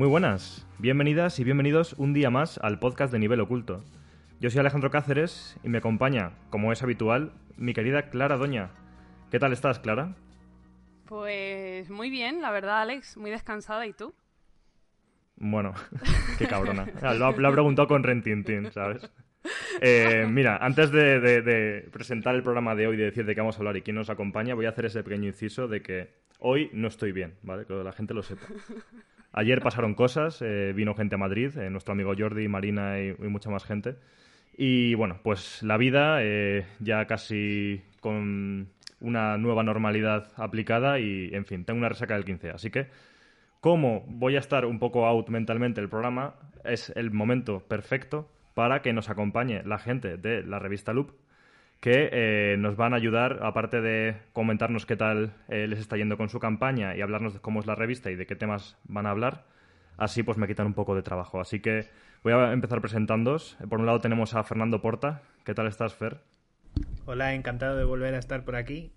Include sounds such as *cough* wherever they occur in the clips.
Muy buenas, bienvenidas y bienvenidos un día más al podcast de Nivel Oculto. Yo soy Alejandro Cáceres y me acompaña, como es habitual, mi querida Clara Doña. ¿Qué tal estás, Clara? Pues muy bien, la verdad, Alex, muy descansada. ¿Y tú? Bueno, *laughs* qué cabrona. Lo ha, preguntado con Rentintín, ¿sabes? Eh, mira, antes de, presentar el programa de hoy, de decir de qué vamos a hablar y quién nos acompaña, voy a hacer ese pequeño inciso de que hoy no estoy bien, ¿vale? Que la gente lo sepa. Ayer pasaron cosas, eh, vino gente a Madrid, eh, nuestro amigo Jordi, Marina y, mucha más gente. Y bueno, pues la vida ya casi con una nueva normalidad aplicada y, en fin, tengo una resaca del 15. Así que, como voy a estar un poco out mentalmente el programa, es el momento perfecto para que nos acompañe la gente de la revista Loop, que eh, nos van a ayudar, aparte de comentarnos qué tal eh, les está yendo con su campaña y hablarnos de cómo es la revista y de qué temas van a hablar, así pues me quitan un poco de trabajo. Así que voy a empezar presentándoos. Por un lado tenemos a Fernando Porta. ¿Qué tal estás, Fer? Hola, encantado de volver a estar por aquí.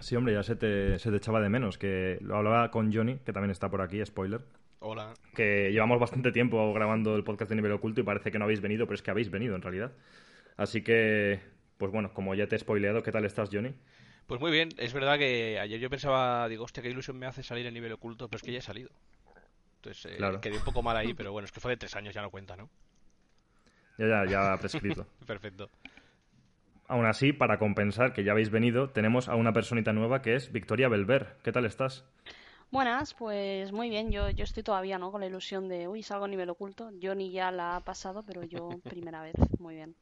Sí, hombre, ya se te, se te echaba de menos, que lo hablaba con Johnny, que también está por aquí, spoiler. Hola. Que llevamos bastante tiempo grabando el podcast de nivel oculto y parece que no habéis venido, pero es que habéis venido en realidad. Así que, pues bueno, como ya te he spoileado, ¿qué tal estás, Johnny? Pues muy bien, es verdad que ayer yo pensaba, digo, hostia, qué ilusión me hace salir en nivel oculto, pero es que ya he salido. Entonces, eh, quedé un poco mal ahí, pero bueno, es que fue de tres años, ya no cuenta, ¿no? Ya, ya, ya prescrito. *laughs* Perfecto. Aún así, para compensar que ya habéis venido, tenemos a una personita nueva que es Victoria Belver. ¿Qué tal estás? Buenas, pues muy bien. Yo, yo estoy todavía ¿no? con la ilusión de, uy, salgo a nivel oculto. Johnny ya la ha pasado, pero yo primera vez. Muy bien.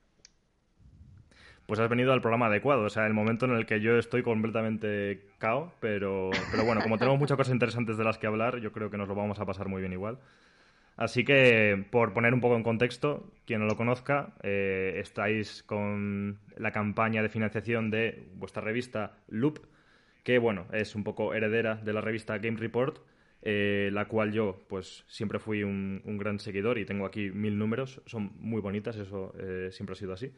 Pues has venido al programa adecuado, o sea, el momento en el que yo estoy completamente cao, pero, pero bueno, como tenemos muchas cosas interesantes de las que hablar, yo creo que nos lo vamos a pasar muy bien igual. Así que, por poner un poco en contexto, quien no lo conozca, eh, estáis con la campaña de financiación de vuestra revista Loop, que, bueno, es un poco heredera de la revista Game Report, eh, la cual yo, pues, siempre fui un, gran seguidor y tengo aquí mil números. Son muy bonitas, eso eh, siempre ha sido así.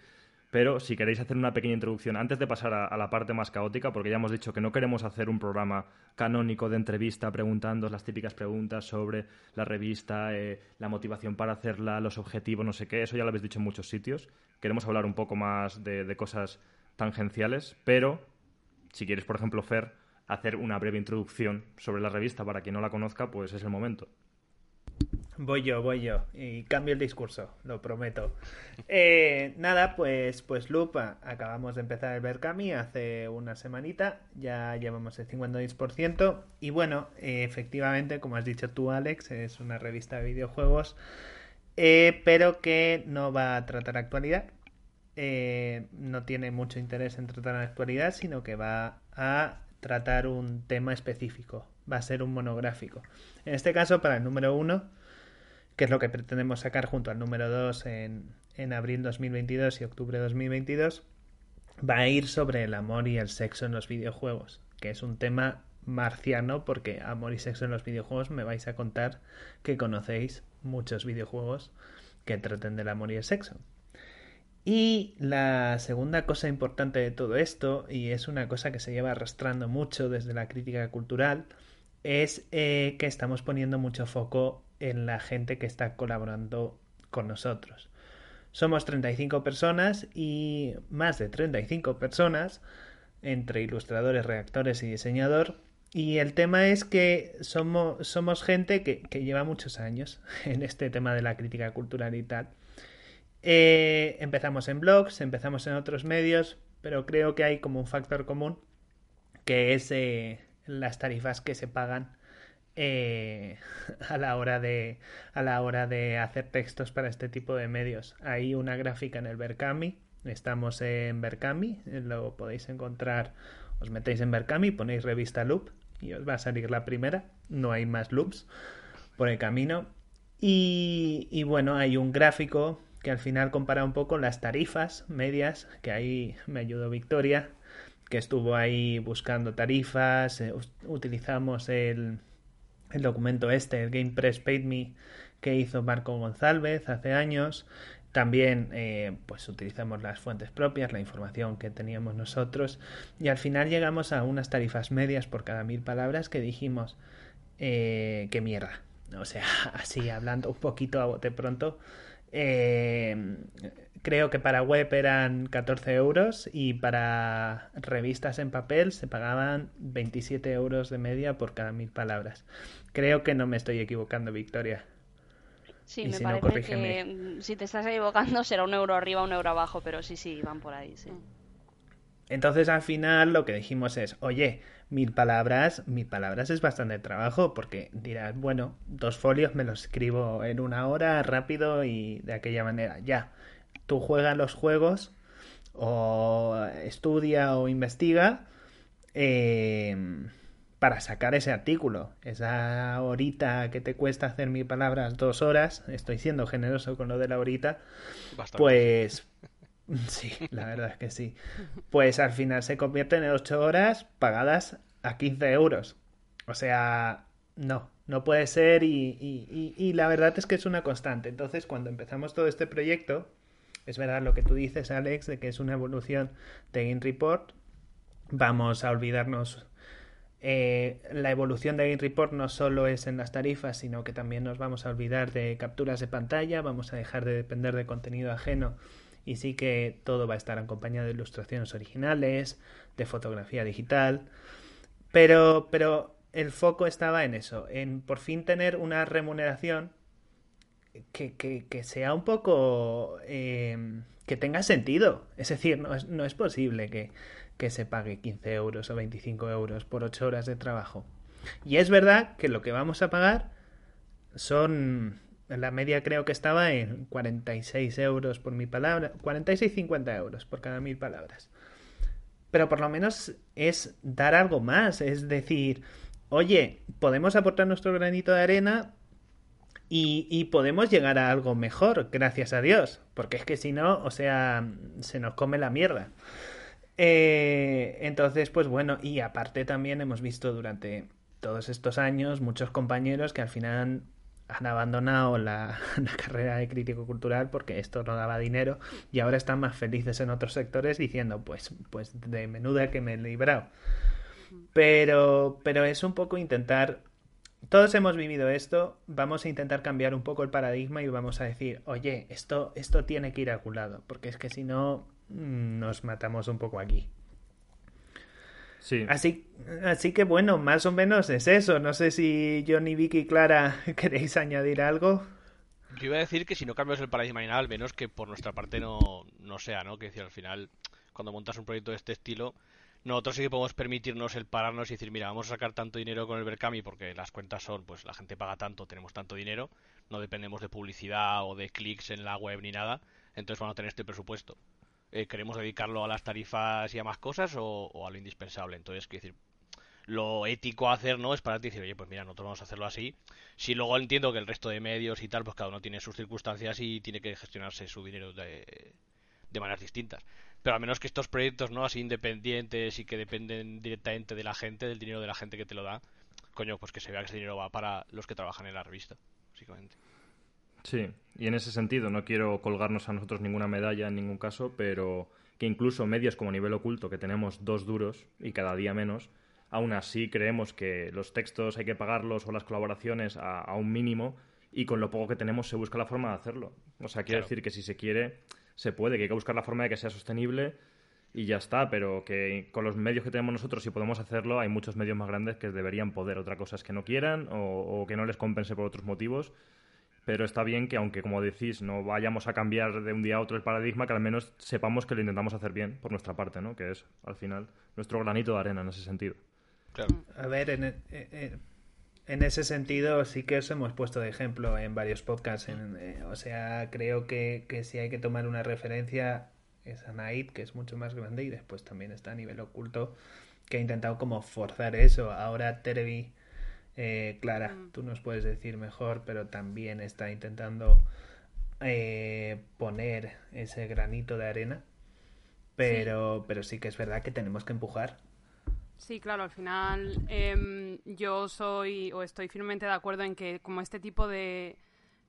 Pero si queréis hacer una pequeña introducción, antes de pasar a, la parte más caótica, porque ya hemos dicho que no queremos hacer un programa canónico de entrevista preguntando las típicas preguntas sobre la revista, eh, la motivación para hacerla, los objetivos, no sé qué, eso ya lo habéis dicho en muchos sitios. Queremos hablar un poco más de, de cosas tangenciales, pero si quieres, por ejemplo, Fer, hacer una breve introducción sobre la revista para quien no la conozca, pues es el momento. Voy yo, voy yo. Y cambio el discurso, lo prometo. Eh, nada, pues, pues Loop, acabamos de empezar el Berkami hace una semanita. Ya llevamos el 56%. Y bueno, efectivamente, como has dicho tú, Alex, es una revista de videojuegos. Eh, pero que no va a tratar actualidad. Eh, no tiene mucho interés en tratar la actualidad, sino que va a tratar un tema específico. Va a ser un monográfico. En este caso, para el número uno que es lo que pretendemos sacar junto al número 2 en, en abril 2022 y octubre 2022, va a ir sobre el amor y el sexo en los videojuegos, que es un tema marciano porque amor y sexo en los videojuegos me vais a contar que conocéis muchos videojuegos que traten del amor y el sexo. Y la segunda cosa importante de todo esto, y es una cosa que se lleva arrastrando mucho desde la crítica cultural, es eh, que estamos poniendo mucho foco en la gente que está colaborando con nosotros. Somos 35 personas y más de 35 personas entre ilustradores, redactores y diseñador. Y el tema es que somos, somos gente que, lleva muchos años *laughs* en este tema de la crítica cultural y tal. Eh, empezamos en blogs, empezamos en otros medios, pero creo que hay como un factor común que es eh, las tarifas que se pagan eh, *laughs* a la hora de a la hora de hacer textos para este tipo de medios. Hay una gráfica en el Berkami, estamos en Berkami, lo podéis encontrar, os metéis en Berkami, ponéis revista Loop y os va a salir la primera, no hay más loops por el camino. Y, y bueno, hay un gráfico que al final compara un poco las tarifas medias, que ahí me ayudó Victoria, que estuvo ahí buscando tarifas, eh, utilizamos el, el documento este, el Game Press Paid Me, que hizo Marco González hace años. También eh, pues utilizamos las fuentes propias, la información que teníamos nosotros y al final llegamos a unas tarifas medias por cada mil palabras que dijimos eh, qué mierda. O sea, *laughs* así hablando un poquito a bote pronto. Eh, creo que para web eran 14 euros y para revistas en papel se pagaban 27 euros de media por cada mil palabras. Creo que no me estoy equivocando, Victoria. Sí, me parece que mm, si te estás equivocando será un euro arriba, un euro abajo, pero sí, sí, van por ahí, sí. Entonces al final lo que dijimos es, oye, mil palabras, mil palabras es bastante trabajo porque dirás, bueno, dos folios me los escribo en una hora rápido y de aquella manera, ya. Tú juegas los juegos o estudia o investiga eh, para sacar ese artículo. Esa horita que te cuesta hacer mil palabras, dos horas, estoy siendo generoso con lo de la horita, pues *laughs* Sí, la verdad es que sí. Pues al final se convierten en 8 horas pagadas a 15 euros. O sea, no, no puede ser y, y, y, la verdad es que es una constante. Entonces, cuando empezamos todo este proyecto, es verdad lo que tú dices, Alex, de que es una evolución de Game Report. Vamos a olvidarnos. Eh, la evolución de Game Report no solo es en las tarifas, sino que también nos vamos a olvidar de capturas de pantalla, vamos a dejar de depender de contenido ajeno y sí que todo va a estar acompañado de ilustraciones originales, de fotografía digital, pero, pero el foco estaba en eso, en por fin tener una remuneración que, que, sea un poco... Eh, que tenga sentido. Es decir, no es, no es posible que, que se pague 15 euros o 25 euros por 8 horas de trabajo. Y es verdad que lo que vamos a pagar son la media creo que estaba en 46 euros por mi palabra, 46-50 euros por cada mil palabras. Pero por lo menos es dar algo más, es decir, oye, podemos aportar nuestro granito de arena y, podemos llegar a algo mejor, gracias a Dios, porque es que si no, o sea, se nos come la mierda. Eh, entonces, pues bueno, y aparte también hemos visto durante todos estos años muchos compañeros que al final han abandonado *laughs* la, carrera de crítico cultural porque esto no daba dinero y ahora están más felices en otros sectores diciendo pues pues de menuda que me he librado pero pero es un poco intentar todos hemos vivido esto vamos a intentar cambiar un poco el paradigma y vamos a decir oye esto esto tiene que ir a algún porque es que si no mm, nos matamos un poco aquí Así, así que bueno, más o menos es eso. No sé si Johnny, Vicky y Clara *laughs* queréis añadir algo. Yo iba a decir que si no cambias el paradigma ni nada, al menos que por nuestra parte no, no sea, ¿no? Que decir, al final, cuando montas un proyecto de este estilo, nosotros sí que podemos permitirnos el pararnos y decir, mira, vamos a sacar tanto dinero con el Berkami porque las cuentas son, pues la gente paga tanto, tenemos tanto dinero, no dependemos de publicidad o de clics en la web ni nada, entonces van a tener este presupuesto. Eh, queremos dedicarlo a las tarifas y a más cosas o, a lo indispensable. Entonces, quiero decir, lo ético a hacer no es para ti decir, oye, pues mira, nosotros vamos a hacerlo así. Si luego entiendo que el resto de medios y tal, pues cada uno tiene sus circunstancias y tiene que gestionarse su dinero de, de maneras distintas. Pero al menos que estos proyectos no así independientes y que dependen directamente de la gente, del dinero de la gente que te lo da, coño, pues que se vea que ese dinero va para los que trabajan en la revista, básicamente. Sí, y en ese sentido no quiero colgarnos a nosotros ninguna medalla en ningún caso, pero que incluso medios como nivel oculto, que tenemos dos duros y cada día menos, aún así creemos que los textos hay que pagarlos o las colaboraciones a, un mínimo y con lo poco que tenemos se busca la forma de hacerlo. O sea, quiero decir que si se quiere, se puede, que hay que buscar la forma de que sea sostenible y ya está, pero que con los medios que tenemos nosotros, si podemos hacerlo, hay muchos medios más grandes que deberían poder. Otra cosa es que no quieran o que no les compense por otros motivos pero está bien que aunque, como decís, no vayamos a cambiar de un día a otro el paradigma, que al menos sepamos que lo intentamos hacer bien por nuestra parte, ¿no? Que es, al final, nuestro granito de arena en ese sentido. A ver, en, e, e, e, en, ese sentido sí que os hemos puesto de ejemplo en varios podcasts. Eh, o sea, creo que, que si hay que tomar una referencia es a que es mucho más grande, y después también está a nivel oculto, que ha intentado como forzar eso. Ahora Terebi eh, Clara, mm. tú nos puedes decir mejor, pero también está intentando eh, poner ese granito de arena. Pero sí. pero sí que es verdad que tenemos que empujar. Sí, claro, al final em, yo soy o estoy firmemente de acuerdo en que como este tipo de,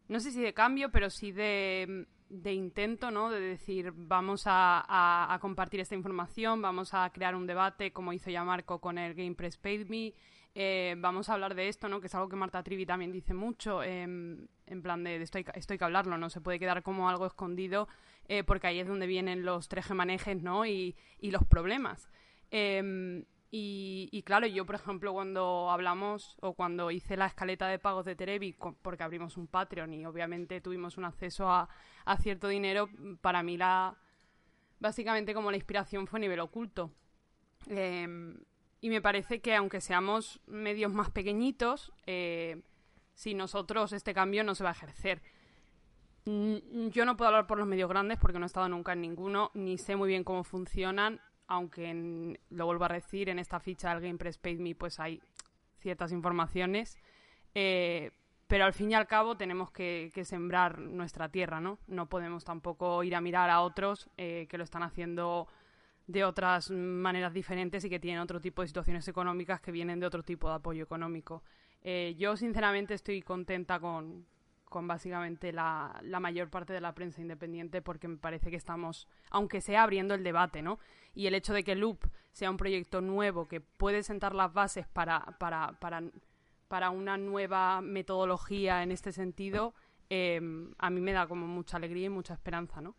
no sé si de cambio, pero sí de, de intento, ¿no? De decir, vamos a, a, compartir esta información, vamos a crear un debate, como hizo ya Marco con el Game Press Paid Me, eh, vamos a hablar de esto, ¿no? Que es algo que Marta Trivi también dice mucho, em, en plan de, esto, hay, que hablarlo, no se puede quedar como algo escondido eh, porque ahí es donde vienen los tres gemanejes, ¿no? Y, y los problemas. Em, y, claro, yo, por ejemplo, cuando hablamos o cuando hice la escaleta de pagos de Terebi, porque abrimos un Patreon y obviamente tuvimos un acceso a, cierto dinero, para mí la básicamente como la inspiración fue a nivel oculto. Em, y me parece que aunque seamos medios más pequeñitos, eh, si nosotros este cambio no se va a ejercer. Yo no puedo hablar por los medios grandes porque no he estado nunca en ninguno, ni sé muy bien cómo funcionan, aunque lo vuelvo a decir, en esta ficha del Game Press Paid Me pues hay ciertas informaciones, eh, pero al fin y al cabo tenemos que, sembrar nuestra tierra, ¿no? No podemos tampoco ir a mirar a otros eh, que lo están haciendo de otras maneras diferentes y que tienen otro tipo de situaciones económicas que vienen de otro tipo de apoyo económico. Eh, yo sinceramente estoy contenta con, con básicamente la, la, mayor parte de la prensa independiente porque me parece que estamos, aunque sea abriendo el debate, ¿no? Y el hecho de que Loop sea un proyecto nuevo que puede sentar las bases para, para, para, para una nueva metodología en este sentido, em, a mí me da como mucha alegría y mucha esperanza, ¿no?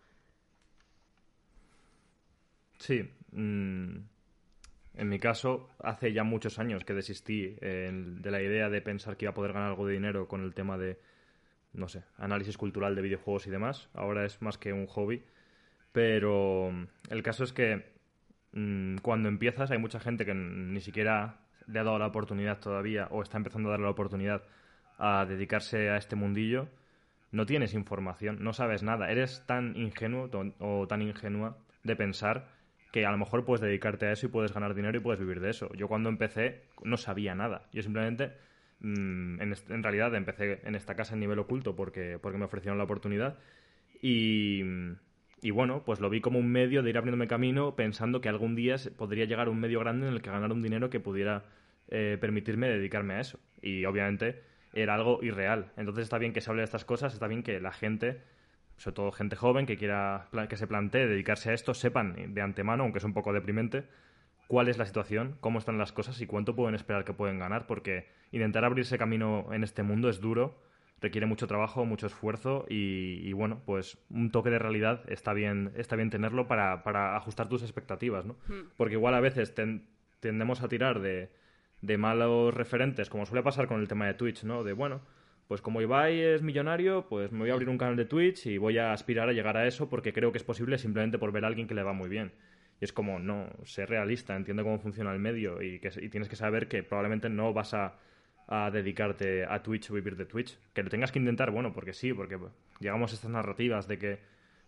Sí. Mm, en mi caso, hace ya muchos años que desistí de la idea de pensar que iba a poder ganar algo de dinero con el tema de no sé, análisis cultural de videojuegos y demás. Ahora es más que un hobby. Pero el caso es que mm, cuando empiezas hay mucha gente que ni siquiera le ha dado la oportunidad todavía o está empezando a darle la oportunidad a dedicarse a este mundillo. No tienes información, no sabes nada. Eres tan ingenuo o tan ingenua de pensar que a lo mejor puedes dedicarte a eso y puedes ganar dinero y puedes vivir de eso. Yo cuando empecé no sabía nada. Yo simplemente Mm, en, realidad empecé en esta casa en nivel oculto porque, porque me ofrecieron la oportunidad y, bueno, pues lo vi como un medio de ir abriéndome camino pensando que algún día podría llegar un medio grande en el que ganar un dinero que pudiera eh, permitirme dedicarme a eso. Y obviamente era algo irreal. Entonces está bien que se hable de estas cosas, está bien que la gente, sobre todo gente joven que quiera que se plantee dedicarse a esto, sepan de antemano, aunque es un poco deprimente, cuál es la situación, cómo están las cosas y cuánto pueden esperar que pueden ganar, porque intentar abrirse camino en este mundo es duro, requiere mucho trabajo, mucho esfuerzo y, bueno, pues un toque de realidad está bien, está bien tenerlo para, para ajustar tus expectativas, ¿no? Hmm. Porque igual a veces tendemos a tirar de, de malos referentes, como suele pasar con el tema de Twitch, ¿no? De bueno, pues como Ibai es millonario, pues me voy a abrir un canal de Twitch y voy a aspirar a llegar a eso porque creo que es posible simplemente por ver a alguien que le va muy bien. Y es como, no, sé realista, entiende cómo funciona el medio y, que, tienes que saber que probablemente no vas a, dedicarte a Twitch o vivir de Twitch. Que lo tengas que intentar, bueno, porque sí, porque llegamos a estas narrativas de que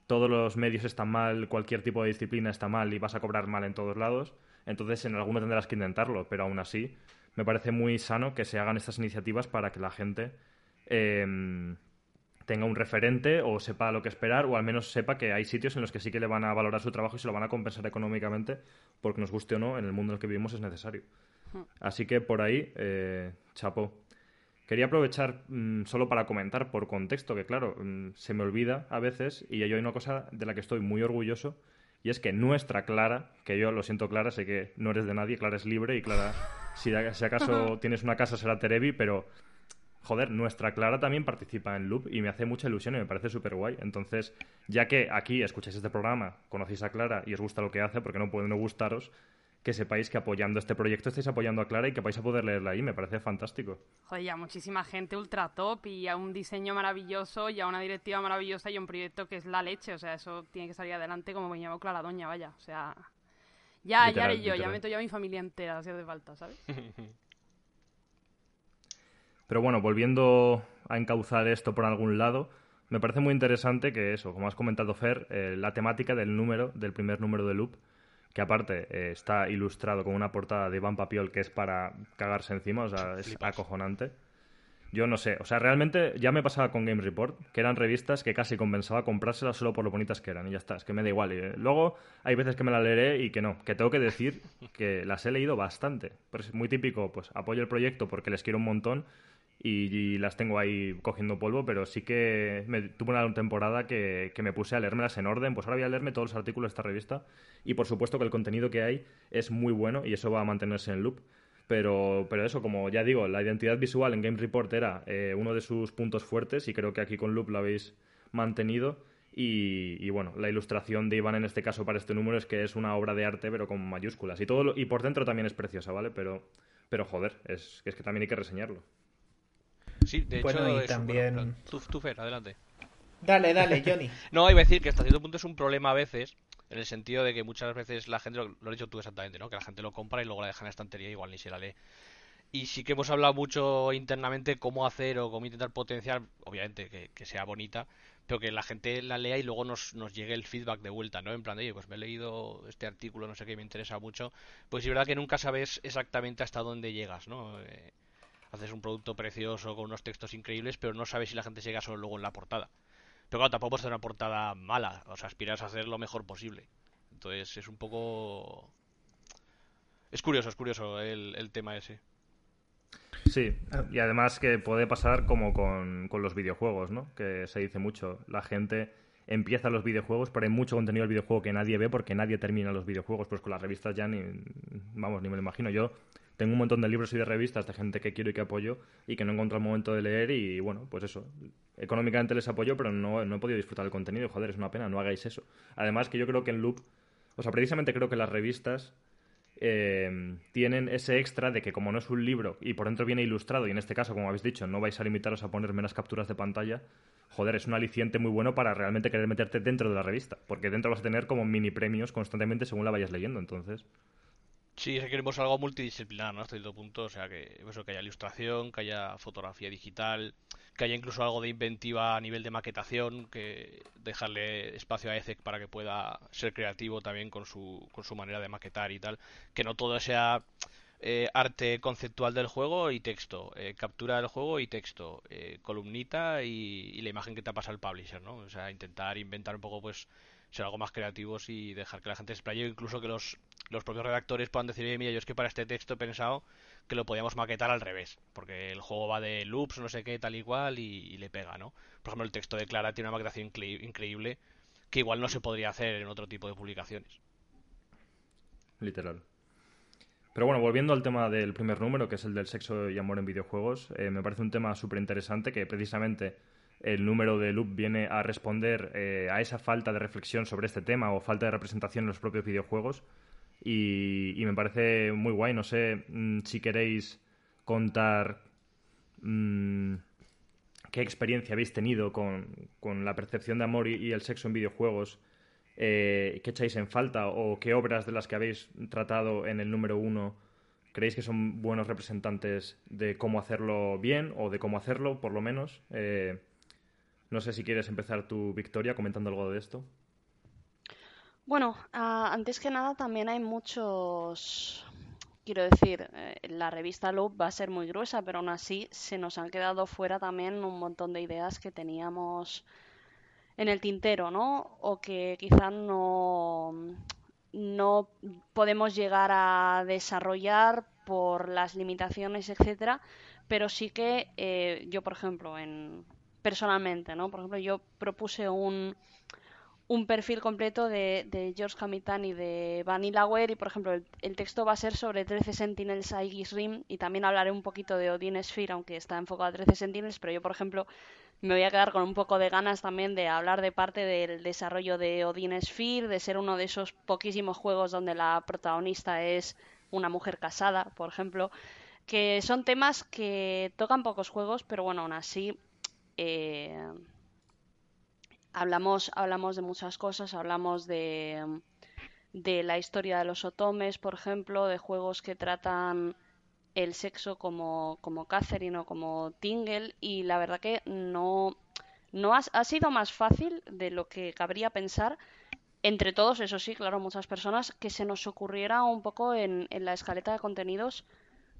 todos los medios están mal, cualquier tipo de disciplina está mal y vas a cobrar mal en todos lados. Entonces en alguno tendrás que intentarlo, pero aún así me parece muy sano que se hagan estas iniciativas para que la gente em, tenga un referente o sepa lo que esperar o al menos sepa que hay sitios en los que sí que le van a valorar su trabajo y se lo van a compensar económicamente porque nos guste o no, en el mundo en el que vivimos es necesario. Así que por ahí, eh, chapó. Quería aprovechar mm, solo para comentar por contexto, que claro, mm, se me olvida a veces y yo hay una cosa de la que estoy muy orgulloso y es que nuestra Clara, que yo lo siento Clara, sé que no eres de nadie, Clara es libre y Clara, si, si acaso *laughs* tienes una casa será Terebi, pero joder, nuestra Clara también participa en Loop y me hace mucha ilusión y me parece súper guay. Entonces, ya que aquí escucháis este programa, conocéis a Clara y os gusta lo que hace, porque no puede no gustaros, que sepáis que apoyando este proyecto estáis apoyando a Clara y que vais a poder leerla ahí, me parece fantástico. Joder, ya muchísima gente ultra top y a un diseño maravilloso y a una directiva maravillosa y a un proyecto que es la leche, o sea, eso tiene que salir adelante como me llamo Clara Doña, vaya, o sea... Ya, ya haré yo, ya meto yo a mi familia entera si hace falta, ¿sabes? *laughs* Pero bueno, volviendo a encauzar esto por algún lado, me parece muy interesante que eso, como has comentado Fer, eh, la temática del número, del primer número de Loop, que aparte eh, está ilustrado con una portada de Iván Papiol que es para cagarse encima, o sea, es acojonante. Yo no sé, o sea, realmente ya me pasaba con Game Report, que eran revistas que casi compensaba comprárselas solo por lo bonitas que eran, y ya está, es que me da igual. Eh, luego hay veces que me la leeré y que no, que tengo que decir que las he leído bastante. Pero es muy típico, pues apoyo el proyecto porque les quiero un montón, y, las tengo ahí cogiendo polvo, pero sí que me, tuve una temporada que, que, me puse a leérmelas en orden. Pues ahora voy a leerme todos los artículos de esta revista y por supuesto que el contenido que hay es muy bueno y eso va a mantenerse en loop. Pero, pero eso, como ya digo, la identidad visual en Game Report era eh, uno de sus puntos fuertes y creo que aquí con Loop lo habéis mantenido. Y, bueno, la ilustración de Iván en este caso para este número es que es una obra de arte, pero con mayúsculas. Y todo y por dentro también es preciosa, ¿vale? Pero, pero joder, es, es que también hay que reseñarlo. Sí, de hecho, y también... tú, Fer, adelante. Dale, dale, Johnny. *laughs* no, iba a decir que hasta cierto punto es un problema a veces, en el sentido de que muchas veces la gente, lo, has dicho tú exactamente, ¿no? Que la gente lo compra y luego la deja en la estantería y igual ni se la lee. Y sí que hemos hablado mucho internamente cómo hacer o cómo intentar potenciar, obviamente, que, que sea bonita, pero que la gente la lea y luego nos, nos llegue el feedback de vuelta, ¿no? En plan de, oye, pues me he leído este artículo, no sé qué, me interesa mucho. Pues es verdad que nunca sabes exactamente hasta dónde llegas, ¿no? Eh, haces un producto precioso con unos textos increíbles, pero no sabes si la gente llega solo luego en la portada. Pero claro, tampoco puedes hacer una portada mala, o sea, aspiras a hacer lo mejor posible. Entonces es un poco... Es curioso, es curioso el, el tema ese. Sí, y además que puede pasar como con, los videojuegos, ¿no? Que se dice mucho. La gente empieza los videojuegos, pero hay mucho contenido del videojuego que nadie ve porque nadie termina los videojuegos. Pues con las revistas ya ni, vamos, ni me lo imagino. Yo tengo un montón de libros y de revistas de gente que quiero y que apoyo y que no encuentro el momento de leer y bueno, pues eso. Económicamente les apoyo, pero no, no he podido disfrutar del contenido. Joder, es una pena, no hagáis eso. Además que yo creo que en Loop, o sea, precisamente creo que las revistas eh, tienen ese extra de que como no es un libro y por dentro viene ilustrado y en este caso, como habéis dicho, no vais a limitaros a poner menos capturas de pantalla, joder, es un aliciente muy bueno para realmente querer meterte dentro de la revista, porque dentro vas a tener como mini premios constantemente según la vayas leyendo, entonces... Sí, es que queremos algo multidisciplinar, ¿no? Hasta cierto punto, o sea, que, eso, que haya ilustración, que haya fotografía digital, que haya incluso algo de inventiva a nivel de maquetación, que dejarle espacio a ECEC para que pueda ser creativo también con su, con su manera de maquetar y tal, que no todo sea eh, arte conceptual del juego y texto, eh, captura del juego y texto, eh, columnita y, y, la imagen que te ha pasado el publisher, ¿no? O sea, intentar inventar un poco, pues, ser algo más creativos y dejar que la gente se explaye, incluso que los, los propios redactores puedan decir, mira, yo es que para este texto he pensado que lo podíamos maquetar al revés, porque el juego va de loops, no sé qué, tal y cual, y, le pega, ¿no? Por ejemplo, el texto de Clara tiene una maquetación increíble que igual no se podría hacer en otro tipo de publicaciones. Literal. Pero bueno, volviendo al tema del primer número, que es el del sexo y amor en videojuegos, eh, me parece un tema súper interesante que precisamente el número de Loop viene a responder eh, a esa falta de reflexión sobre este tema o falta de representación en los propios videojuegos y, me parece muy guay. No sé mm, si queréis contar mm, qué experiencia habéis tenido con, la percepción de amor y, el sexo en videojuegos, eh, qué echáis en falta o qué obras de las que habéis tratado en el número uno creéis que son buenos representantes de cómo hacerlo bien o de cómo hacerlo, por lo menos. Eh, no sé si quieres empezar tu Victoria comentando algo de esto. Bueno, ah, antes que nada también hay muchos, quiero decir, eh, la revista Loop va a ser muy gruesa, pero aún así se nos han quedado fuera también un montón de ideas que teníamos en el tintero, ¿no? O que quizás no, no podemos llegar a desarrollar por las limitaciones, etcétera, pero sí que eh, yo, por ejemplo, en personalmente, ¿no? Por ejemplo, yo propuse un un perfil completo de, de George Hamitan y de Vanillaware y por ejemplo el, texto va a ser sobre 13 Sentinels Aegis Rim y también hablaré un poquito de Odin Sphere aunque está enfocado a 13 Sentinels pero yo por ejemplo me voy a quedar con un poco de ganas también de hablar de parte del desarrollo de Odin Sphere de ser uno de esos poquísimos juegos donde la protagonista es una mujer casada por ejemplo que son temas que tocan pocos juegos pero bueno aún así eh, hablamos, hablamos de muchas cosas, hablamos de, de la historia de los otomes, por ejemplo, de juegos que tratan el sexo como, como Catherine o como Tingle y la verdad que no, no ha, ha, sido más fácil de lo que cabría pensar entre todos, eso sí, claro, muchas personas, que se nos ocurriera un poco en, en la escaleta de contenidos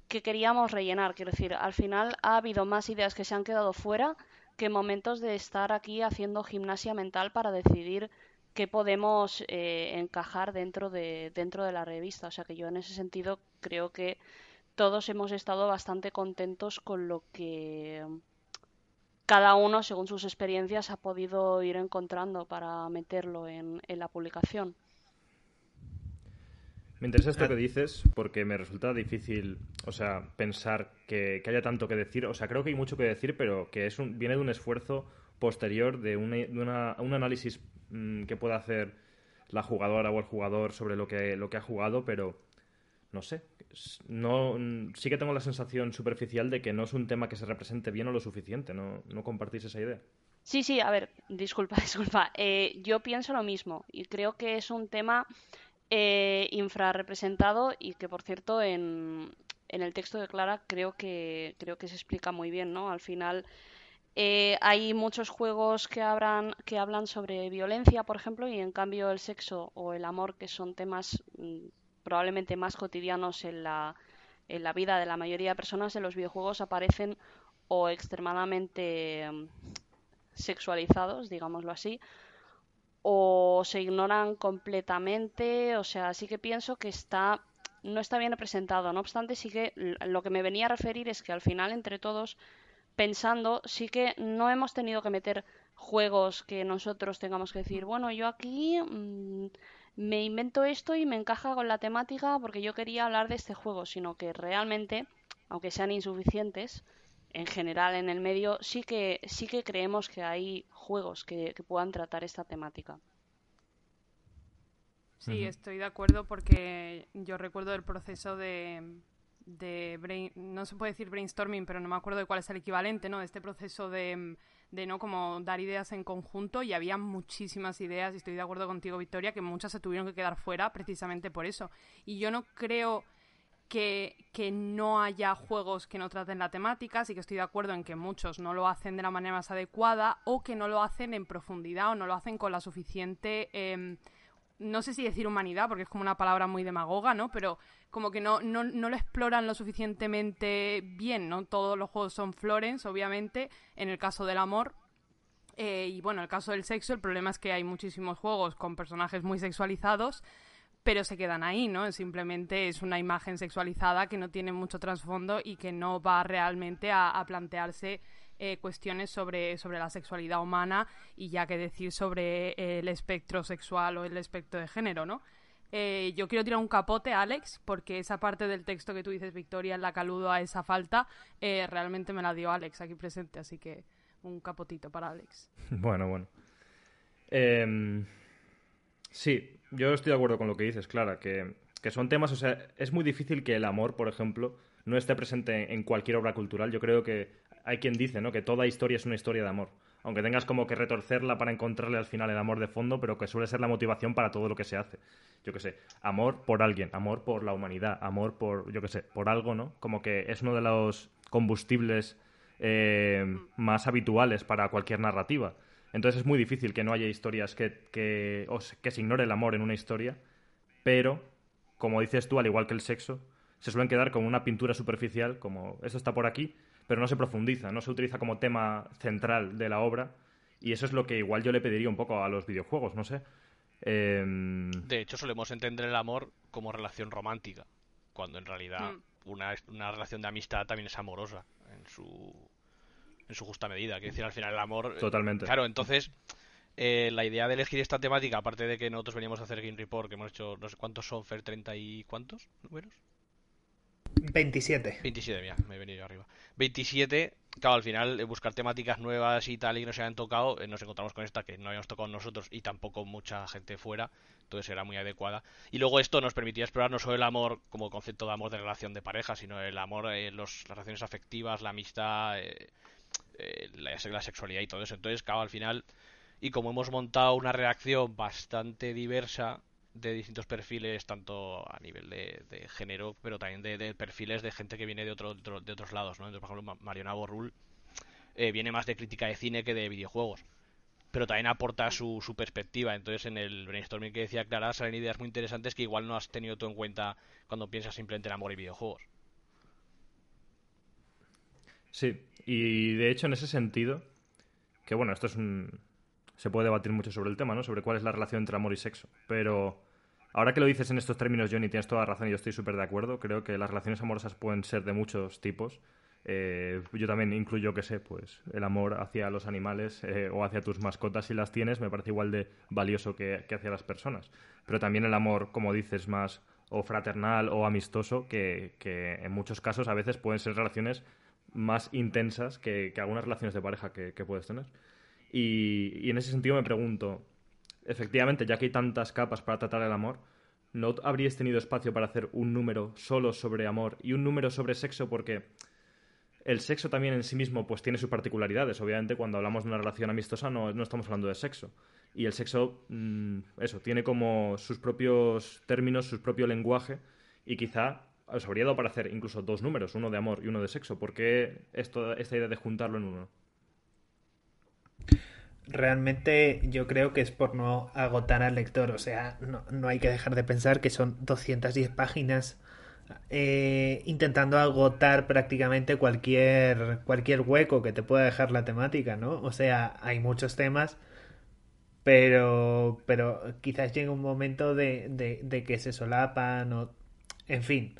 que queríamos rellenar. Quiero decir, al final ha habido más ideas que se han quedado fuera que momentos de estar aquí haciendo gimnasia mental para decidir qué podemos eh, encajar dentro de, dentro de la revista. O sea que yo en ese sentido creo que todos hemos estado bastante contentos con lo que cada uno, según sus experiencias, ha podido ir encontrando para meterlo en, en la publicación. Me interesa esto que dices porque me resulta difícil, o sea, pensar que, haya tanto que decir. O sea, creo que hay mucho que decir, pero que es un, viene de un esfuerzo posterior, de, una, un análisis mm, que pueda hacer la jugadora o el jugador sobre lo que, lo que ha jugado, pero no sé. No, sí que tengo la sensación superficial de que no es un tema que se represente bien o lo suficiente. ¿No, no compartís esa idea? Sí, sí, a ver, disculpa, *laughs* disculpa. Eh, yo pienso lo mismo y creo que es un tema eh, infrarrepresentado y que, por cierto, en, en, el texto de Clara creo que, creo que se explica muy bien, ¿no? Al final eh, hay muchos juegos que, hablan, que hablan sobre violencia, por ejemplo, y en cambio el sexo o el amor, que son temas mm, probablemente más cotidianos en la, en la vida de la mayoría de personas, en los videojuegos aparecen o extremadamente mm, sexualizados, digámoslo así, o se ignoran completamente, o sea, sí que pienso que está no está bien representado. No obstante, sí que lo que me venía a referir es que al final entre todos pensando, sí que no hemos tenido que meter juegos que nosotros tengamos que decir, bueno, yo aquí mm, me invento esto y me encaja con la temática porque yo quería hablar de este juego, sino que realmente, aunque sean insuficientes, en general en el medio sí que sí que creemos que hay juegos que, puedan tratar esta temática. Sí, estoy de acuerdo porque yo recuerdo el proceso de, de no se puede decir brainstorming, pero no me acuerdo de cuál es el equivalente, ¿no? De este proceso de, de no como dar ideas en conjunto y había muchísimas ideas y estoy de acuerdo contigo, Victoria, que muchas se tuvieron que quedar fuera precisamente por eso. Y yo no creo que, no haya juegos que no traten la temática, sí que estoy de acuerdo en que muchos no lo hacen de la manera más adecuada o que no lo hacen en profundidad o no lo hacen con la suficiente, em, no sé si decir humanidad, porque es como una palabra muy demagoga, ¿no? Pero como que no, no, no lo exploran lo suficientemente bien, ¿no? Todos los juegos son Florence, obviamente, en el caso del amor, eh, y bueno, en el caso del sexo, el problema es que hay muchísimos juegos con personajes muy sexualizados pero se quedan ahí, ¿no? Simplemente es una imagen sexualizada que no tiene mucho trasfondo y que no va realmente a, plantearse eh, cuestiones sobre, sobre la sexualidad humana y ya que decir sobre el espectro sexual o el espectro de género, ¿no? Eh, yo quiero tirar un capote, Alex, porque esa parte del texto que tú dices, Victoria, en la que aludo a esa falta, eh, realmente me la dio Alex aquí presente, así que un capotito para Alex. *laughs* Bueno, bueno. Em, sí, yo estoy de acuerdo con lo que dices, Clara, que, son temas, o sea, es muy difícil que el amor, por ejemplo, no esté presente en cualquier obra cultural. Yo creo que hay quien dice, ¿no? Que toda historia es una historia de amor. Aunque tengas como que retorcerla para encontrarle al final el amor de fondo, pero que suele ser la motivación para todo lo que se hace. Yo qué sé, amor por alguien, amor por la humanidad, amor por, yo qué sé, por algo, ¿no? Como que es uno de los combustibles eh, más habituales para cualquier narrativa. Entonces es muy difícil que no haya historias que, que, que se ignore el amor en una historia, pero, como dices tú, al igual que el sexo, se suelen quedar con una pintura superficial, como esto está por aquí, pero no se profundiza, no se utiliza como tema central de la obra, y eso es lo que igual yo le pediría un poco a los videojuegos, no sé. Em, de hecho, solemos entender el amor como relación romántica, cuando en realidad mm. una, una relación de amistad también es amorosa en su en su justa medida. Quiero decir, al final el amor. Eh, Totalmente. claro, entonces. Eh, la idea de elegir esta temática, aparte de que nosotros veníamos a hacer Game Report, que hemos hecho no sé cuántos son, Fer, 30 y cuántos números. 27. 27, mira, me he venido arriba. 27, claro, al final, eh, buscar temáticas nuevas y tal y que no se hayan tocado, nos encontramos con esta que no habíamos tocado nosotros y tampoco mucha gente fuera, entonces era muy adecuada. Y luego esto nos permitía explorar no solo el amor como concepto de amor de relación de pareja, sino el amor, los, las relaciones afectivas, la amistad, eh, la, sexualidad y todo eso. Entonces, claro, al final, y como hemos montado una reacción bastante diversa de distintos perfiles, tanto a nivel de, género, pero también de, perfiles de gente que viene de, otro, otros lados, ¿no? Entonces, por ejemplo, Mariona Borrul eh, viene más de crítica de cine que de videojuegos pero también aporta su, su, perspectiva. Entonces, en el brainstorming que decía Clara, salen ideas muy interesantes que igual no has tenido tú en cuenta cuando piensas simplemente en amor y videojuegos. Sí, y de hecho en ese sentido, que bueno, esto es un... Se puede debatir mucho sobre el tema, ¿no? Sobre cuál es la relación entre amor y sexo. Pero ahora que lo dices en estos términos, Johnny, tienes toda la razón y yo estoy súper de acuerdo. Creo que las relaciones amorosas pueden ser de muchos tipos. Eh, yo también incluyo, que sé, pues el amor hacia los animales eh, o hacia tus mascotas si las tienes me parece igual de valioso que, que, hacia las personas. Pero también el amor, como dices, más o fraternal o amistoso, que, en muchos casos a veces pueden ser relaciones más intensas que, algunas relaciones de pareja que, puedes tener. Y, en ese sentido me pregunto, efectivamente, ya que hay tantas capas para tratar el amor, ¿no habríais tenido espacio para hacer un número solo sobre amor y un número sobre sexo? Porque el sexo también en sí mismo pues tiene sus particularidades. Obviamente, cuando hablamos de una relación amistosa no, no estamos hablando de sexo y el sexo, mm, eso, tiene como sus propios términos, su propio lenguaje y quizá os habría dado para hacer incluso dos números, uno de amor y uno de sexo. ¿Por qué esto, esta idea de juntarlo en uno? Realmente yo creo que es por no agotar al lector, o sea, no, hay que dejar de pensar que son 210 páginas eh, intentando agotar prácticamente cualquier, cualquier hueco que te pueda dejar la temática, ¿no? O sea, hay muchos temas pero, pero quizás llegue un momento de, de, que se solapan o... En fin,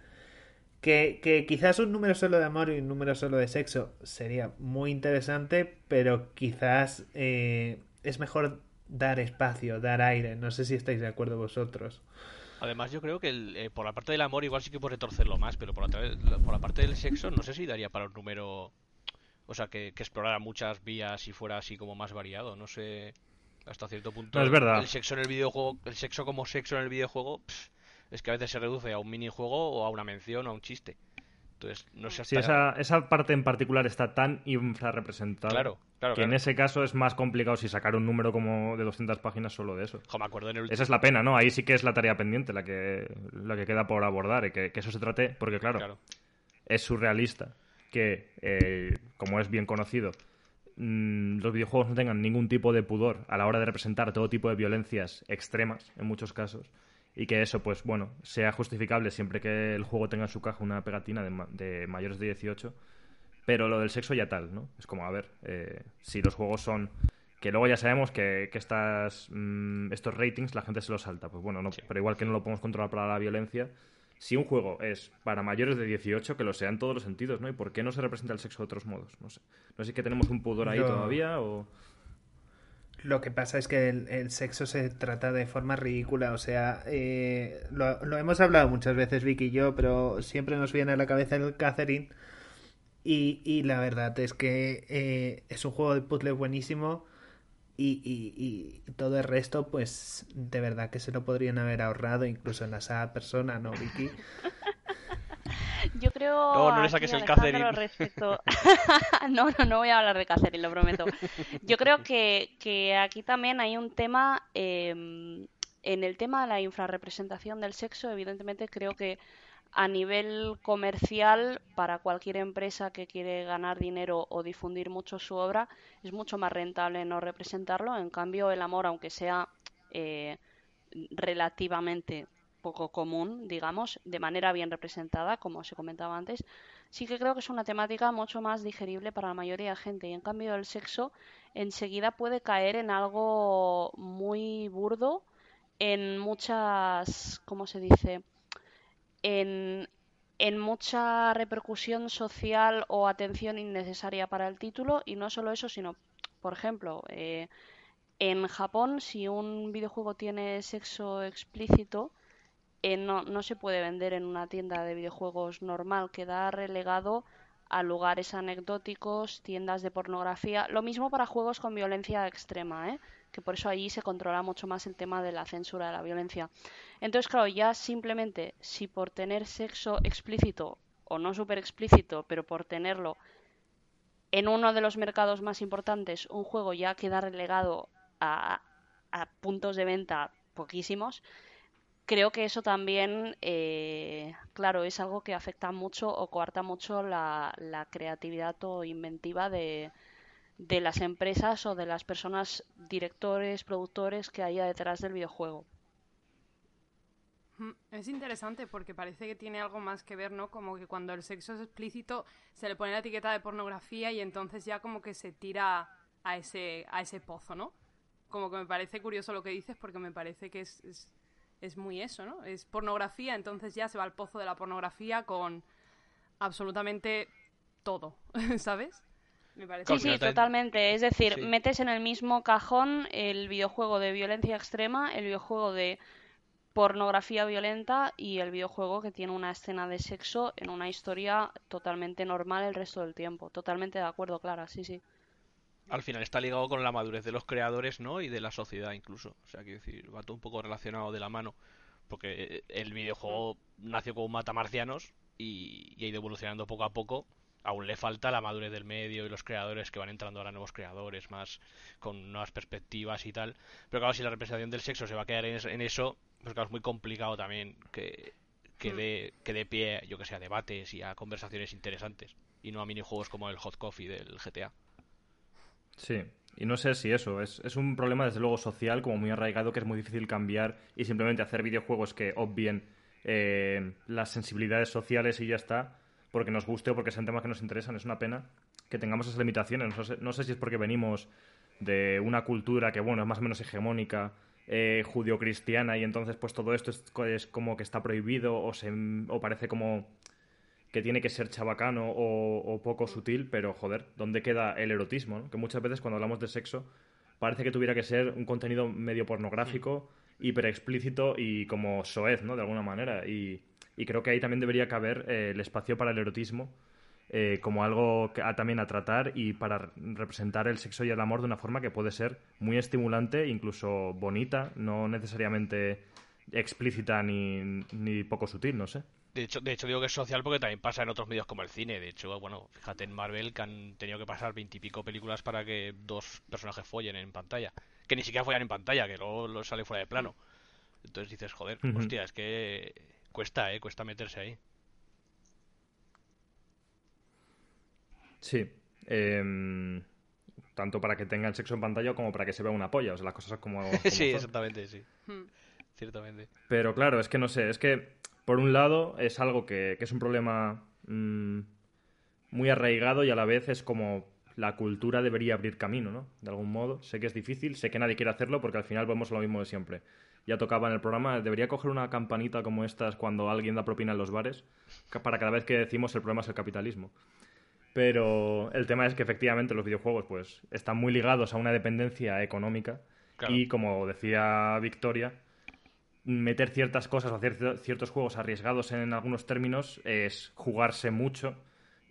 que, que, quizás un número solo de amor y un número solo de sexo sería muy interesante, pero quizás eh, es mejor dar espacio, dar aire. No sé si estáis de acuerdo vosotros. Además, yo creo que eh, por la parte del amor igual sí que puede retorcerlo más, pero por la, por la parte del sexo no sé si daría para un número... O sea, que, que explorara muchas vías y fuera así como más variado. No sé hasta cierto punto. es verdad. El sexo en el videojuego, el sexo como sexo en el videojuego, es que a veces se reduce a un minijuego o a una mención o a un chiste. Entonces, no sé hasta... esa, esa parte en particular está tan infrarrepresentada claro, claro, que en ese caso es más complicado si sacar un número como de 200 páginas solo de eso. me acuerdo en el... Esa es la pena, ¿no? Ahí sí que es la tarea pendiente, la que, la que queda por abordar, y que, eso se trate, porque claro, es surrealista que, eh, como es bien conocido, Mm, los videojuegos no tengan ningún tipo de pudor a la hora de representar todo tipo de violencias extremas, en muchos casos, y que eso, pues bueno, sea justificable siempre que el juego tenga en su caja una pegatina de, mayores de 18, pero lo del sexo ya tal, ¿no? Es como, a ver, eh, si los juegos son que luego ya sabemos que, estas, mm, estos ratings la gente se los salta. Pues bueno, no, pero igual que no lo podemos controlar para la violencia, si un juego es para mayores de 18, que lo sea en todos los sentidos, ¿no? ¿Y por qué no se representa el sexo de otros modos? No sé. No sé si que tenemos un pudor ahí todavía o... Lo que pasa es que el, sexo se trata de forma ridícula, o sea, eh, lo, hemos hablado muchas veces Vicky y yo, pero siempre nos viene a la cabeza el Catherine y, y la verdad es que eh, es un juego de puzzle buenísimo y, y, todo el resto, pues de verdad que se lo podrían haber ahorrado, incluso en la saga persona, ¿no, Vicky? *laughs* *laughs* Yo creo. No, no le saques el Catherine. *laughs* *laughs* no, no, no voy a hablar de Catherine, lo prometo. Yo creo que, que aquí también hay un tema. Em, en el tema de la infrarrepresentación del sexo, evidentemente creo que a nivel comercial, para cualquier empresa que quiere ganar dinero o difundir mucho su obra, es mucho más rentable no representarlo. En cambio, el amor, aunque sea eh, relativamente común, digamos, de manera bien representada, como se comentaba antes, sí que creo que es una temática mucho más digerible para la mayoría de gente. Y en cambio, el sexo enseguida puede caer en algo muy burdo, en muchas, ¿cómo se dice? en, mucha repercusión social o atención innecesaria para el título y no solo eso, sino, por ejemplo, eh, en Japón si un videojuego tiene sexo explícito, eh, no, no, se puede vender en una tienda de videojuegos normal, queda relegado a lugares anecdóticos, tiendas de pornografía. Lo mismo para juegos con violencia extrema, ¿eh? que por eso allí se controla mucho más el tema de la censura de la violencia. Entonces, claro, ya simplemente si por tener sexo explícito o no súper explícito, pero por tenerlo en uno de los mercados más importantes, un juego ya queda relegado a, puntos de venta poquísimos, creo que eso también, eh, claro, es algo que afecta mucho o coarta mucho la, creatividad o inventiva de, de las empresas o de las personas, directores, productores que haya detrás del videojuego. Es interesante porque parece que tiene algo más que ver, ¿no? Como que cuando el sexo es explícito se le pone la etiqueta de pornografía y entonces ya como que se tira a ese, a ese pozo, ¿no? Como que me parece curioso lo que dices porque me parece que es, es muy eso, ¿no? Es pornografía, entonces ya se va al pozo de la pornografía con absolutamente todo, *laughs* ¿sabes? Sí, sí, totalmente. Es decir, metes en el mismo cajón el videojuego de violencia extrema, el videojuego de pornografía violenta y el videojuego que tiene una escena de sexo en una historia totalmente normal el resto del tiempo. Totalmente de acuerdo, Clara, sí, sí. Al final está ligado con la madurez de los creadores, ¿no? Y de la sociedad incluso. O sea, quiero decir, va todo un poco relacionado de la mano. Porque el videojuego nació como matamarcianos y, y ha ido evolucionando poco a poco aún le falta la madurez del medio y los creadores que van entrando ahora nuevos creadores más con nuevas perspectivas y tal. Pero claro, si la representación del sexo se va a quedar en, eso, pues claro, es muy complicado también que, que, hmm. dé, que dé pie, yo que sé, a debates y a conversaciones interesantes. Y no a minijuegos como el Hot Coffee del GTA. Sí, y no sé si eso, es, es un problema desde luego social, como muy arraigado, que es muy difícil cambiar y simplemente hacer videojuegos que obvien eh, las sensibilidades sociales y ya está porque nos guste o porque sean temas que nos interesan. Es una pena que tengamos esas limitaciones. No sé, si es porque venimos de una cultura que, bueno, es más o menos hegemónica, eh, judio-cristiana, y entonces pues todo esto es, como que está prohibido o, se, o parece como que tiene que ser chabacano o, poco sutil, pero joder, ¿dónde queda el erotismo? Que muchas veces cuando hablamos de sexo parece que tuviera que ser un contenido medio pornográfico, hiper explícito y como soez, ¿no? De alguna manera. Y, y creo que ahí también debería caber eh, el espacio para el erotismo eh, como algo que, también a tratar y para representar el sexo y el amor de una forma que puede ser muy estimulante, incluso bonita, no necesariamente explícita ni, ni poco sutil, no sé. De hecho, de hecho digo que es social porque también pasa en otros medios como el cine. De hecho, bueno, fíjate en Marvel que han tenido que pasar veintipico películas para que dos personajes follen en pantalla. Que ni siquiera follan en pantalla, que luego lo sale fuera de plano. Entonces dices, joder, hostia, es que cuesta, ¿eh? Cuesta meterse ahí. Sí. Em, tanto para que tenga el sexo en pantalla como para que se vea una polla. O sea, las cosas como. *laughs* sí, exactamente, sí. Hmm. Ciertamente. Pero claro, es que no sé. Es que, por un lado, es algo que, es un problema mm, muy arraigado y a la vez es como la cultura debería abrir camino, ¿no? De algún modo. Sé que es difícil, sé que nadie quiere hacerlo porque al final vemos lo mismo de siempre ya tocaba en el programa, debería coger una campanita como estas cuando alguien da propina en los bares, para cada vez que decimos el problema es el capitalismo. Pero el tema es que efectivamente los videojuegos pues están muy ligados a una dependencia económica y como decía Victoria, meter ciertas cosas o hacer ciertos juegos arriesgados en algunos términos es jugarse mucho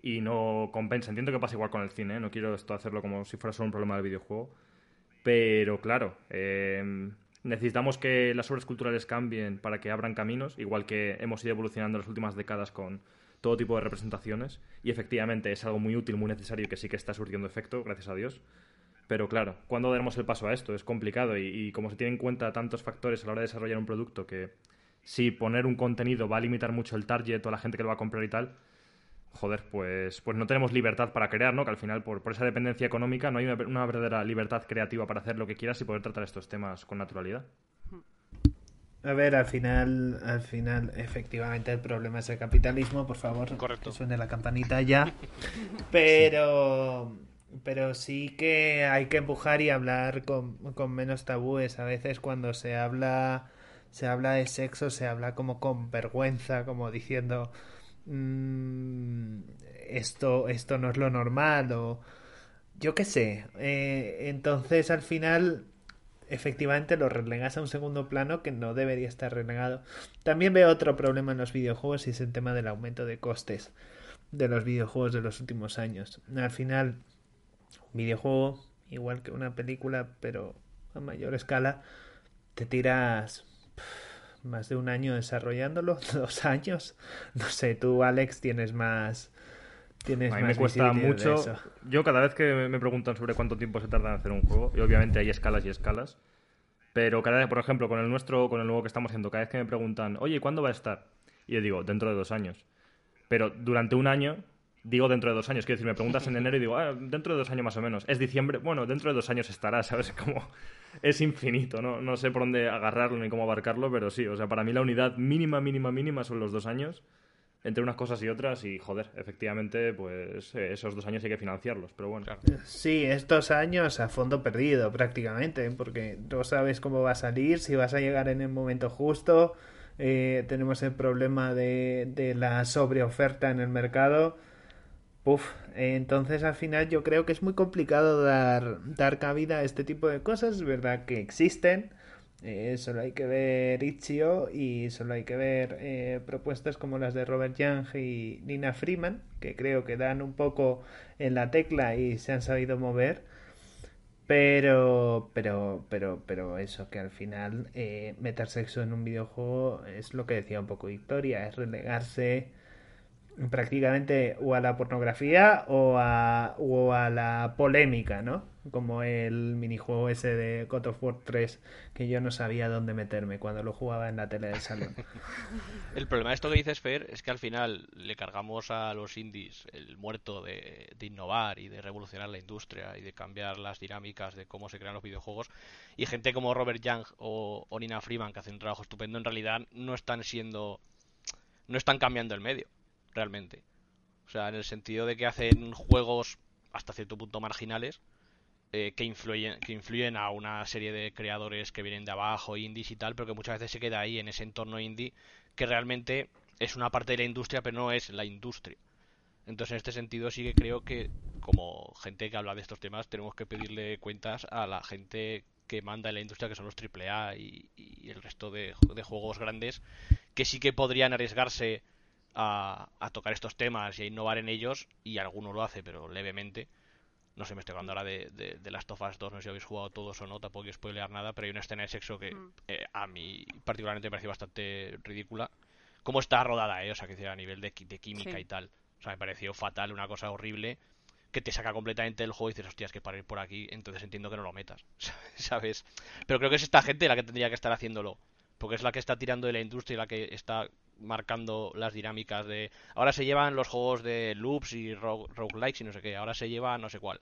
y no compensa. Entiendo que pasa igual con el cine, ¿eh? no quiero esto hacerlo como si fuera solo un problema del videojuego. Pero claro, eh, necesitamos que las obras culturales cambien para que abran caminos, igual que hemos ido evolucionando en las últimas décadas con todo tipo de representaciones. Y efectivamente es algo muy útil, muy necesario que sí que está surtiendo efecto, gracias a Dios. Pero claro, ¿cuándo daremos el paso a esto? Es complicado y, como se tienen en cuenta tantos factores a la hora de desarrollar un producto que si poner un contenido va a limitar mucho el target o la gente que lo va a comprar y tal, joder, pues, pues no tenemos libertad para crear, ¿no? Que al final, por, esa dependencia económica, no hay una, verdadera libertad creativa para hacer lo que quieras y poder tratar estos temas con naturalidad. A ver, al final, al final, efectivamente, el problema es el capitalismo, por favor, Correcto. que suene la campanita ya. *laughs* Pero, pero sí que hay que empujar y hablar con, con menos tabúes. A veces cuando se habla, se habla de sexo, se habla como con vergüenza, como diciendo, Mm, esto, esto no es lo normal o yo qué sé. Eh, entonces al final efectivamente lo relegas a un segundo plano que no debería estar relegado. También veo otro problema en los videojuegos y es el tema del aumento de costes de los videojuegos de los últimos años. Al final, un videojuego, igual que una película, pero a mayor escala, te tiras más de un año desarrollándolo, *laughs* dos años. No sé, tú, Alex, tienes más. Tienes a mí me cuesta mucho. Yo, cada vez que me preguntan sobre cuánto tiempo se tarda en hacer un juego, y obviamente hay escalas y escalas, pero cada vez, por ejemplo, con el nuestro, con el nuevo que estamos haciendo, cada vez que me preguntan, oye, ¿cuándo va a estar? Y yo digo, dentro de dos años. Pero durante un año digo dentro de dos años. Quiero decir, me preguntas en enero y digo, ah, dentro de dos años más o menos. Es diciembre, bueno, dentro de dos años estará, *laughs* ¿sabes? Como es infinito, ¿no? No sé por dónde agarrarlo ni cómo abarcarlo, pero sí, o sea, para mí la unidad mínima, mínima, mínima son los dos años entre unas cosas y otras y joder, efectivamente, pues eh, esos dos años hay que financiarlos, pero bueno. Sí, estos años a fondo perdido prácticamente, porque no sabes cómo va a salir, si vas a llegar en el momento justo, eh, tenemos el problema de, de la sobreoferta en el mercado Uf, entonces al final yo creo que es muy complicado dar, dar cabida a este tipo de cosas. Es verdad que existen, Eh, solo hay que ver Ichio y solo hay que ver eh, propuestas como las de Robert Young y Nina Freeman, que creo que dan un poco en la tecla y se han sabido mover. Pero, pero, pero, pero eso, que al final eh, meter sexo en un videojuego es lo que decía un poco Victoria, es relegarse prácticamente o a la pornografía o a, o a la polémica, ¿no? Como el minijuego ese de God of War 3 que yo no sabía dónde meterme cuando lo jugaba en la tele del salón. *laughs* el problema de esto que dices, Fer, es que al final le cargamos a los indies el muerto de, innovar y de revolucionar la industria y de cambiar las dinámicas de cómo se crean los videojuegos y gente como Robert Young o, o Nina Freeman que hacen un trabajo estupendo en realidad no están siendo no están cambiando el medio realmente. O sea, en el sentido de que hacen juegos hasta cierto punto marginales eh, que, influyen, que influyen a una serie de creadores que vienen de abajo, indies y tal, pero que muchas veces se queda ahí en ese entorno indie que realmente es una parte de la industria, pero no es la industria. Entonces, en este sentido, sí que creo que, como gente que habla de estos temas, tenemos que pedirle cuentas a la gente que manda en la industria, que son los AAA y, y el resto de, de, juegos grandes, que sí que podrían arriesgarse a, tocar estos temas y a innovar en ellos, y alguno lo hace, pero levemente. No sé, me estoy hablando ahora de, de, Last of Us 2, no sé si habéis jugado todos o no, tampoco quiero spoilear nada, pero hay una escena de sexo que mm. eh, a mí particularmente me pareció bastante ridícula. Cómo está rodada, ¿eh? O sea, que a nivel de, de química y tal. O sea, me pareció fatal, una cosa horrible que te saca completamente del juego y dices, hostias, que para ir por aquí, entonces entiendo que no lo metas, *laughs* ¿sabes? Pero creo que es esta gente la que tendría que estar haciéndolo, porque es la que está tirando de la industria y la que está marcando las dinámicas de ahora se llevan los juegos de loops y roguelikes y no sé qué, ahora se lleva no sé cuál.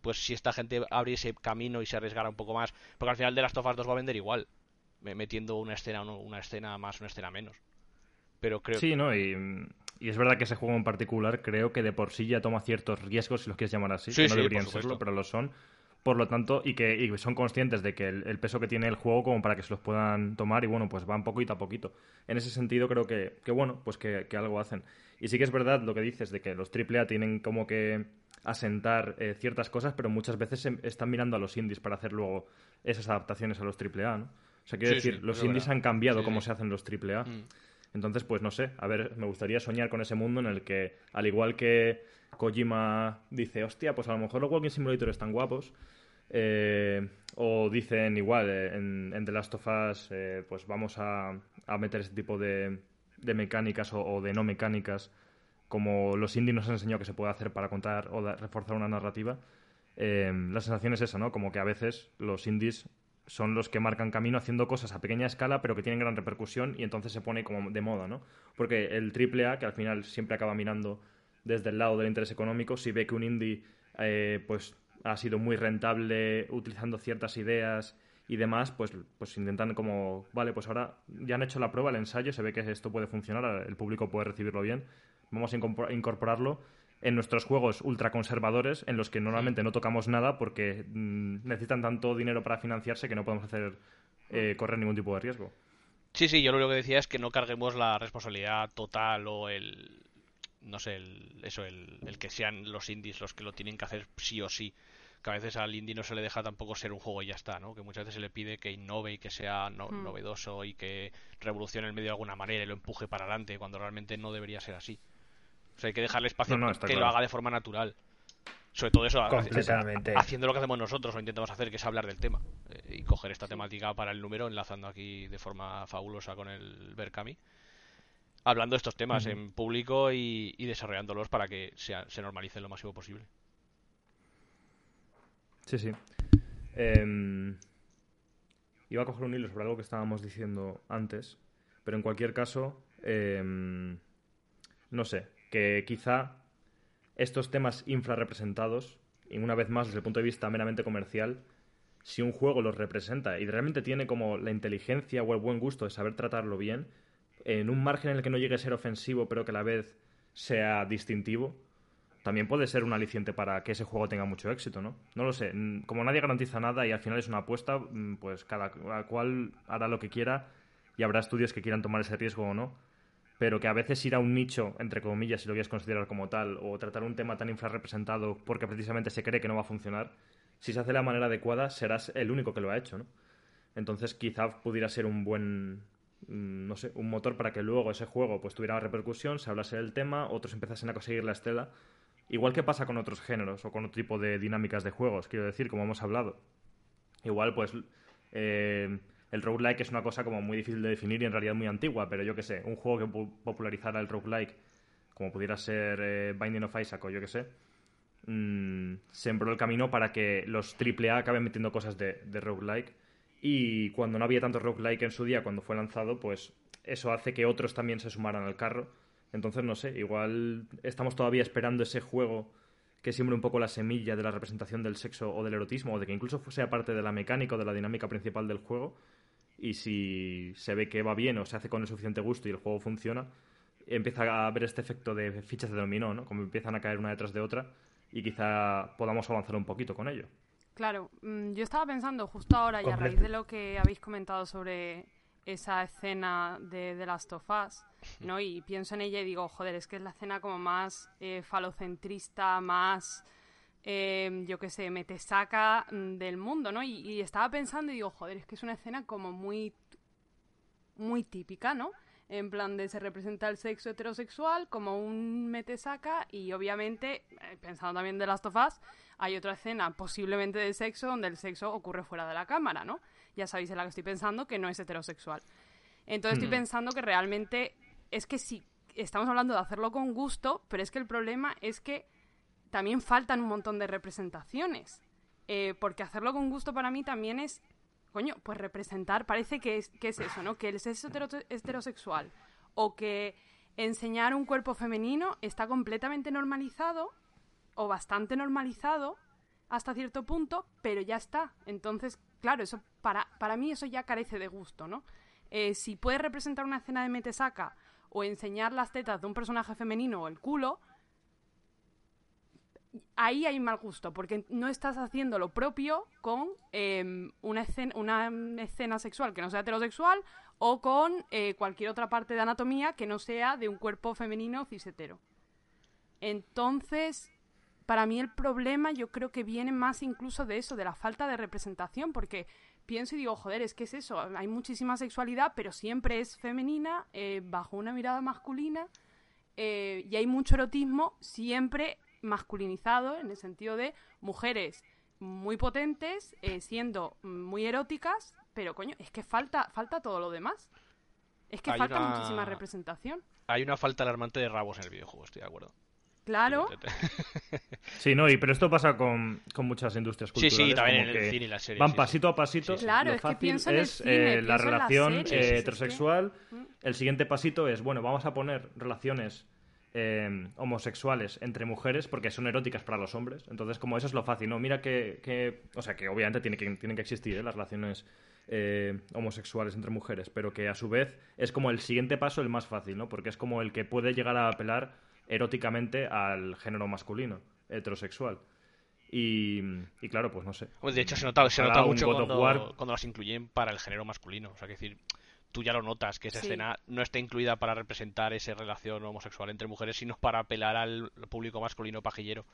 Pues si esta gente abre ese camino y se arriesgara un poco más, porque al final de las Tofas 2 va a vender igual, metiendo una escena una escena más, una escena menos. Pero creo Sí, ¿no? Y, y, es verdad que ese juego en particular creo que de por sí ya toma ciertos riesgos, si los quieres llamar así, que no deberían serlo, pero lo son por lo tanto, y que son conscientes de que el, peso que tiene el juego como para que se los puedan tomar y bueno, pues van poquito a poquito. En ese sentido creo que, que bueno, pues que, algo hacen. Y sí que es verdad lo que dices de que los AAA tienen como que asentar eh, ciertas cosas, pero muchas veces están mirando a los indies para hacer luego esas adaptaciones a los AAA, ¿no? O sea, quiero decir, los indies han cambiado cómo se hacen los AAA. Mm. Entonces, pues no sé, a ver, me gustaría soñar con ese mundo en el que, al igual que Kojima dice, hostia, pues a lo mejor los Walking Simulator están guapos, eh, o dicen igual, eh, en, The Last of Us, eh, pues vamos a, meter ese tipo de, mecánicas o, de no mecánicas, como los indies nos han enseñado que se puede hacer para contar o reforzar una narrativa. la sensación es esa, ¿no? Como que a veces los indies son los que marcan camino haciendo cosas a pequeña escala, pero que tienen gran repercusión y entonces se pone como de moda, ¿no? Porque el AAA, que al final siempre acaba mirando desde el lado del interés económico, si ve que un indie pues ha sido muy rentable utilizando ciertas ideas y demás, pues, pues intentan como, vale, pues ahora ya han hecho la prueba, el ensayo, se ve que esto puede funcionar, el público puede recibirlo bien, vamos a incorporarlo en nuestros juegos ultraconservadores en los que normalmente no tocamos nada porque mm, necesitan tanto dinero para financiarse que no podemos hacer eh, correr ningún tipo de riesgo. Sí, sí, yo lo único que decía es que no carguemos la responsabilidad total o el, no sé, el, eso, el, el, que sean los indies los que lo tienen que hacer sí o sí. Que a veces al indie no se le deja tampoco ser un juego y ya está, ¿no? Que muchas veces se le pide que innove y que sea hmm. novedoso y que revolucione el medio de alguna manera y lo empuje para adelante, cuando realmente no debería ser así. O sea, hay que dejarle espacio que lo haga de forma natural. Sobre todo eso, haciendo lo que hacemos nosotros o intentamos hacer, que es hablar del tema. Eh, y coger esta temática para el número, enlazando aquí de forma fabulosa con el Berkami hablando de estos temas en público y, desarrollándolos para que se, se normalicen lo máximo posible. Sí, sí. Em, iba a coger un hilo sobre algo que estábamos diciendo antes, pero en cualquier caso, em, no sé, que quizá estos temas infrarrepresentados, y una vez más desde el punto de vista meramente comercial, si un juego los representa y realmente tiene como la inteligencia o el buen gusto de saber tratarlo bien, en un margen en el que no llegue a ser ofensivo, pero que a la vez sea distintivo, también puede ser un aliciente para que ese juego tenga mucho éxito, ¿no? No lo sé. Como nadie garantiza nada y al final es una apuesta, mm, pues cada cual hará lo que quiera y habrá estudios que quieran tomar ese riesgo o no. Pero que a veces ir a un nicho, entre comillas, si lo quieres considerar como tal, o tratar un tema tan infrarrepresentado porque precisamente se cree que no va a funcionar, si se hace de la manera adecuada, serás el único que lo ha hecho, ¿no? Entonces quizá pudiera ser un buen, mm, no sé, un motor para que luego ese juego pues tuviera repercusión, se hablase del tema, otros empezasen a conseguir la estela. Igual que pasa con otros géneros o con otro tipo de dinámicas de juegos, quiero decir, como hemos hablado. Igual, pues, eh, el roguelike es una cosa como muy difícil de definir y en realidad muy antigua, pero yo que sé, un juego que popularizara el roguelike, como pudiera ser eh, Binding of Isaac o yo que sé, mmm, sembró el camino para que los AAA acaben metiendo cosas de, de roguelike y cuando no había tanto roguelike en su día cuando fue lanzado, pues eso hace que otros también se sumaran al carro. Entonces, no sé, igual estamos todavía esperando ese juego que siembre un poco la semilla de la representación del sexo o del erotismo, o de que incluso sea parte de la mecánica o de la dinámica principal del juego. Y si se ve que va bien o se hace con el suficiente gusto y el juego funciona, empieza a haber este efecto de fichas de dominó, ¿no? Como empiezan a caer una detrás de otra y quizá podamos avanzar un poquito con ello. Claro, mm, yo estaba pensando justo ahora y a raíz de lo que habéis comentado sobre esa escena de The Last of Us, ¿no? Y pienso en ella y digo, joder, es que es la escena como más eh, falocentrista, más, eh, yo qué sé, metesaca mm, del mundo, ¿no? Y, y, estaba pensando y digo, joder, es que es una escena como muy, muy típica, ¿no? En plan de se representa el sexo heterosexual como un metesaca y obviamente, eh, pensando también de Last of Us, hay otra escena posiblemente de sexo donde el sexo ocurre fuera de la cámara, ¿no? Ya sabéis en la que estoy pensando que no es heterosexual. Entonces estoy hmm. pensando que realmente es que sí, estamos hablando de hacerlo con gusto, pero es que el problema es que también faltan un montón de representaciones. Eh, porque hacerlo con gusto para mí también es, coño, pues representar, parece que es, que es eso, ¿no? Que el sexo heterosexual o que enseñar un cuerpo femenino está completamente normalizado o bastante normalizado hasta cierto punto, pero ya está. Entonces, claro, eso para, para mí eso ya carece de gusto, ¿no? Eh, si puedes representar una escena de metesaca o enseñar las tetas de un personaje femenino o el culo, ahí hay mal gusto, porque no estás haciendo lo propio con em, una, escena, una escena sexual que no sea heterosexual o con eh, cualquier otra parte de anatomía que no sea de un cuerpo femenino cisetero. Entonces, para mí el problema yo creo que viene más incluso de eso, de la falta de representación, porque pienso y digo, joder, es que es eso, hay muchísima sexualidad, pero siempre es femenina, eh, bajo una mirada masculina, eh, y hay mucho erotismo siempre masculinizado, en el sentido de mujeres muy potentes, eh, siendo muy eróticas, pero coño, es que falta, falta todo lo demás. Es que falta muchísima representación. Hay una falta alarmante de rabos en el videojuego, estoy de acuerdo. Claro. Sí, no, y, pero esto pasa con, muchas industrias culturales. Sí, sí, también en el cine y la serie. Van pasito a pasito. claro, lo fácil es, eh, la relación eh, heterosexual. Mm. El siguiente pasito es, bueno, vamos a poner relaciones eh, homosexuales entre mujeres porque son eróticas para los hombres. Entonces, como eso es lo fácil, ¿no? Mira que, o sea, que obviamente tiene que, tienen que existir las relaciones homosexuales entre mujeres, pero que a su vez es como el siguiente paso el más fácil, ¿no? Porque es como el que puede llegar a apelar eróticamente al género masculino, heterosexual. Y, claro, pues no sé. de hecho, se nota, se nota mucho cuando, cuando, las incluyen para el género masculino. O sea, que decir, tú ya lo notas, que esa escena no está incluida para representar esa relación homosexual entre mujeres, sino para apelar al público masculino pajillero.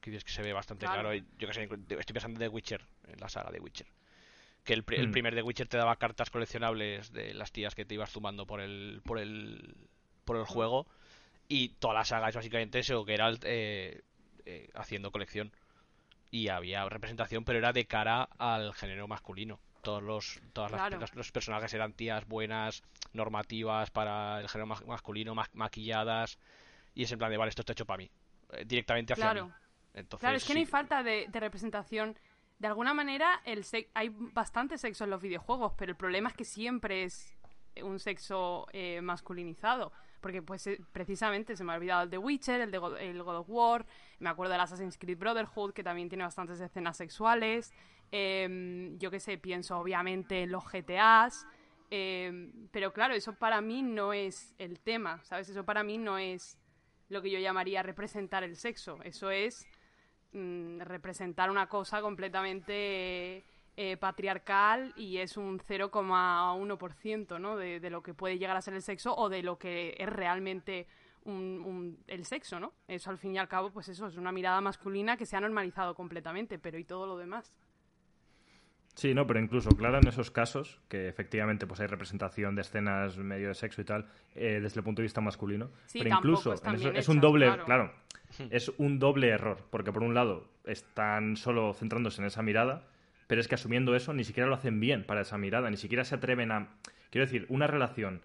Que es que se ve bastante claro. Yo que sé, estoy pensando en The Witcher, en la saga de Witcher. Que el, el mm. primer The Witcher te daba cartas coleccionables de las tías que te ibas sumando por el, por el, por el juego y toda la saga es básicamente eso, que era eh, eh, haciendo colección. Y había representación, pero era de cara al género masculino. Todos los, todas las, los personajes eran tías buenas, normativas para el género masculino, maquilladas. Y es en plan de, vale, esto está hecho para mí. Eh, directamente hacia claro. Entonces, claro, es que no hay falta de, representación. De alguna manera, el hay bastante sexo en los videojuegos, pero el problema es que siempre es un sexo masculinizado. Porque pues eh, precisamente se me ha olvidado el de Witcher, el de God, el God of War, me acuerdo del Assassin's Creed Brotherhood, que también tiene bastantes escenas sexuales. Em, yo qué sé, pienso obviamente en los GTAs. Em, pero claro, eso para mí no es el tema, ¿sabes? Eso para mí no es lo que yo llamaría representar el sexo. Eso es mm, representar una cosa completamente eh, patriarcal y es un 0,1% ¿no? De, de, lo que puede llegar a ser el sexo o de lo que es realmente un, el sexo, ¿no? Eso al fin y al cabo, pues eso, es una mirada masculina que se ha normalizado completamente, pero ¿y todo lo demás? Sí, no, pero incluso, claro, en esos casos, que efectivamente pues hay representación de escenas medio de sexo y tal, eh, desde el punto de vista masculino, Sí, pero tampoco incluso en eso- es un doble, claro. claro, es un doble error, porque por un lado están solo centrándose en esa mirada, pero es que asumiendo eso ni siquiera lo hacen bien para esa mirada, ni siquiera se atreven a, quiero decir, una relación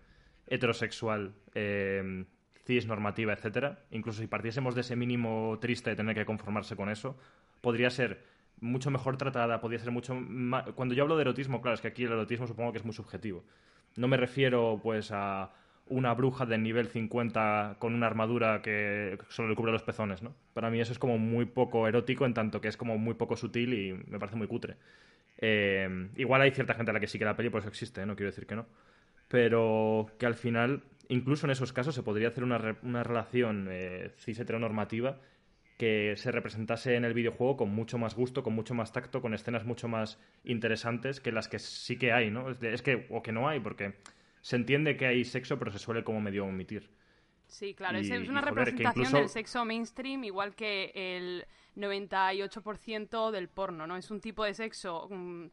heterosexual, eh, cis, normativa, etcétera, incluso si partiésemos de ese mínimo triste de tener que conformarse con eso, podría ser mucho mejor tratada, podría ser mucho más... Cuando yo hablo de erotismo, claro, es que aquí el erotismo supongo que es muy subjetivo. No me refiero, pues, a una bruja del nivel 50 con una armadura que solo le cubre los pezones, ¿no? Para mí eso es como muy poco erótico en tanto que es como muy poco sutil y me parece muy cutre. Eh, igual hay cierta gente a la que sí que la peli por eso existe, ¿eh? no quiero decir que no. Pero que al final, incluso en esos casos, se podría hacer una, re- una relación eh, cis heteronormativa que se representase en el videojuego con mucho más gusto, con mucho más tacto, con escenas mucho más interesantes que las que sí que hay, ¿no? De- es que, o que no hay, porque se entiende que hay sexo, pero se suele como medio omitir. Sí, claro, es, Y- es una joder, representación incluso- del sexo mainstream igual que el 98% del porno, ¿no? Es un tipo de sexo mm,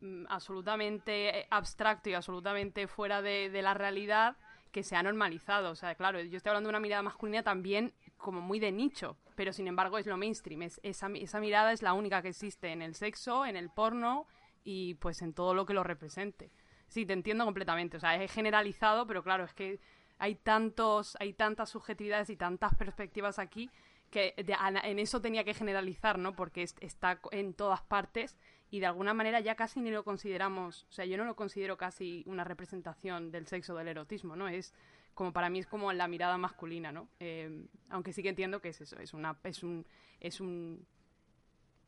mm, absolutamente abstracto y absolutamente fuera de, de la realidad que se ha normalizado. O sea, claro, yo estoy hablando de una mirada masculina también como muy de nicho, pero sin embargo es lo mainstream. Es, esa, esa mirada es la única que existe en el sexo, en el porno y pues en todo lo que lo represente. Sí, te entiendo completamente. O sea, es generalizado, pero claro, es que hay tantos, hay tantas subjetividades y tantas perspectivas aquí que en eso tenía que generalizar, ¿no? Porque es- está en todas partes y de alguna manera ya casi ni lo consideramos, o sea, yo no lo considero casi una representación del sexo del erotismo, ¿no? Es como para mí es como la mirada masculina, ¿no? Eh, aunque sí que entiendo que es eso, es una, es un, es un,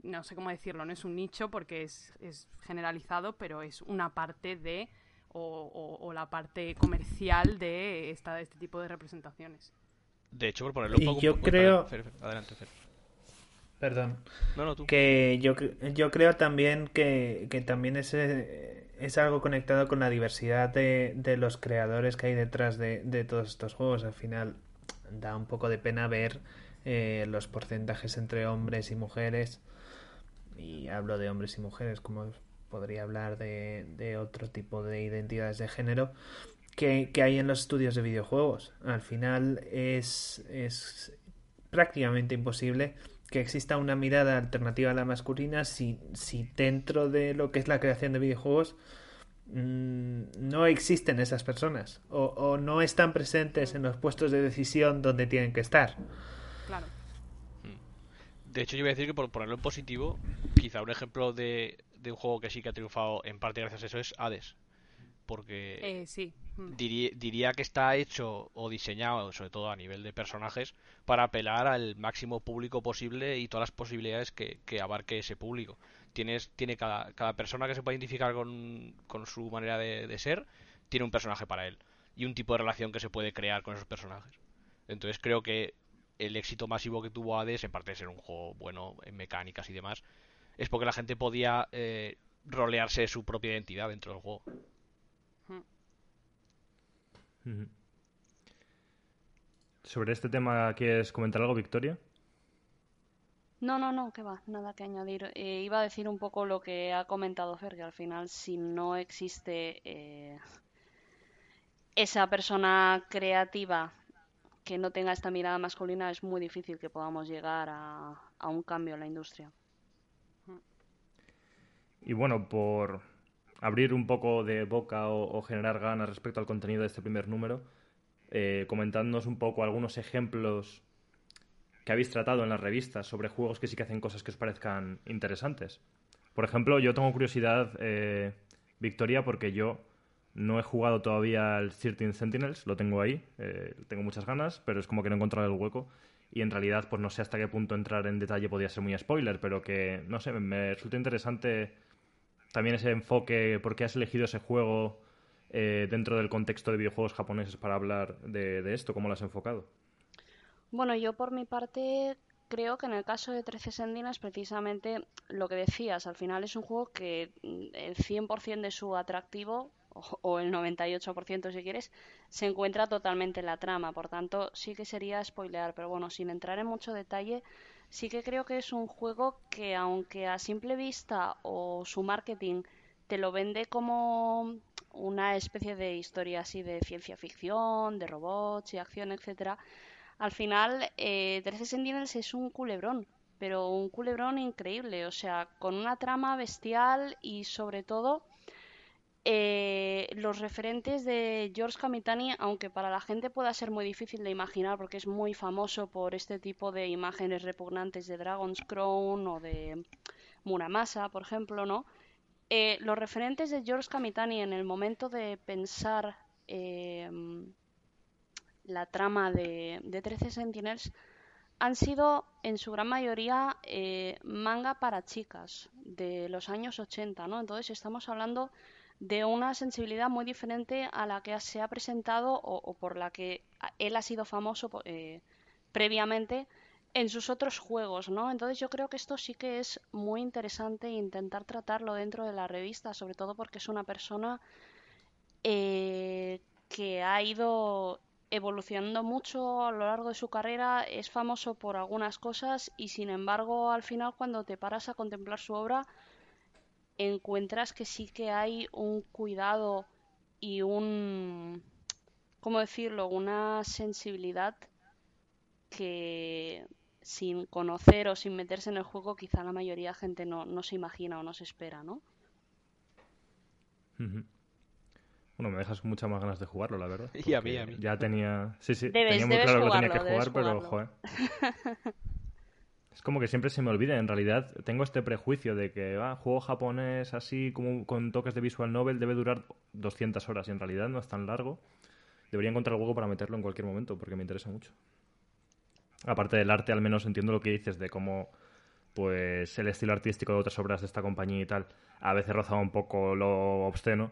no sé cómo decirlo, no es un nicho porque es, es generalizado, pero es una parte de o, o- o la parte comercial de esta, de este tipo de representaciones. De hecho, por ponerlo un Y poco... yo uy, creo- perdón, Fer, Fer, adelante, Fer. Perdón. No, no, tú. Que yo, cre- yo creo también que, que también es, es algo conectado con la diversidad de, de los creadores que hay detrás de, de todos estos juegos. Al final da un poco de pena ver eh, los porcentajes entre hombres y mujeres. Y hablo de hombres y mujeres, como podría hablar de, de otro tipo de identidades de género que, que hay en los estudios de videojuegos. Al final es, es prácticamente imposible que exista una mirada alternativa a la masculina si, si dentro de lo que es la creación de videojuegos mm, no existen esas personas o, o no están presentes en los puestos de decisión donde tienen que estar. Claro. De hecho, yo voy a decir que por ponerlo en positivo, quizá un ejemplo de, de un juego que sí que ha triunfado en parte gracias a eso es Hades. Porque Eh, sí. Mm. diría, diría que está hecho o diseñado, sobre todo a nivel de personajes, para apelar al máximo público posible y todas las posibilidades que, que abarque ese público. Tienes, tiene cada, cada persona que se puede identificar con, con su manera de, de ser, tiene un personaje para él y un tipo de relación que se puede crear con esos personajes. Entonces creo que el éxito masivo que tuvo Hades, en parte de ser un juego bueno en mecánicas y demás, es porque la gente podía eh, rolearse su propia identidad dentro del juego. Sobre este tema, ¿quieres comentar algo, Victoria? No, no, no, que va, nada que añadir. Eh, iba a decir un poco lo que ha comentado Fer, que al final si no existe eh, esa persona creativa que no tenga esta mirada masculina, es muy difícil que podamos llegar a, un cambio en la industria. Y bueno, por abrir un poco de boca o, o generar ganas respecto al contenido de este primer número, eh, comentándonos un poco algunos ejemplos que habéis tratado en las revistas sobre juegos que sí que hacen cosas que os parezcan interesantes. Por ejemplo, yo tengo curiosidad, eh, Victoria, porque yo no he jugado todavía al 13 Sentinels, lo tengo ahí, eh, tengo muchas ganas, pero es como que no he encontrado el hueco. Y en realidad, pues no sé hasta qué punto entrar en detalle podría ser muy spoiler, pero que, no sé, me resulta interesante también ese enfoque, por qué has elegido ese juego eh, dentro del contexto de videojuegos japoneses para hablar de, de esto, cómo lo has enfocado. Bueno, yo por mi parte creo que en el caso de 13 Sendinas precisamente lo que decías, al final es un juego que mm, el 100% de su atractivo o, el 98% si quieres se encuentra totalmente en la trama, por tanto sí que sería spoilear, pero bueno, sin entrar en mucho detalle, sí que creo que es un juego que aunque a simple vista o su marketing te lo vende como una especie de historia así de ciencia ficción, de robots y acción, etcétera, al final eh, 13 Sentinels es un culebrón, pero un culebrón increíble, o sea, con una trama bestial y sobre todo eh, los referentes de George Kamitani, aunque para la gente pueda ser muy difícil de imaginar porque es muy famoso por este tipo de imágenes repugnantes de Dragon's Crown o de Muramasa, por ejemplo, ¿no? Eh, los referentes de George Kamitani en el momento de pensar eh, la trama de, de 13 Sentinels han sido en su gran mayoría eh, manga para chicas de los años 80, ¿no? Entonces estamos hablando de una sensibilidad muy diferente a la que se ha presentado o, por la que él ha sido famoso eh, previamente en sus otros juegos, ¿no? Entonces yo creo que esto sí que es muy interesante intentar tratarlo dentro de la revista, sobre todo porque es una persona eh, que ha ido evolucionando mucho a lo largo de su carrera, es famoso por algunas cosas y sin embargo al final cuando te paras a contemplar su obra encuentras que sí que hay un cuidado y un, ¿cómo decirlo?, una sensibilidad que sin conocer o sin meterse en el juego quizá la mayoría de gente no, no se imagina o no se espera, ¿no? Bueno, me dejas muchas más ganas de jugarlo, la verdad. *laughs* Y a mí, a mí. Ya tenía. Sí, sí, debes, tenía muy claro que tenía que jugar, pero joder. *laughs* es como que siempre se me olvida. En realidad, tengo este prejuicio de que ah, juego japonés así, como con toques de visual novel, debe durar 200 horas. Y en realidad no es tan largo. Debería encontrar juego para meterlo en cualquier momento, porque me interesa mucho. Aparte del arte, al menos entiendo lo que dices de cómo pues el estilo artístico de otras obras de esta compañía y tal a veces rozaba un poco lo obsceno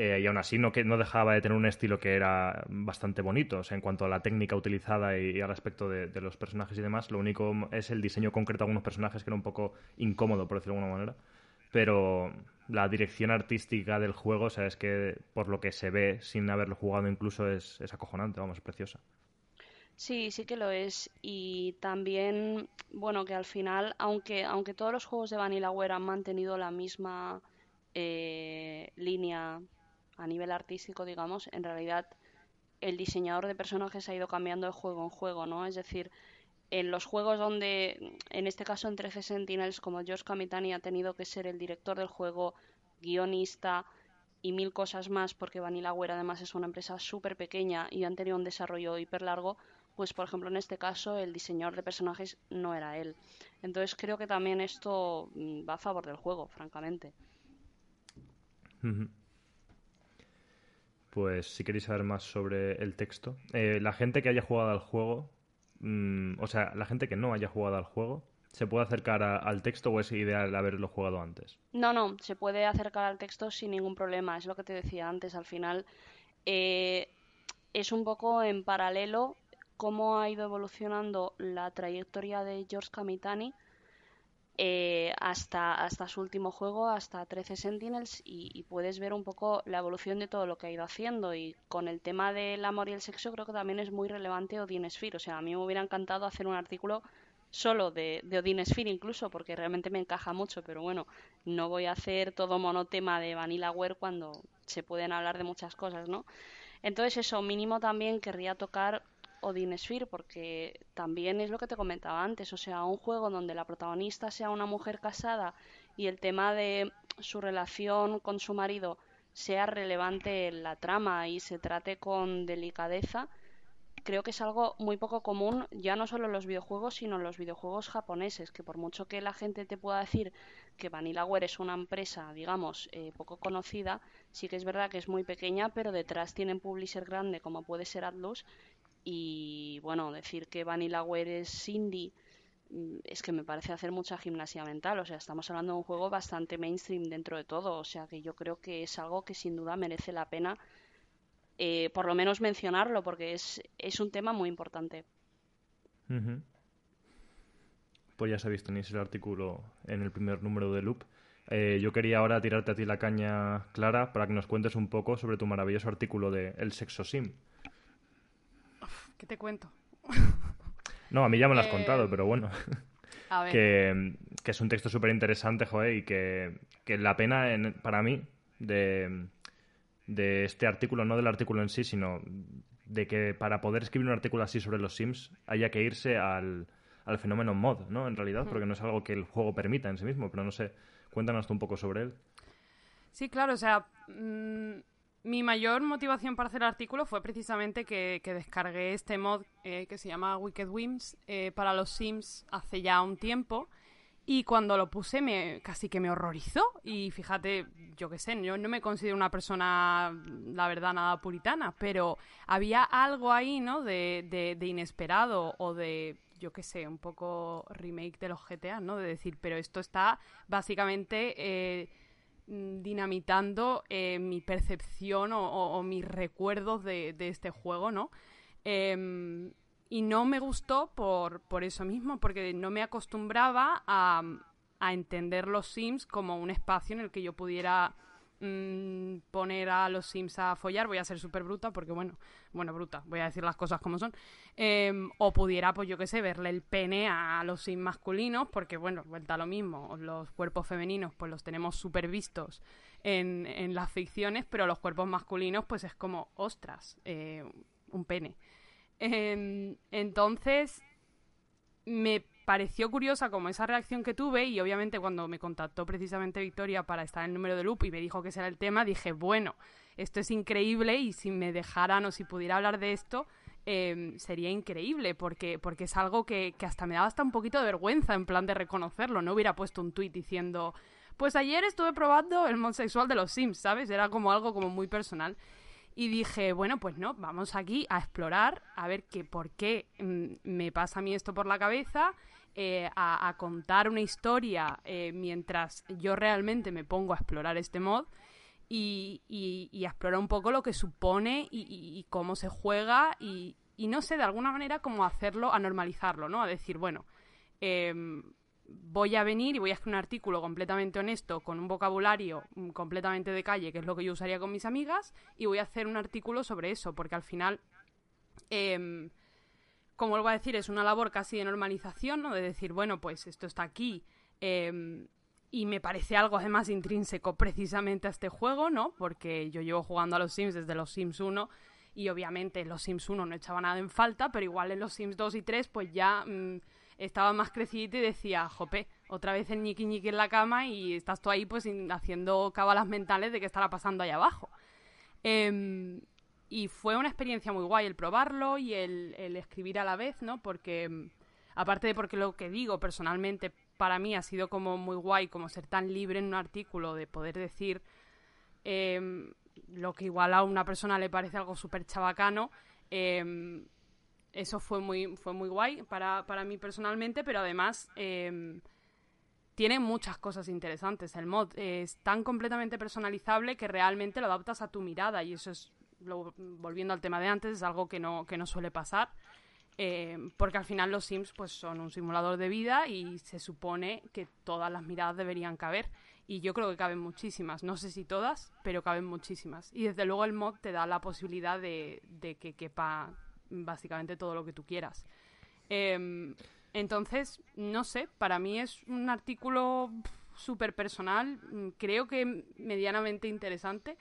eh, y aún así no, que, no dejaba de tener un estilo que era bastante bonito. O sea, en cuanto a la técnica utilizada y, al aspecto de, los personajes y demás, lo único es el diseño concreto de algunos personajes que era un poco incómodo, por decirlo de alguna manera. Pero la dirección artística del juego, o sea, es que por lo que se ve sin haberlo jugado incluso es, es acojonante, vamos, es preciosa. Sí, sí que lo es. Y también, bueno, que al final, aunque, aunque todos los juegos de Vanillaware han mantenido la misma eh, línea a nivel artístico, digamos, en realidad el diseñador de personajes ha ido cambiando de juego en juego, ¿no? Es decir, en los juegos donde, en este caso en 13 Sentinels, como George Kamitani ha tenido que ser el director del juego, guionista y mil cosas más, porque Vanillaware además es una empresa súper pequeña y han tenido un desarrollo hiper largo, pues por ejemplo en este caso el diseñador de personajes no era él. Entonces creo que también esto mm, va a favor del juego, francamente pues si queréis saber más sobre el texto, eh, la gente que haya jugado al juego, mm, o sea, la gente que no haya jugado al juego, ¿se puede acercar al texto o es ideal haberlo jugado antes? No, no, se puede acercar al texto sin ningún problema, es lo que te decía antes, al final eh, es un poco en paralelo cómo ha ido evolucionando la trayectoria de George Kamitani eh, hasta, hasta su último juego, hasta 13 Sentinels, y, puedes ver un poco la evolución de todo lo que ha ido haciendo. Y con el tema del amor y el sexo, creo que también es muy relevante Odin Sphere. O sea, a mí me hubiera encantado hacer un artículo solo de, de Odin Sphere, incluso, porque realmente me encaja mucho. Pero bueno, no voy a hacer todo monotema de Vanillaware cuando se pueden hablar de muchas cosas, ¿no? Entonces, eso, mínimo también querría tocar Odin Sphere, porque también es lo que te comentaba antes, o sea, un juego donde la protagonista sea una mujer casada y el tema de su relación con su marido sea relevante en la trama y se trate con delicadeza, creo que es algo muy poco común, ya no solo en los videojuegos, sino en los videojuegos japoneses, que por mucho que la gente te pueda decir que Vanillaware es una empresa, digamos, eh, poco conocida, sí que es verdad que es muy pequeña, pero detrás tienen publisher grande como puede ser Atlus y bueno, decir que Vanillaware es indie mm, es que me parece hacer mucha gimnasia mental. O sea, estamos hablando de un juego bastante mainstream dentro de todo. O sea, que yo creo que es algo que sin duda merece la pena, eh, por lo menos mencionarlo, porque es, es un tema muy importante. Pues ya sabéis, tenéis el artículo en el primer número de Loop. Eh, yo quería ahora tirarte a ti la caña, Clara, para que nos cuentes un poco sobre tu maravilloso artículo de El Sexo Sim. ¿Qué te cuento? *laughs* No, a mí ya me lo has Eh, contado, pero bueno. A ver. que, que es un texto súper interesante, joder, y que, que la pena en- para mí de, de este artículo, no del artículo en sí, sino de que para poder escribir un artículo así sobre los Sims haya que irse al, al fenómeno mod, ¿no? En realidad, porque no es algo que el juego permita en sí mismo, pero no sé, cuéntanos tú un poco sobre él. Sí, claro, o sea, mm, mi mayor motivación para hacer el artículo fue precisamente que, descargué este mod eh, que se llama Wicked Whims eh, para los Sims hace ya un tiempo. Y cuando lo puse me casi que me horrorizó. Y fíjate, yo qué sé, yo no me considero una persona, la verdad, nada puritana, pero había algo ahí, ¿no? De, de, de inesperado o de, yo qué sé, un poco remake de los GTA, ¿no? De decir, pero esto está básicamente eh, dinamitando eh, mi percepción o, mis recuerdos de, de este juego, ¿no? Em, y no me gustó por, por eso mismo, porque no me acostumbraba a, a entender los Sims como un espacio en el que yo pudiera mm, poner a los Sims a follar. Voy a ser súper bruta, porque bueno, bueno, bruta, voy a decir las cosas como son. Em, o pudiera, pues yo qué sé, verle el pene a los Sims masculinos, porque bueno, vuelta a lo mismo, los cuerpos femeninos pues los tenemos súper vistos en, en las ficciones, pero los cuerpos masculinos pues es como, ostras, eh, un pene. Em, entonces, me pareció curiosa como esa reacción que tuve y obviamente cuando me contactó precisamente Victoria para estar en el número de loop y me dijo que ese era el tema, dije, bueno, esto es increíble y si me dejaran o si pudiera hablar de esto, eh, sería increíble porque, porque es algo que, que hasta me daba hasta un poquito de vergüenza en plan de reconocerlo. No hubiera puesto un tuit diciendo, pues ayer estuve probando el mod sexual de los Sims, ¿sabes? Era como algo como muy personal. Y dije, bueno, pues no, vamos aquí a explorar, a ver que por qué mm, me pasa a mí esto por la cabeza, eh, a, a contar una historia eh, mientras yo realmente me pongo a explorar este mod y, a explorar un poco lo que supone y, cómo se juega y, no sé, de alguna manera cómo hacerlo, a normalizarlo, ¿no? A decir, bueno, em, voy a venir y voy a escribir un artículo completamente honesto, con un vocabulario mm, completamente de calle, que es lo que yo usaría con mis amigas, y voy a hacer un artículo sobre eso, porque al final, em, como vuelvo a decir, es una labor casi de normalización, ¿no? De decir, bueno, pues esto está aquí, em, y me parece algo además intrínseco precisamente a este juego, ¿no? Porque yo llevo jugando a los Sims desde los Sims 1 y obviamente en los Sims 1 no echaba nada en falta, pero igual en los Sims 2 y 3 pues ya mm, estaba más crecidito y decía, jope, otra vez el ñiqui ñiqui en la cama y estás tú ahí pues haciendo cábalas mentales de qué estará pasando ahí abajo. Em, y fue una experiencia muy guay el probarlo y el, el escribir a la vez, ¿no? Porque, mm, aparte de porque lo que digo personalmente para mí ha sido como muy guay, como ser tan libre en un artículo, de poder decir em, lo que igual a una persona le parece algo súper chabacano, em, eso fue muy, fue muy guay para, para mí personalmente, pero además em, tiene muchas cosas interesantes. El mod es tan completamente personalizable que realmente lo adaptas a tu mirada y eso es, lo- volviendo al tema de antes, es algo que no, que no suele pasar. Eh, porque al final los Sims pues son un simulador de vida y se supone que todas las miradas deberían caber. Y yo creo que caben muchísimas, no sé si todas, pero caben muchísimas. Y desde luego el mod te da la posibilidad de, que quepa básicamente todo lo que tú quieras. Em, entonces, no sé, para mí es un artículo súper personal, creo que medianamente interesante,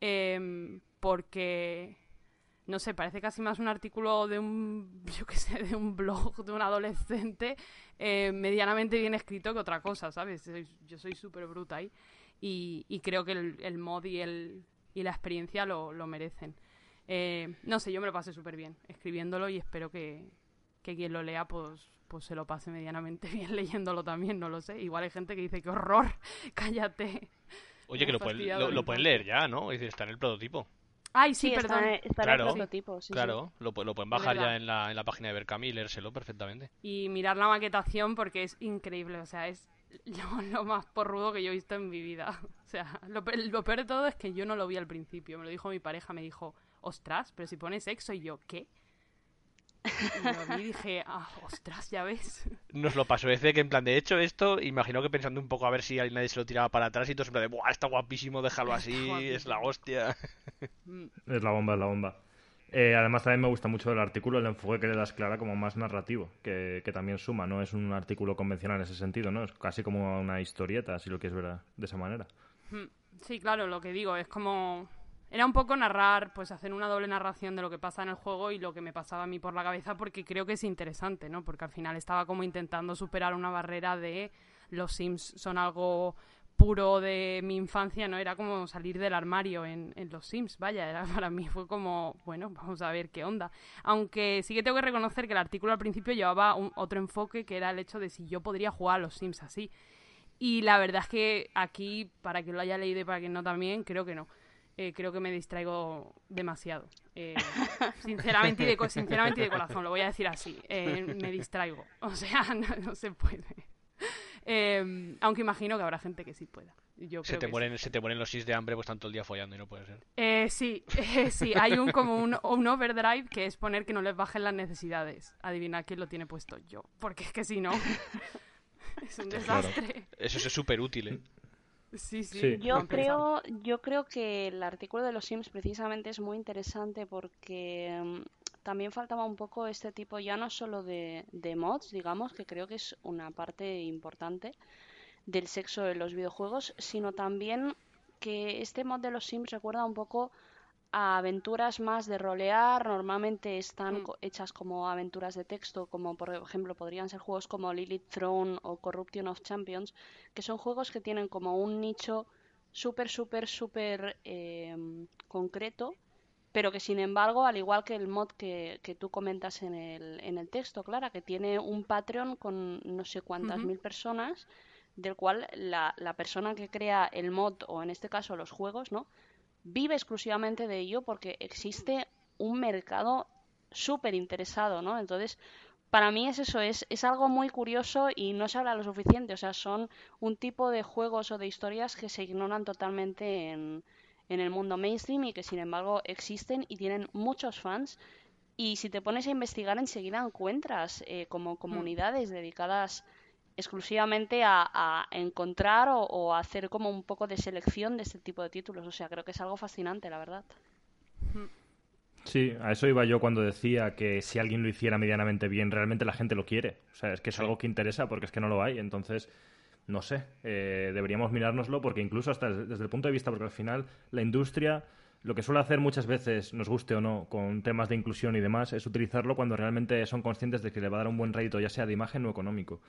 em, porque, no sé, parece casi más un artículo de un, *laughs* yo qué sé, de un blog de un adolescente eh, medianamente bien escrito que otra cosa, ¿sabes? Yo soy súper bruta ahí y, y creo que el, el mod y, el, y la experiencia lo, lo merecen. Eh, no sé, yo me lo pasé súper bien escribiéndolo y espero que, que quien lo lea pues, pues se lo pase medianamente *laughs* bien leyéndolo también, no lo sé. Igual hay gente que dice, qué horror, *laughs* cállate. Oye, que lo pueden, lo, pueden leer ya, ¿no? Es decir, está en el prototipo. Ay, sí, Sí, perdón. está, está Claro. el prototipo. sí, sí. claro, Lo, pu- lo pueden bajar ya en la, en la página de Berkami y leérselo perfectamente. Y mirar la maquetación porque es increíble, o sea, es lo, lo más porrudo que yo he visto en mi vida. *laughs* O sea, lo, lo peor de todo es que yo no lo vi al principio. Me lo dijo mi pareja, me dijo, ostras, pero si pones sexo y yo, ¿qué? Y lo vi y dije, ah, ostras, ya ves. Nos lo pasó ese que en plan de hecho esto, imagino que pensando un poco a ver si nadie se lo tiraba para atrás y todo en plan de, ¡buah, está guapísimo, déjalo así, es la guapísimo". hostia! Mm, Es la bomba, es la bomba. Eh, además, también me gusta mucho el artículo, el enfoque que le das, Clara, como más narrativo, que, que, también suma, no es un artículo convencional en ese sentido, ¿no? Es casi como una historieta, si lo quieres ver de esa manera. Hmm. Sí, claro, lo que digo, es como... Era un poco narrar, pues hacer una doble narración de lo que pasa en el juego y lo que me pasaba a mí por la cabeza, porque creo que es interesante, ¿no? Porque al final estaba como intentando superar una barrera de los Sims son algo puro de mi infancia, ¿no? Era como salir del armario en, los Sims, vaya, *laughs* para mí fue como, bueno, vamos a ver qué onda. Aunque sí que tengo que reconocer que el artículo al principio llevaba un, otro enfoque que era el hecho de si yo podría jugar a los Sims así. Y la verdad es que aquí, para que lo haya leído y para que no también, creo que no. Eh, creo que me distraigo demasiado. Eh, sinceramente, y de, sinceramente y de corazón, lo voy a decir así. Eh, me distraigo. *laughs* O sea, no se puede. Em, aunque imagino que habrá gente que sí pueda. Yo se, te mueren, se te mueren los sis de hambre pues tanto el día follando y no puede ser. Eh, sí, eh, sí, hay un como un, overdrive que es poner que no les bajen las necesidades. Adivina quién lo tiene puesto yo, porque es que si no *laughs* es un desastre. Eso es súper útil, ¿eh? Sí, sí. Yo creo, yo creo que el artículo de los Sims precisamente es muy interesante porque em, también faltaba un poco este tipo ya no solo de, mods, digamos, que creo que es una parte importante del sexo de los videojuegos, sino también que este mod de los Sims recuerda un poco a aventuras más de rolear, normalmente están mm. hechas como aventuras de texto, como por ejemplo podrían ser juegos como Lilith Throne o Corruption of Champions, que son juegos que tienen como un nicho súper, súper, súper eh, concreto pero que sin embargo, al igual que el mod que, que tú comentas en el, en el texto, Clara, que tiene un Patreon con no sé cuántas mil personas, del cual la, la, persona que crea el mod, o en este caso los juegos, ¿no? Vive exclusivamente de ello porque existe un mercado súper interesado, ¿no? Entonces, para mí es eso, es, es algo muy curioso y no se habla lo suficiente, o sea, son un tipo de juegos o de historias que se ignoran totalmente en, en el mundo mainstream y que sin embargo existen y tienen muchos fans. Y si te pones a investigar enseguida encuentras eh, como comunidades dedicadas exclusivamente a, encontrar o, hacer como un poco de selección de este tipo de títulos. O sea, creo que es algo fascinante, la verdad. Sí, a eso iba yo cuando decía que si alguien lo hiciera medianamente bien, realmente la gente lo quiere. O sea, es que es algo que interesa porque es que no lo hay. Entonces, no sé, eh, deberíamos mirárnoslo porque incluso hasta desde el punto de vista, porque al final la industria lo que suele hacer muchas veces, nos guste o no, con temas de inclusión y demás, es utilizarlo cuando realmente son conscientes de que le va a dar un buen rédito, ya sea de imagen o económico.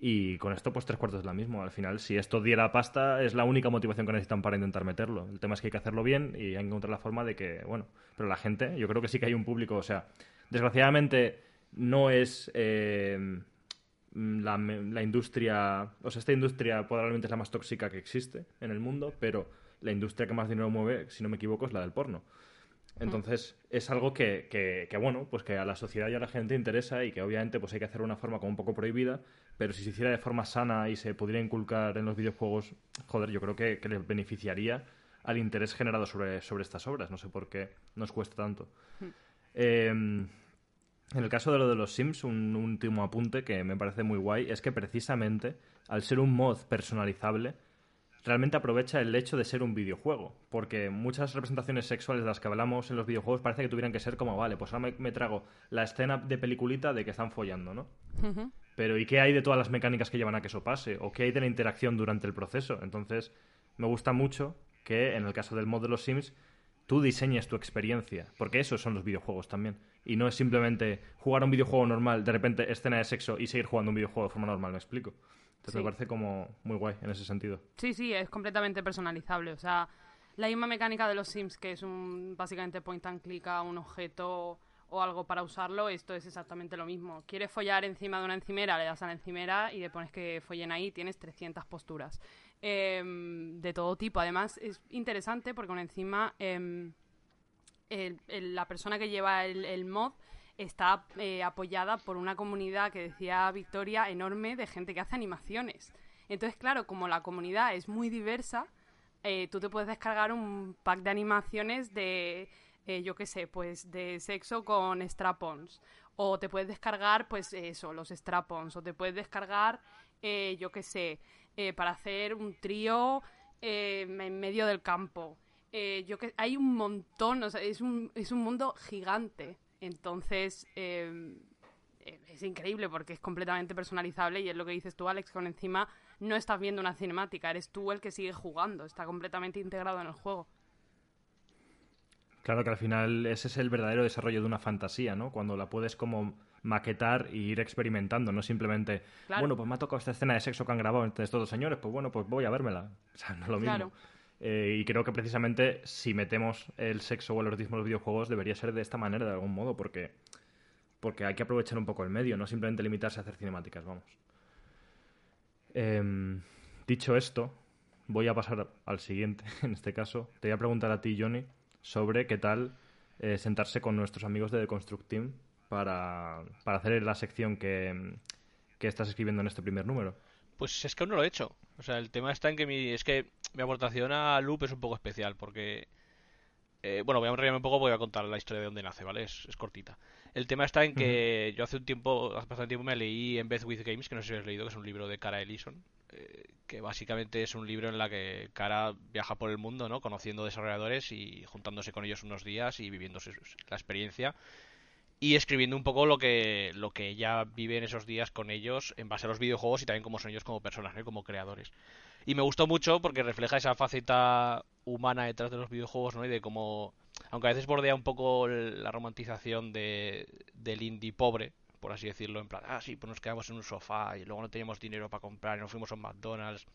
Y con esto, pues tres cuartos es la mismo. Al final, si esto diera pasta, es la única motivación que necesitan para intentar meterlo. El tema es que hay que hacerlo bien y hay que encontrar la forma de que, bueno, pero la gente, yo creo que sí que hay un público, o sea, desgraciadamente no es eh, la, industria, o sea, esta industria probablemente es la más tóxica que existe en el mundo, pero la industria que más dinero mueve, si no me equivoco, es la del porno. Entonces, es algo que, que, bueno, pues que a la sociedad y a la gente interesa y que obviamente pues hay que hacer una forma como un poco prohibida, pero si se hiciera de forma sana y se pudiera inculcar en los videojuegos, joder, yo creo que, que les beneficiaría al interés generado sobre, sobre estas obras. No sé por qué nos cuesta tanto. eh, en el caso de lo de los Sims, un último apunte que me parece muy guay es que precisamente, al ser un mod personalizable, realmente aprovecha el hecho de ser un videojuego. Porque muchas representaciones sexuales de las que hablamos en los videojuegos parece que tuvieran que ser como, vale, pues ahora me, trago la escena de peliculita de que están follando, ¿no? Pero ¿y qué hay de todas las mecánicas que llevan a que eso pase? ¿O qué hay de la interacción durante el proceso? Entonces, me gusta mucho que en el caso del mod de los Sims tú diseñes tu experiencia, porque esos son los videojuegos también. Y no es simplemente jugar un videojuego normal, de repente escena de sexo y seguir jugando un videojuego de forma normal, me explico. Entonces me parece como muy guay en ese sentido. Sí, sí, es completamente personalizable. O sea, la misma mecánica de los Sims, que es un básicamente point and click a un objeto o algo para usarlo, esto es exactamente lo mismo. Quieres follar encima de una encimera, le das a la encimera y le pones que follen ahí, tienes 300 posturas. Em, de todo tipo. Además, es interesante porque encima em, la persona que lleva el, mod está eh, apoyada por una comunidad que decía Victoria enorme de gente que hace animaciones. Entonces, claro, como la comunidad es muy diversa, eh, tú te puedes descargar un pack de animaciones de, eh, yo qué sé, pues de sexo con strap-ons. O te puedes descargar, pues eso, los strap-ons. O te puedes descargar, yo qué sé, para hacer un trío en medio del campo. yo que hay un montón, o sea, es un, es un mundo gigante. Entonces, eh, es increíble porque es completamente personalizable y es lo que dices tú, Alex, con encima no estás viendo una cinemática, eres tú el que sigue jugando, está completamente integrado en el juego. Claro que al final ese es el verdadero desarrollo de una fantasía, ¿no? Cuando la puedes como maquetar y ir experimentando, no simplemente, bueno, pues me ha tocado esta escena de sexo que han grabado entre estos dos señores, pues bueno, pues voy a vérmela. *laughs* O sea, no es lo mismo. Eh, y creo que precisamente si metemos el sexo o el erotismo en los videojuegos debería ser de esta manera, de algún modo, porque, porque hay que aprovechar un poco el medio, no simplemente limitarse a hacer cinemáticas, vamos. Em, dicho esto, voy a pasar al siguiente, *laughs* en este caso. Te voy a preguntar a ti, Johnny, sobre qué tal eh, sentarse con nuestros amigos de The Construct Team para, para hacer la sección que, que estás escribiendo en este primer número. Pues es que aún no lo he hecho. O sea, el tema está en que mi, es que mi aportación a Loop es un poco especial porque... Eh, bueno, voy a enrollarme un poco voy a contar la historia de dónde nace, ¿vale? Es, cortita. El tema está en que yo hace un tiempo, hace bastante tiempo me leí En Beth with Games, que no sé si habéis leído, que es un libro de Cara Ellison, eh, que básicamente es un libro en la que Cara viaja por el mundo, ¿no? Conociendo desarrolladores y juntándose con ellos unos días y viviendo la experiencia y escribiendo un poco lo que, lo que ella vive en esos días con ellos en base a los videojuegos y también como son ellos como personas, como creadores. Y me gustó mucho porque refleja esa faceta humana detrás de los videojuegos, ¿no? Y de cómo, aunque a veces bordea un poco la romantización de, del indie pobre, por así decirlo, en plan, ah, sí, pues nos quedamos en un sofá y luego no teníamos dinero para comprar y nos fuimos a un McDonald's.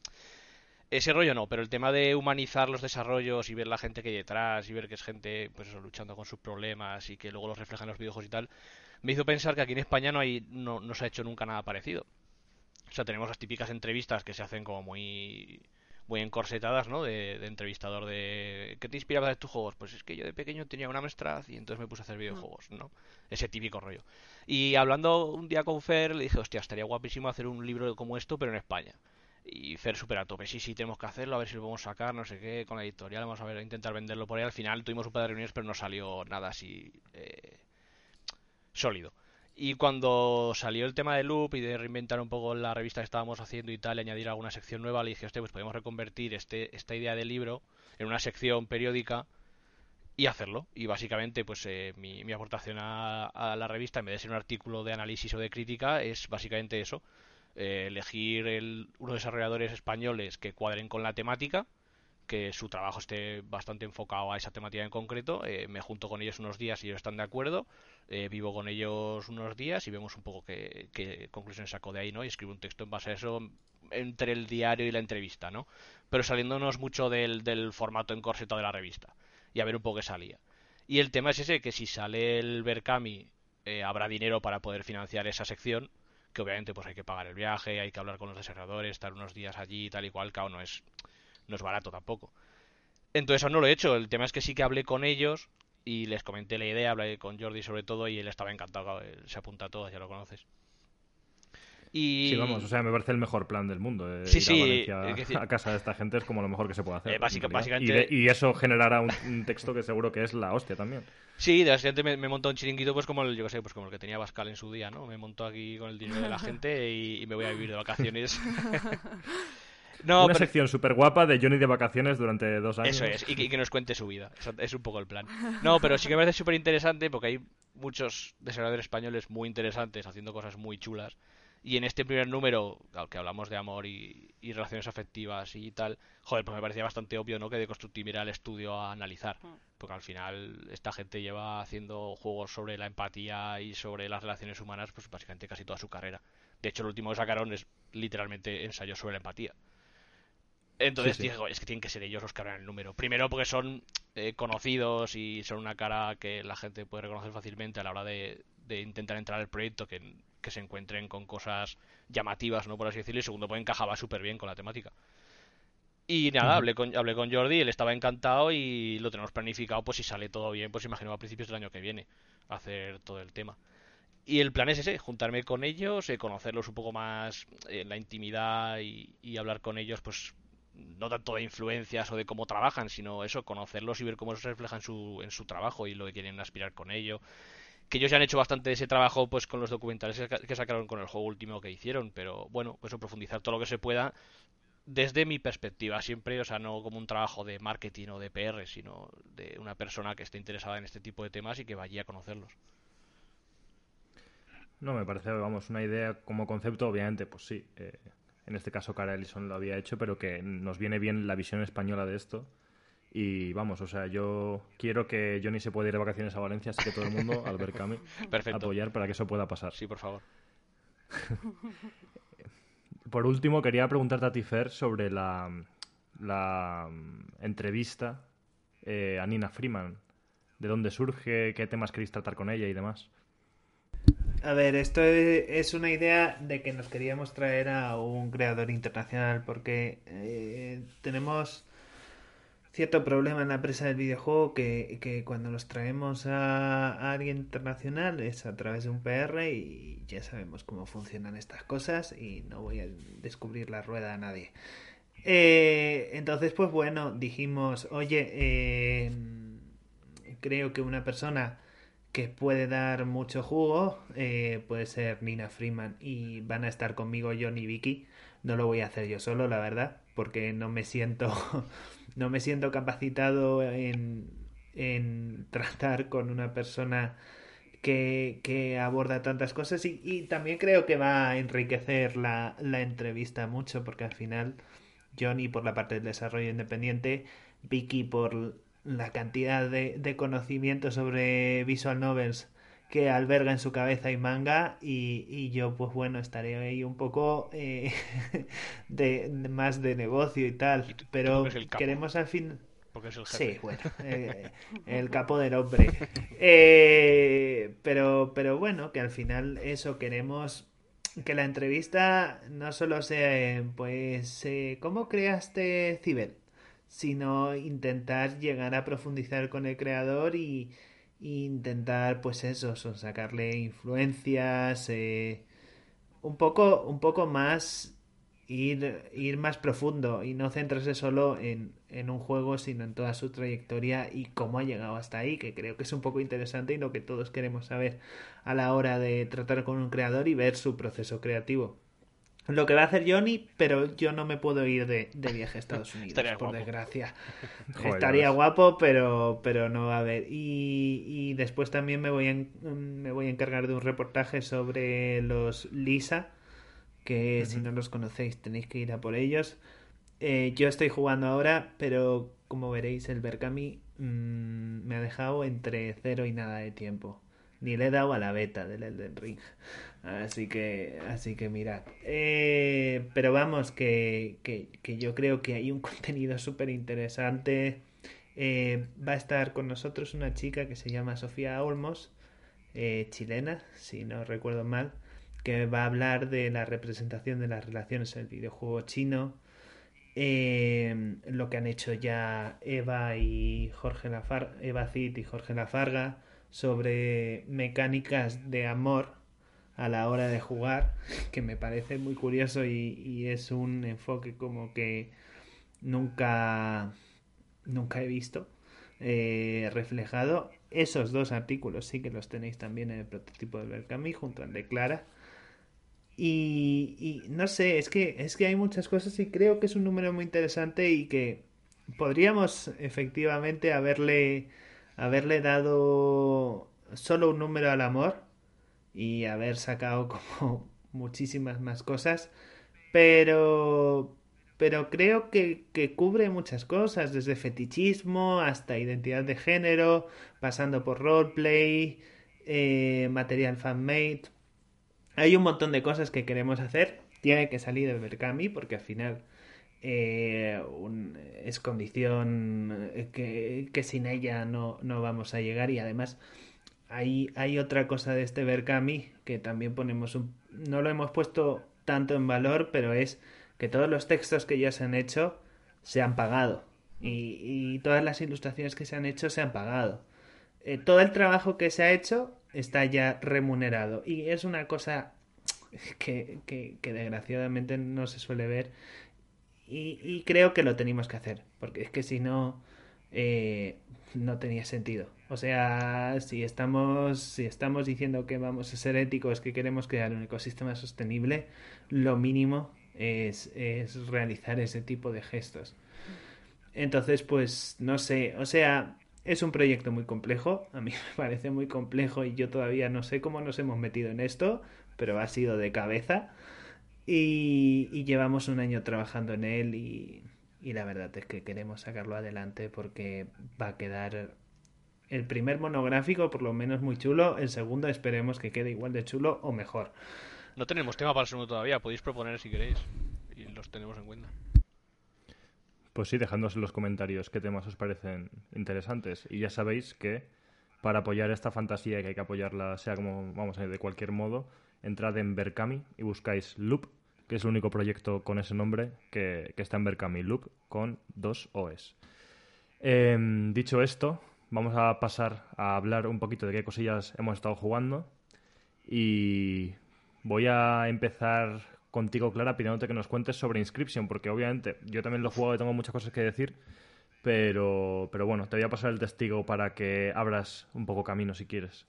Ese rollo no, pero el tema de humanizar los desarrollos y ver la gente que hay detrás y ver que es gente pues luchando con sus problemas y que luego los refleja en los videojuegos y tal, me hizo pensar que aquí en España no, hay, no, no se ha hecho nunca nada parecido. O sea, tenemos las típicas entrevistas que se hacen como muy muy encorsetadas, ¿no? De, entrevistador de ¿qué te inspiraba de tus juegos? Pues es que yo de pequeño tenía una Amstrad y entonces me puse a hacer videojuegos, ¿no? Ese típico rollo. Y hablando un día con Fer, le dije, hostia, estaría guapísimo hacer un libro como esto, pero en España. Y Fer super a tope, sí, sí, tenemos que hacerlo, a ver si lo podemos sacar, no sé qué, con la editorial, vamos a ver, intentar venderlo por ahí. Al final tuvimos un par de reuniones, pero no salió nada así eh, sólido. Y cuando salió el tema de Loop y de reinventar un poco la revista que estábamos haciendo y tal, y añadir alguna sección nueva, le dije, pues podemos reconvertir este, esta idea de libro en una sección periódica y hacerlo. Y básicamente, pues eh, mi, mi, aportación a, a, la revista, en vez de ser un artículo de análisis o de crítica, es básicamente eso. Eh, elegir el, unos desarrolladores españoles que cuadren con la temática, que su trabajo esté bastante enfocado a esa temática en concreto. Eh, me junto con ellos unos días y ellos están de acuerdo. Eh, vivo con ellos unos días y vemos un poco qué, qué, conclusiones saco de ahí, ¿no? Y escribo un texto en base a eso entre el diario y la entrevista, ¿no? Pero saliéndonos mucho del, del formato encorsetado de la revista y a ver un poco qué salía. Y el tema es ese, que si sale el Berkami habrá dinero para poder financiar esa sección que obviamente pues hay que pagar el viaje, hay que hablar con los desarrolladores, estar unos días allí tal y cual, claro, no es, no es barato tampoco. Entonces aún no lo he hecho, el tema es que sí que hablé con ellos y les comenté la idea, hablé con Jordi sobre todo y él estaba encantado, se apunta a todo, ya lo conoces. Y... Sí, vamos, o sea, me parece el mejor plan del mundo. Eh, sí, sí. A, casa de esta gente es como lo mejor que se puede hacer. Eh, básicamente... y, eso generará un, texto que seguro que es la hostia también. Sí, de accidente me, me montó un chiringuito, pues como el, yo sé, pues como el que tenía Pascal en su día, ¿no? Me montó aquí con el dinero de la gente y, me voy a vivir de vacaciones. *laughs* no, Una sección súper guapa de Johnny de vacaciones durante dos años. Eso es, y que, nos cuente su vida. es un poco el plan. No, pero sí que me parece súper interesante porque hay muchos desarrolladores españoles muy interesantes haciendo cosas muy chulas. Y en este primer número, al que hablamos de amor y, relaciones afectivas y tal, joder, pues me parecía bastante obvio, ¿no? Que de Constructive ir al estudio a analizar. Mm. Porque al final esta gente lleva haciendo juegos sobre la empatía y sobre las relaciones humanas, pues básicamente casi toda su carrera. De hecho, el último que sacaron es literalmente ensayo sobre la empatía. Entonces dije, es que tienen que ser ellos los que abran el número. Primero porque son eh, conocidos y son una cara que la gente puede reconocer fácilmente a la hora de, de intentar entrar al proyecto, que que se encuentren con cosas llamativas, ¿no? Por así decirlo, y segundo, pues encajaba súper bien con la temática. Y nada, hablé, con, hablé con Jordi, él estaba encantado y lo tenemos planificado, pues si sale todo bien, pues imagino a principios del año que viene, hacer todo el tema. Y el plan es ese, juntarme con ellos, eh, conocerlos un poco más en la intimidad y, y, hablar con ellos, pues no tanto de influencias o de cómo trabajan, sino eso, conocerlos y ver cómo se refleja en su, en su trabajo y lo que quieren aspirar con ello que ellos ya han hecho bastante de ese trabajo pues con los documentales que sacaron con el juego último que hicieron, pero bueno, pues profundizar todo lo que se pueda desde mi perspectiva, siempre, o sea, no como un trabajo de marketing o de PR, sino de una persona que esté interesada en este tipo de temas y que vaya a conocerlos. No, me parece, vamos, una idea como concepto, obviamente, pues sí. Eh, en este caso, Cara Ellison lo había hecho, pero que nos viene bien la visión española de esto. Y vamos, o sea, yo quiero que Johnny se pueda ir de vacaciones a Valencia, así que todo el mundo, al ver Cami, apoyar para que eso pueda pasar. Sí, por favor. *laughs* por último, quería preguntarte a ti, Fer, sobre la, la entrevista eh, a Nina Freeman. ¿De dónde surge? ¿Qué temas queréis tratar con ella y demás? A ver, esto es una idea de que nos queríamos traer a un creador internacional porque eh, tenemos cierto problema en la empresa del videojuego que, que cuando los traemos a, alguien internacional es a través de un PR y ya sabemos cómo funcionan estas cosas y no voy a descubrir la rueda a nadie. Eh, entonces, pues bueno, dijimos, oye, eh, creo que una persona que puede dar mucho jugo eh, puede ser Nina Freeman y van a estar conmigo John y Vicky. No lo voy a hacer yo solo, la verdad, porque no me siento *laughs* no me siento capacitado en, en tratar con una persona que, que aborda tantas cosas. Y, y, también creo que va a enriquecer la, la, entrevista mucho porque al final Johnny por la parte del desarrollo independiente, Vicky por la cantidad de, de conocimiento sobre visual novels que alberga en su cabeza y manga y, y yo pues bueno estaré ahí un poco eh, *laughs* de, más de negocio y tal pero queremos al fin porque es el jefe. Sí, bueno, *laughs* eh, el capo del hombre. Eh, pero, pero bueno, que al final eso queremos que la entrevista no solo sea, pues, ¿cómo creaste Cibel? Sino intentar llegar a profundizar con el creador y, intentar pues eso, son sacarle influencias, eh, un poco, un poco más ir, ir más profundo y no centrarse solo en, en un juego, sino en toda su trayectoria y cómo ha llegado hasta ahí, que creo que es un poco interesante y lo que todos queremos saber a la hora de tratar con un creador y ver su proceso creativo lo que va a hacer Johnny, pero yo no me puedo ir de, viaje a Estados *laughs* Unidos, por desgracia. *laughs* Estaría guapo, pero, pero no va a haber. Y, y después también me voy, a, me voy a encargar de un reportaje sobre los Lisa, que si no los conocéis tenéis que ir a por ellos. Eh, yo estoy jugando ahora, pero como veréis, el Berkami mm, me ha dejado entre cero y nada de tiempo. Ni le he dado a la beta del Elden Ring. Así que, así que mirad. Eh, pero vamos, que, que, que, yo creo que hay un *laughs* contenido súper interesante. Eh, va a estar con nosotros una chica que se llama Sofía Olmos, eh, chilena, si no recuerdo mal, que va a hablar de la representación de las relaciones en el videojuego chino. lo que han hecho ya Eva y Jorge Lafarga, Eva Cid y Jorge Lafarga sobre mecánicas de amor a la hora de jugar, que me parece muy curioso y, es un enfoque como que nunca, nunca he visto eh, reflejado. Esos dos artículos sí que los tenéis también en el prototipo de Berkami junto al de Clara. Y, y, no sé, es que, es que hay muchas cosas y creo que es un número muy interesante y que podríamos efectivamente haberle, haberle dado solo un número al amor y haber sacado *laughs* como muchísimas más cosas, pero pero creo que, que, cubre muchas cosas, desde fetichismo hasta identidad de género, pasando por roleplay, eh, material fanmade. Hay un montón de cosas que queremos hacer. Tiene que salir de Berkami porque al final eh, es condición que, que, sin ella no, no vamos a llegar y además hay, otra cosa de este Berkami que también ponemos un, no lo hemos puesto tanto en valor, pero es que todos los textos que ya se han hecho se han pagado. Y, todas las ilustraciones que se han hecho se han pagado. Eh, todo el trabajo que se ha hecho está ya remunerado. Y es una cosa *laughs* que, desgraciadamente no se suele ver. Y, creo que lo tenemos que hacer porque es que si no eh, no tenía sentido. O sea, si estamos, si estamos diciendo que vamos a ser éticos, que queremos crear un ecosistema sostenible, lo mínimo es, es realizar ese tipo de gestos. Entonces, pues, no sé, o sea, es un proyecto muy complejo, a mí *laughs* me parece muy complejo y yo todavía no sé cómo nos hemos metido en esto, pero ha sido de cabeza y, y llevamos un año trabajando en él y, y la verdad es que queremos sacarlo adelante porque va a quedar el primer monográfico por lo menos muy chulo, el segundo esperemos que quede igual de chulo o mejor. No tenemos tema para el segundo todavía, podéis proponer si queréis y los tenemos en cuenta. Pues sí, dejadnos en los comentarios qué temas os parecen interesantes. Y ya sabéis que para apoyar esta fantasía y que hay que apoyarla, sea como, vamos a decir, de cualquier modo, entrad en Berkami y buscáis Loop, que es el único proyecto con ese nombre que, que está en Berkami, Loop, con dos OS. Em, dicho esto, vamos a pasar a hablar un poquito de qué cosillas hemos estado jugando. Y voy a empezar contigo, Clara, pidiéndote que nos cuentes sobre Inscription, porque obviamente yo también lo jugado y tengo muchas cosas que decir, pero, pero bueno, te voy a pasar el testigo para que abras un poco camino si quieres.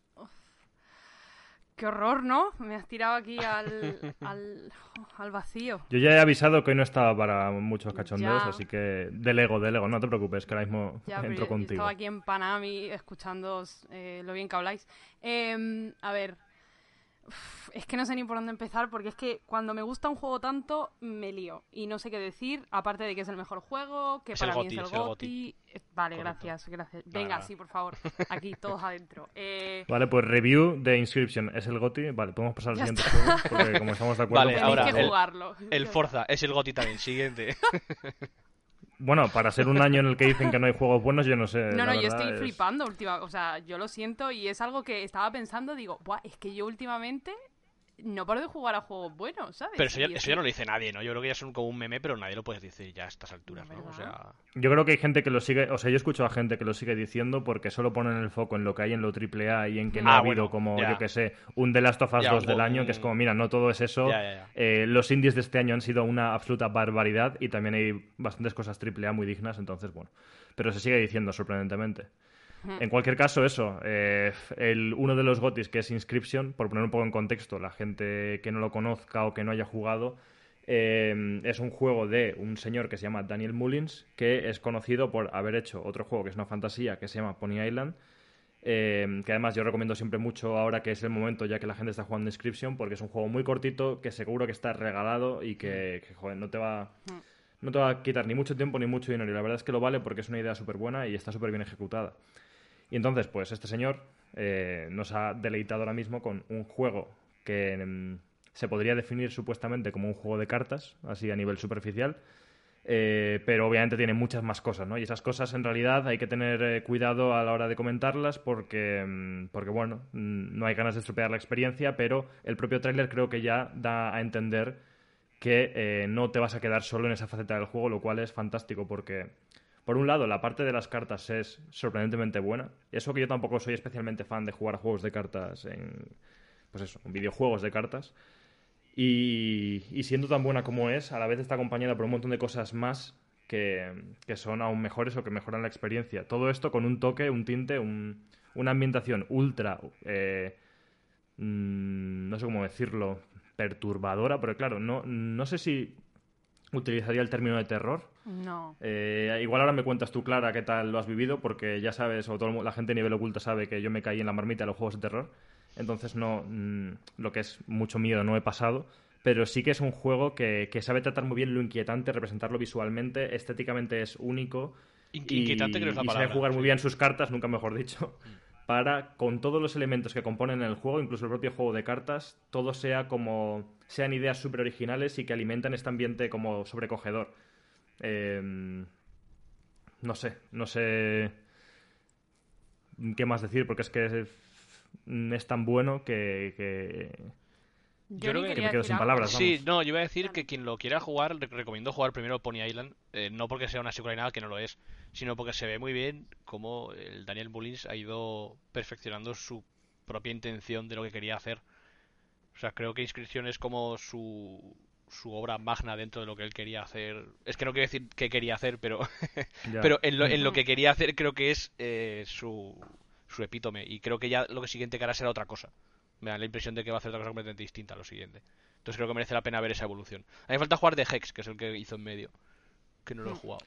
Qué horror, ¿no? Me has tirado aquí al, *laughs* al, al vacío. Yo ya he avisado que hoy no estaba para muchos cachondeos, Ya. así que delego, delego, no te preocupes, que ahora mismo Ya, entro yo- yo contigo. estaba aquí en Panami escuchando eh, lo bien que habláis. Em, a ver, uf, es que no sé ni por dónde empezar porque es que cuando me gusta un juego tanto me lío y no sé qué decir, aparte de que es el mejor juego, que Es el para mí es el es el GOTY. Eh, Vale, Correcto. gracias, gracias. Venga, sí, por favor, aquí todos adentro. *laughs* Eh, Vale, pues review de Inscription es el GOTI. Vale, podemos pasar al siguiente está. juego, porque como estamos de acuerdo... Vale, pues tenéis ahora, que el- jugarlo. El Forza es el GOTY también, siguiente. *laughs* Bueno, para ser un año en el que dicen que no hay juegos buenos, yo no sé. No, no, yo estoy es- flipando última, o sea, yo lo siento y es algo que estaba pensando, digo, Buah, es que yo últimamente no paro de jugar a juegos buenos, ¿sabes? Pero eso ya, eso ya no lo dice nadie, ¿no? Yo creo que ya son como un meme, pero nadie lo puede decir ya a estas alturas, ¿no? O sea, Yo creo que hay gente que lo sigue, o sea, yo escucho a gente que lo sigue diciendo porque solo ponen el foco en lo que hay en lo AAA y en que no Ah, ha habido bueno, como, ya. yo que sé, un The Last of Us Ya, 2 un- del año, que es como, mira, no todo es eso. Ya, ya, ya. Eh, los indies de este año han sido una absoluta barbaridad y también hay bastantes cosas AAA muy dignas, entonces, bueno. Pero se sigue diciendo, sorprendentemente. En cualquier caso, eso, eh, el, uno de los gotis que es Inscription, por poner un poco en contexto, la gente que no lo conozca o que no haya jugado, eh, es un juego de un señor que se llama Daniel Mullins, que es conocido por haber hecho otro juego que es una fantasía que se llama Pony Island, eh, que además yo recomiendo siempre mucho ahora que es el momento ya que la gente está jugando Inscription, porque es un juego muy cortito, que seguro que está regalado y que, que, joder, no te va... No te va a quitar ni mucho tiempo ni mucho dinero. Y la verdad es que lo vale porque es una idea súper buena y está súper bien ejecutada. Y entonces, pues este señor eh, nos ha deleitado ahora mismo con un juego que mm, se podría definir supuestamente como un juego de cartas, así a nivel superficial, eh, pero obviamente tiene muchas más cosas, ¿no? Y esas cosas en realidad hay que tener eh, cuidado a la hora de comentarlas porque, mm, porque bueno, mm, no hay ganas de estropear la experiencia, pero el propio tráiler creo que ya da a entender que no te vas a quedar solo en esa faceta del juego, lo cual es fantástico porque, por un lado, la parte de las cartas es sorprendentemente buena. Eso que yo tampoco soy especialmente fan de jugar juegos de cartas en, pues eso, en videojuegos de cartas. Y, y siendo tan buena como es, a la vez está acompañada por un montón de cosas más que, que son aún mejores o que mejoran la experiencia. Todo esto con un toque, un tinte, un- una ambientación ultra, eh, mm, no sé cómo decirlo, perturbadora, pero claro, no, no sé si utilizaría el término de terror. No. Eh, igual ahora me cuentas tú, Clara, qué tal lo has vivido, porque ya sabes, o todo la gente a nivel oculto sabe que yo me caí en la marmita de los juegos de terror. Entonces, no, mm, lo que es mucho miedo no he pasado. Pero sí que es un juego que, que sabe tratar muy bien lo inquietante, representarlo visualmente, estéticamente es único. Y, inquietante creo que es la y sabe jugar muy sí. bien sus cartas, nunca mejor dicho, para con todos los elementos que componen el juego, incluso el propio juego de cartas, todo sea como sean ideas súper originales y que alimentan este ambiente como sobrecogedor. Eh, no sé, no sé qué más decir, porque es que es, es tan bueno que, que- Yo, creo que me quedo sin palabras, Sí, vamos. no, yo iba a decir que quien lo quiera jugar, le recomiendo jugar primero Pony Island, eh, no porque sea una secuela ni nada, que no lo es, sino porque se ve muy bien cómo el Daniel Mullins ha ido perfeccionando su propia intención de lo que quería hacer. O sea, creo que Inscripción es como su, su obra magna dentro de lo que él quería hacer. Es que no quiero decir qué quería hacer, pero, *laughs* pero en lo, en lo que quería hacer creo que es eh, su, su epítome. Y creo que ya lo que siguiente que hará será otra cosa. Me da la impresión de que va a hacer otra cosa completamente distinta a lo siguiente. Entonces creo que merece la pena ver esa evolución. A mí me falta jugar de Hex, que es el que hizo en medio. Que no lo he jugado.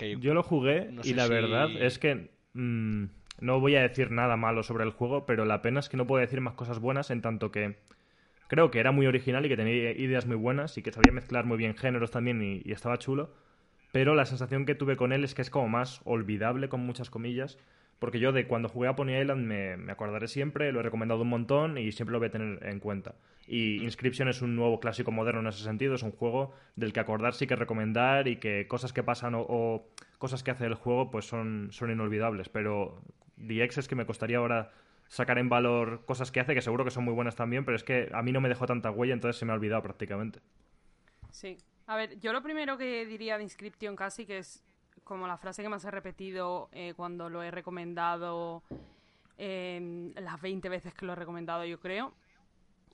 Que Yo lo jugué no y la si- verdad es que mm, no voy a decir nada malo sobre el juego, pero la pena es que no puedo decir más cosas buenas en tanto que creo que era muy original y que tenía ideas muy buenas y que sabía mezclar muy bien géneros también y, y estaba chulo. Pero la sensación que tuve con él es que es como más olvidable, con muchas comillas. Porque yo de cuando jugué a Pony Island me, me acordaré siempre, lo he recomendado un montón y siempre lo voy a tener en cuenta. Y Inscription es un nuevo clásico moderno en ese sentido, es un juego del que acordarse y que recomendar y que cosas que pasan o, o cosas que hace el juego pues son, son inolvidables. Pero The X es que me costaría ahora sacar en valor cosas que hace, que seguro que son muy buenas también, pero es que a mí no me dejó tanta huella, entonces se me ha olvidado prácticamente. Sí. A ver, yo lo primero que diría de Inscription casi, que es como la frase que más he repetido eh, cuando lo he recomendado, eh, las 20 veces que lo he recomendado, yo creo,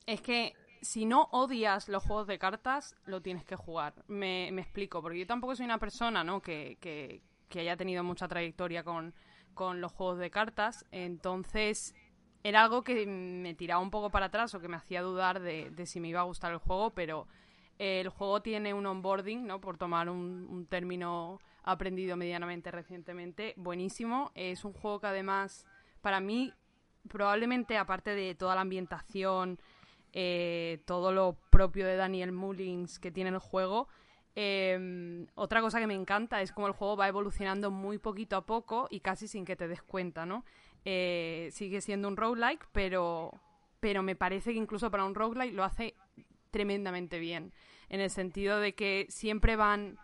es que si no odias los juegos de cartas, lo tienes que jugar. Me, explico, porque yo tampoco soy una persona, ¿no? Que, que, haya tenido mucha trayectoria con, con los juegos de cartas, entonces era algo que me tiraba un poco para atrás o que me hacía dudar de, si me iba a gustar el juego, pero eh, el juego tiene un onboarding, ¿no? Por tomar un término aprendido medianamente recientemente, buenísimo. Es un juego que además, para mí, probablemente aparte de toda la ambientación, eh, todo lo propio de Daniel Mullins que tiene el juego, eh, otra cosa que me encanta es cómo el juego va evolucionando muy poquito a poco y casi sin que te des cuenta, ¿no? Eh, sigue siendo un roguelike, pero, pero me parece que incluso para un roguelike lo hace tremendamente bien. En el sentido de que siempre van.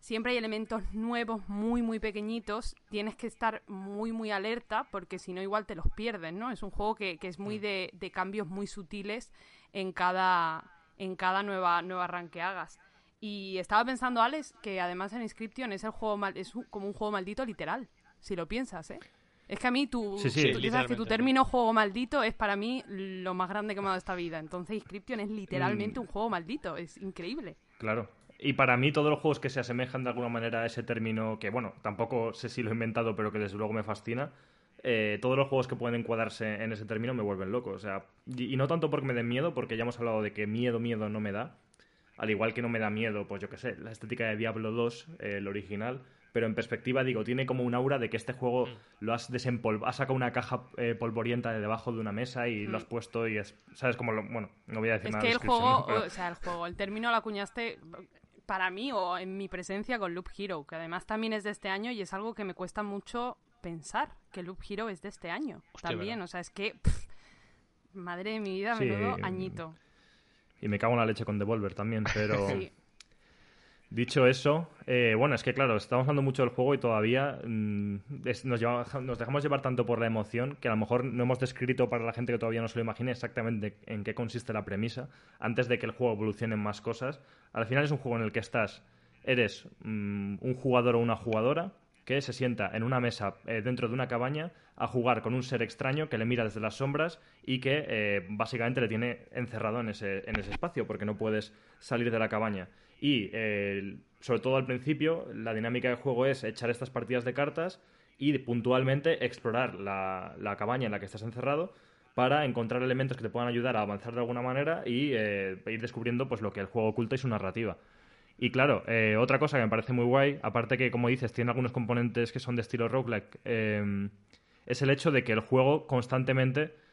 Siempre hay elementos nuevos muy, muy pequeñitos. Tienes que estar muy, muy alerta porque si no, igual te los pierdes, ¿no? Es un juego que, que es muy de, de cambios muy sutiles en cada, en cada nueva, nueva run que hagas. Y estaba pensando, Alex, que además en Inscription es el juego mal, es como un juego maldito literal, si lo piensas, ¿eh? Es que a mí tu, Sí, sí. tú- tú sabes que tu término juego maldito es para mí lo más grande que me ha dado esta vida. Entonces Inscription es literalmente Mm. un juego maldito, es increíble. Claro. Y para mí todos los juegos que se asemejan de alguna manera a ese término, que bueno, tampoco sé si lo he inventado, pero que desde luego me fascina, eh, todos los juegos que pueden encuadrarse en ese término me vuelven loco. O sea, y, y no tanto porque me den miedo, porque ya hemos hablado de que miedo, miedo no me da. Al igual que no me da miedo, pues yo qué sé, la estética de Diablo 2, eh, el original. Pero en perspectiva, digo, tiene como un aura de que este juego Mm. lo has desempolvado, has sacado una caja eh, polvorienta de debajo de una mesa y lo has puesto y es, ¿sabes? Como lo, bueno, no voy a decir Es nada que de el juego, ¿no? Pero- o sea, el juego, el término lo acuñaste para mí o en mi presencia con Loop Hero, que además también es de este año y es algo que me cuesta mucho pensar, que Loop Hero es de este año Hostia, también. ¿verdad? O sea, es que, pff, madre de mi vida, Sí, menudo mm, añito. Y me cago en la leche con Devolver también, pero... *laughs* Sí. Dicho eso, eh, bueno, es que claro, estamos hablando mucho del juego y todavía mm, nos, dejamos llevar tanto por la emoción que a lo mejor no hemos descrito para la gente que todavía no se lo imagine exactamente en qué consiste la premisa antes de que el juego evolucione en más cosas. Al final es un juego en el que estás, eres mm, un jugador o una jugadora que se sienta en una mesa eh, dentro de una cabaña a jugar con un ser extraño que le mira desde las sombras y que eh, básicamente le tiene encerrado en ese, en ese espacio porque no puedes salir de la cabaña. Y eh, sobre todo al principio, la dinámica del juego es echar estas partidas de cartas y puntualmente explorar la, la cabaña en la que estás encerrado para encontrar elementos que te puedan ayudar a avanzar de alguna manera y eh, ir descubriendo pues lo que el juego oculta y su narrativa. Y claro, eh, otra cosa que me parece muy guay, aparte que, como dices, tiene algunos componentes que son de estilo roguelike, es el hecho de que el juego constantemente...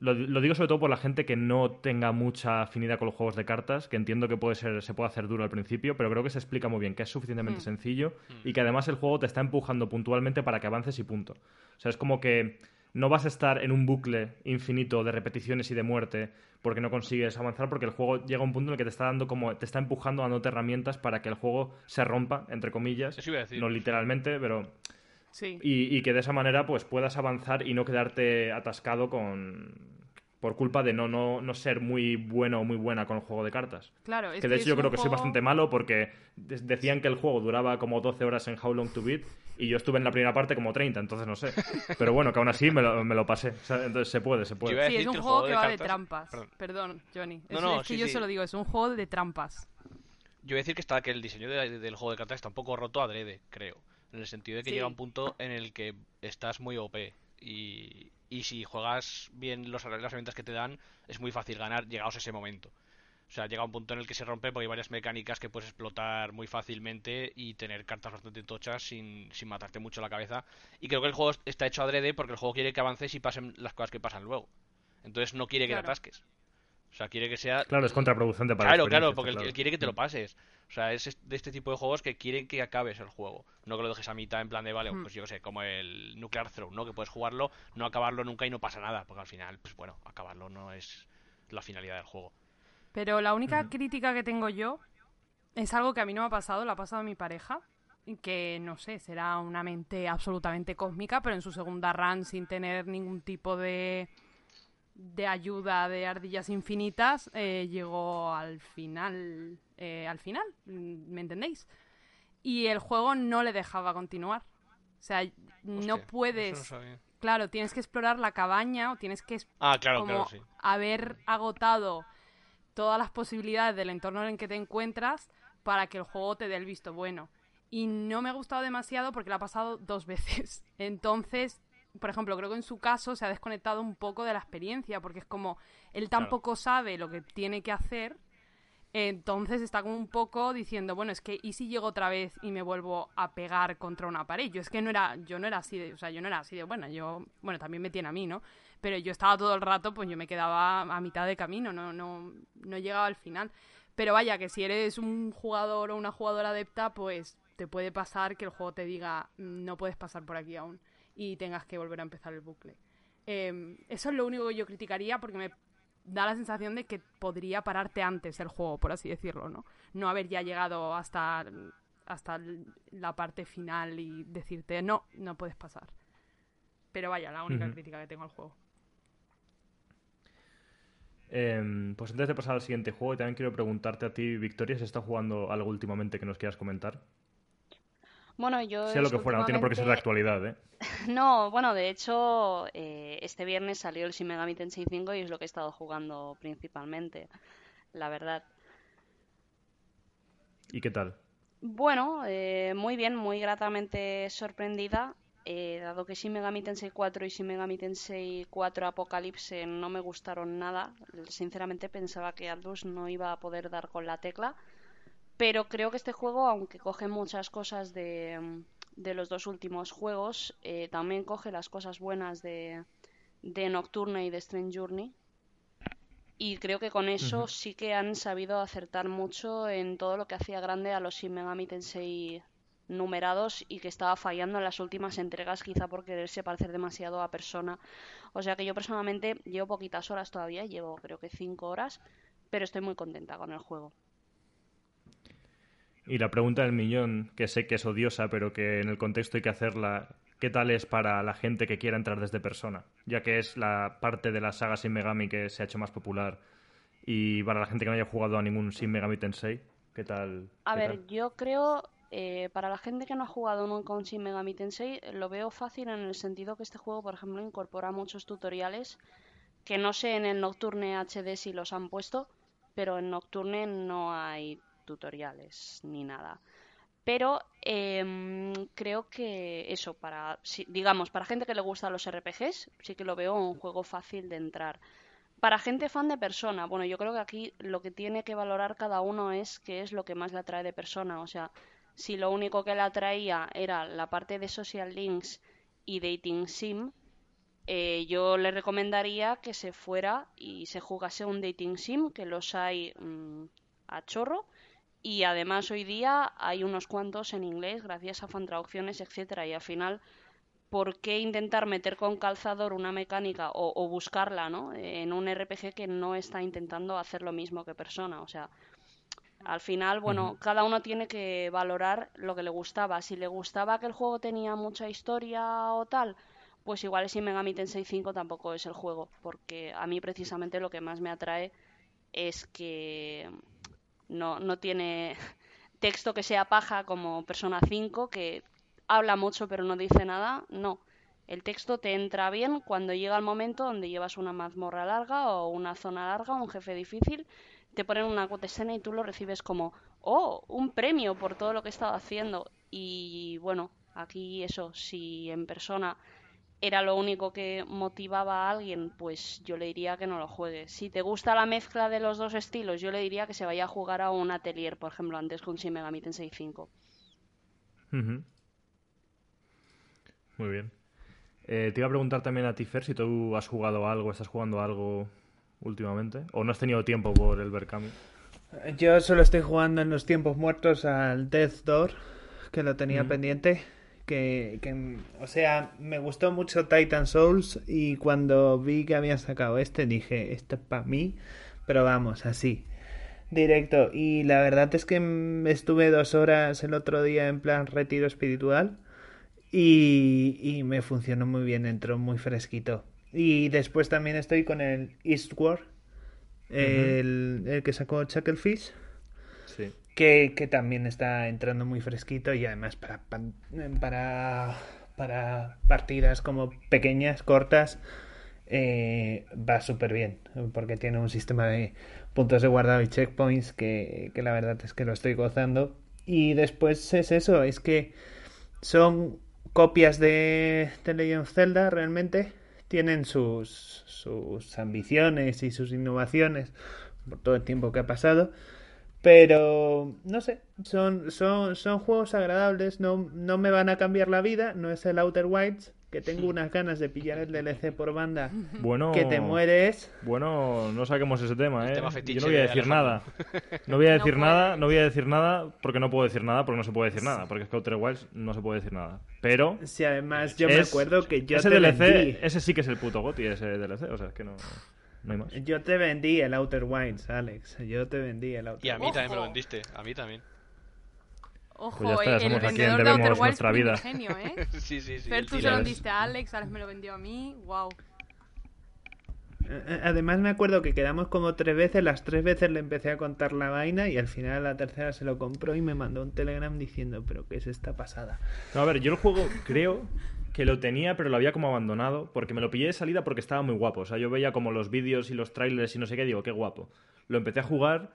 Lo, lo digo sobre todo por la gente que no tenga mucha afinidad con los juegos de cartas, que entiendo que puede ser, se puede hacer duro al principio, pero creo que se explica muy bien, que es suficientemente Mm. sencillo y que además el juego te está empujando puntualmente para que avances y punto. O sea, es como que no vas a estar en un bucle infinito de repeticiones y de muerte porque no consigues avanzar, porque el juego llega a un punto en el que te está dando como, te está empujando dándote herramientas para que el juego se rompa, entre comillas. Eso iba a decir. No literalmente, pero Sí. y, y que de esa manera pues puedas avanzar y no quedarte atascado con por culpa de no, no, no ser muy bueno o muy buena con el juego de cartas. Claro, es que de hecho yo creo que soy bastante malo porque de- decían que el juego duraba como 12 horas en How Long to Beat y yo estuve en la primera parte como 30, entonces no sé. Pero bueno, que aún así me lo, me lo pasé. O sea, entonces se puede, se puede. Sí, es un juego juego que de va de trampas. Perdón. Perdón, Johnny. Es, no, es que sí, yo sí. se lo digo, es un juego de trampas. Yo voy a decir que está que el diseño de- del juego de cartas está un poco roto adrede, creo. En el sentido de que Sí. llega un punto en el que estás muy OP y, Y si juegas bien los, las herramientas que te dan, es muy fácil ganar llegados a ese momento. O sea, llega un punto en el que se rompe porque hay varias mecánicas que puedes explotar muy fácilmente y tener cartas bastante tochas sin, sin matarte mucho la cabeza. Y creo que el juego está hecho adrede porque el juego quiere que avances y pasen las cosas que pasan luego. Entonces no quiere que te atasques. O sea, quiere que sea... Claro, es contraproducente para Claro, claro, porque él, quiere que te lo mm. pases. O sea, es de este tipo de juegos que quieren que acabes el juego. No que lo dejes a mitad en plan de, vale, mm. pues yo qué sé, como el Nuclear Throne, ¿no? Que puedes jugarlo, no acabarlo nunca y no pasa nada. Porque al final, pues bueno, acabarlo no es la finalidad del juego. Pero la única crítica que tengo yo es algo que a mí no me ha pasado, lo ha pasado a mi pareja. Que no sé, será una mente absolutamente cósmica, pero en su segunda run, sin tener ningún tipo de, de ayuda de ardillas infinitas, eh, llegó al final. Eh, al final, ¿me entendéis? Y el juego no le dejaba continuar. O sea, no puedes. claro, tienes que explorar la cabaña o tienes que ah, claro, haber agotado todas las posibilidades del entorno en el que te encuentras para que el juego te dé el visto bueno. Y no me ha gustado demasiado porque lo ha pasado dos *laughs* veces. Entonces, por ejemplo, creo que en su caso se ha desconectado un poco de la experiencia porque es como él tampoco sabe lo que tiene que hacer entonces está como un poco diciendo, bueno, es que ¿y si llego otra vez y me vuelvo a pegar contra una pared? Yo es que no era, yo no era así de, o sea, yo no era así de, bueno, yo, bueno, también me tiene a mí, ¿no? Pero yo estaba todo el rato, pues yo me quedaba a mitad de camino, no, no, no llegaba al final. Pero vaya, que si eres un jugador o una jugadora adepta, pues te puede pasar que el juego te diga, no puedes pasar por aquí aún y tengas que volver a empezar el bucle. Em, eso es lo único que yo criticaría porque me da la sensación de que podría pararte antes el juego, por así decirlo, ¿no? No haber ya llegado hasta, hasta la parte final y decirte, no, no puedes pasar. Pero vaya, la única crítica que tengo al juego. Em, pues antes de pasar al siguiente juego, también quiero preguntarte a ti, Victoria, si está jugando algo últimamente que nos quieras comentar. Bueno, yo. Sea lo que fuera, no tiene por qué ser de actualidad, ¿eh? *laughs* no, bueno, de hecho, eh, este viernes salió el Shin Megami Tensei 5 y es lo que he estado jugando principalmente, la verdad. ¿Y qué tal? Bueno, eh, muy bien, muy gratamente sorprendida. Eh, dado que Shin Megami Tensei 4 y Shin Megami Tensei 4 Apocalypse no me gustaron nada, sinceramente pensaba que Aldous no iba a poder dar con la tecla pero creo que este juego, aunque coge muchas cosas de, de los dos últimos juegos, eh, también coge las cosas buenas de, de Nocturne y de Strange Journey. Y creo que con eso sí que han sabido acertar mucho en todo lo que hacía grande a los Shin Megami Tensei numerados y que estaba fallando en las últimas entregas quizá por quererse parecer demasiado a persona. O sea que yo personalmente llevo poquitas horas todavía, llevo creo que 5 horas, pero estoy muy contenta con el juego. Y la pregunta del millón, que sé que es odiosa, pero que en el contexto hay que hacerla, ¿qué tal es para la gente que quiera entrar desde persona? Ya que es la parte de la saga Sin Megami que se ha hecho más popular. Y para la gente que no haya jugado a ningún Sin Megami Tensei, ¿qué tal? A ver, yo creo, eh, para la gente que no ha jugado nunca un Sin Megami Tensei, lo veo fácil en el sentido que este juego, por ejemplo, incorpora muchos tutoriales que no sé en el Nocturne HD si los han puesto, pero en Nocturne no hay tutoriales ni nada. Pero em, creo que eso, para, digamos, para gente que le gusta los RPGs, sí que lo veo un juego fácil de entrar. Para gente fan de persona, bueno, yo creo que aquí lo que tiene que valorar cada uno es qué es lo que más le atrae de persona. O sea, si lo único que le atraía era la parte de social links y dating sim, eh, yo le recomendaría que se fuera y se jugase un dating sim, que los hay mm, a chorro, y además hoy día hay unos cuantos en inglés gracias a fan traducciones, etcétera, y al final ¿por qué intentar meter con calzador una mecánica o, buscarla, ¿no? En un RPG que no está intentando hacer lo mismo que persona, o sea, al final, bueno, cada uno tiene que valorar lo que le gustaba. Si le gustaba que el juego tenía mucha historia o tal, pues igual si Megami Tensei 5 tampoco es el juego, porque a mí precisamente lo que más me atrae es que no, no tiene *laughs* texto que sea paja como Persona 5, que habla mucho pero no dice nada. No. El texto te entra bien cuando llega el momento donde llevas una mazmorra larga o una zona larga, un jefe difícil, te ponen una escena y tú lo recibes como, oh, un premio por todo lo que he estado haciendo. Y bueno, aquí eso, si en persona era lo único que motivaba a alguien, pues yo le diría que no lo juegue. Si te gusta la mezcla de los dos estilos, yo le diría que se vaya a jugar a un atelier, por ejemplo, antes con Shin Megami Tensei 5. Ujú. Muy bien. Eh, te iba a preguntar también a ti, Fer, si tú has jugado algo, estás jugando algo últimamente, o no has tenido tiempo por el Berkami. Yo solo estoy jugando en los tiempos muertos al Death Door, que lo tenía pendiente. Que, que, o sea, me gustó mucho Titan Souls y cuando vi que habían sacado este dije, esto es para mí, pero vamos, así, directo. Y la verdad es que estuve dos horas el otro día en plan retiro espiritual y, y me funcionó muy bien, entró muy fresquito. Y después también estoy con el Eastward, el, el que sacó Chucklefish Sí. Que, también está entrando muy fresquito y además para, para, para partidas como pequeñas, cortas, eh, va súper bien, porque tiene un sistema de puntos de guardado y checkpoints que, que la verdad es que lo estoy gozando. Y después es eso, es que son copias de, de Legend Zelda realmente, tienen sus, sus ambiciones y sus innovaciones por todo el tiempo que ha pasado. Pero, no sé, son, son, son juegos agradables, no, no me van a cambiar la vida, no es el Outer Wilds, que tengo unas ganas de pillar el DLC por banda, Bueno, que te mueres. Bueno, no saquemos ese tema, ¿eh? tema Yo no voy a de decir nada. No voy a No decir nada, no voy a decir nada porque no puedo decir nada, porque no se puede decir nada, porque es que Outer Wilds no se puede decir nada. Pero Si además yo me acuerdo que yo ese te DLC, vendí, ese sí que es el puto GOTY, ese DLC, o sea, es que no, no hay más. yo te vendí el Outer Wilds, Alex, yo te vendí el Outer Y a mí también me lo Ojo. vendiste, a mí también. Ojo, Pues ya está, el- el somos a quien vendedor de debemos Outer Wilds nuestra vida. primigenio, ¿eh? *laughs* sí, sí, sí. El tú se lo vendiste a Alex, Alex me lo vendió a mí. Wow. Además me acuerdo que quedamos como tres veces, las tres veces le empecé a contar la vaina y al final la tercera se lo compró y me mandó un telegram diciendo, pero ¿qué es esta pasada? No, a ver, yo el juego creo que lo tenía, pero lo había como abandonado, porque me lo pillé de salida porque estaba muy guapo. O sea, yo veía como los vídeos y los trailers y no sé qué, digo, qué guapo. Lo empecé a jugar,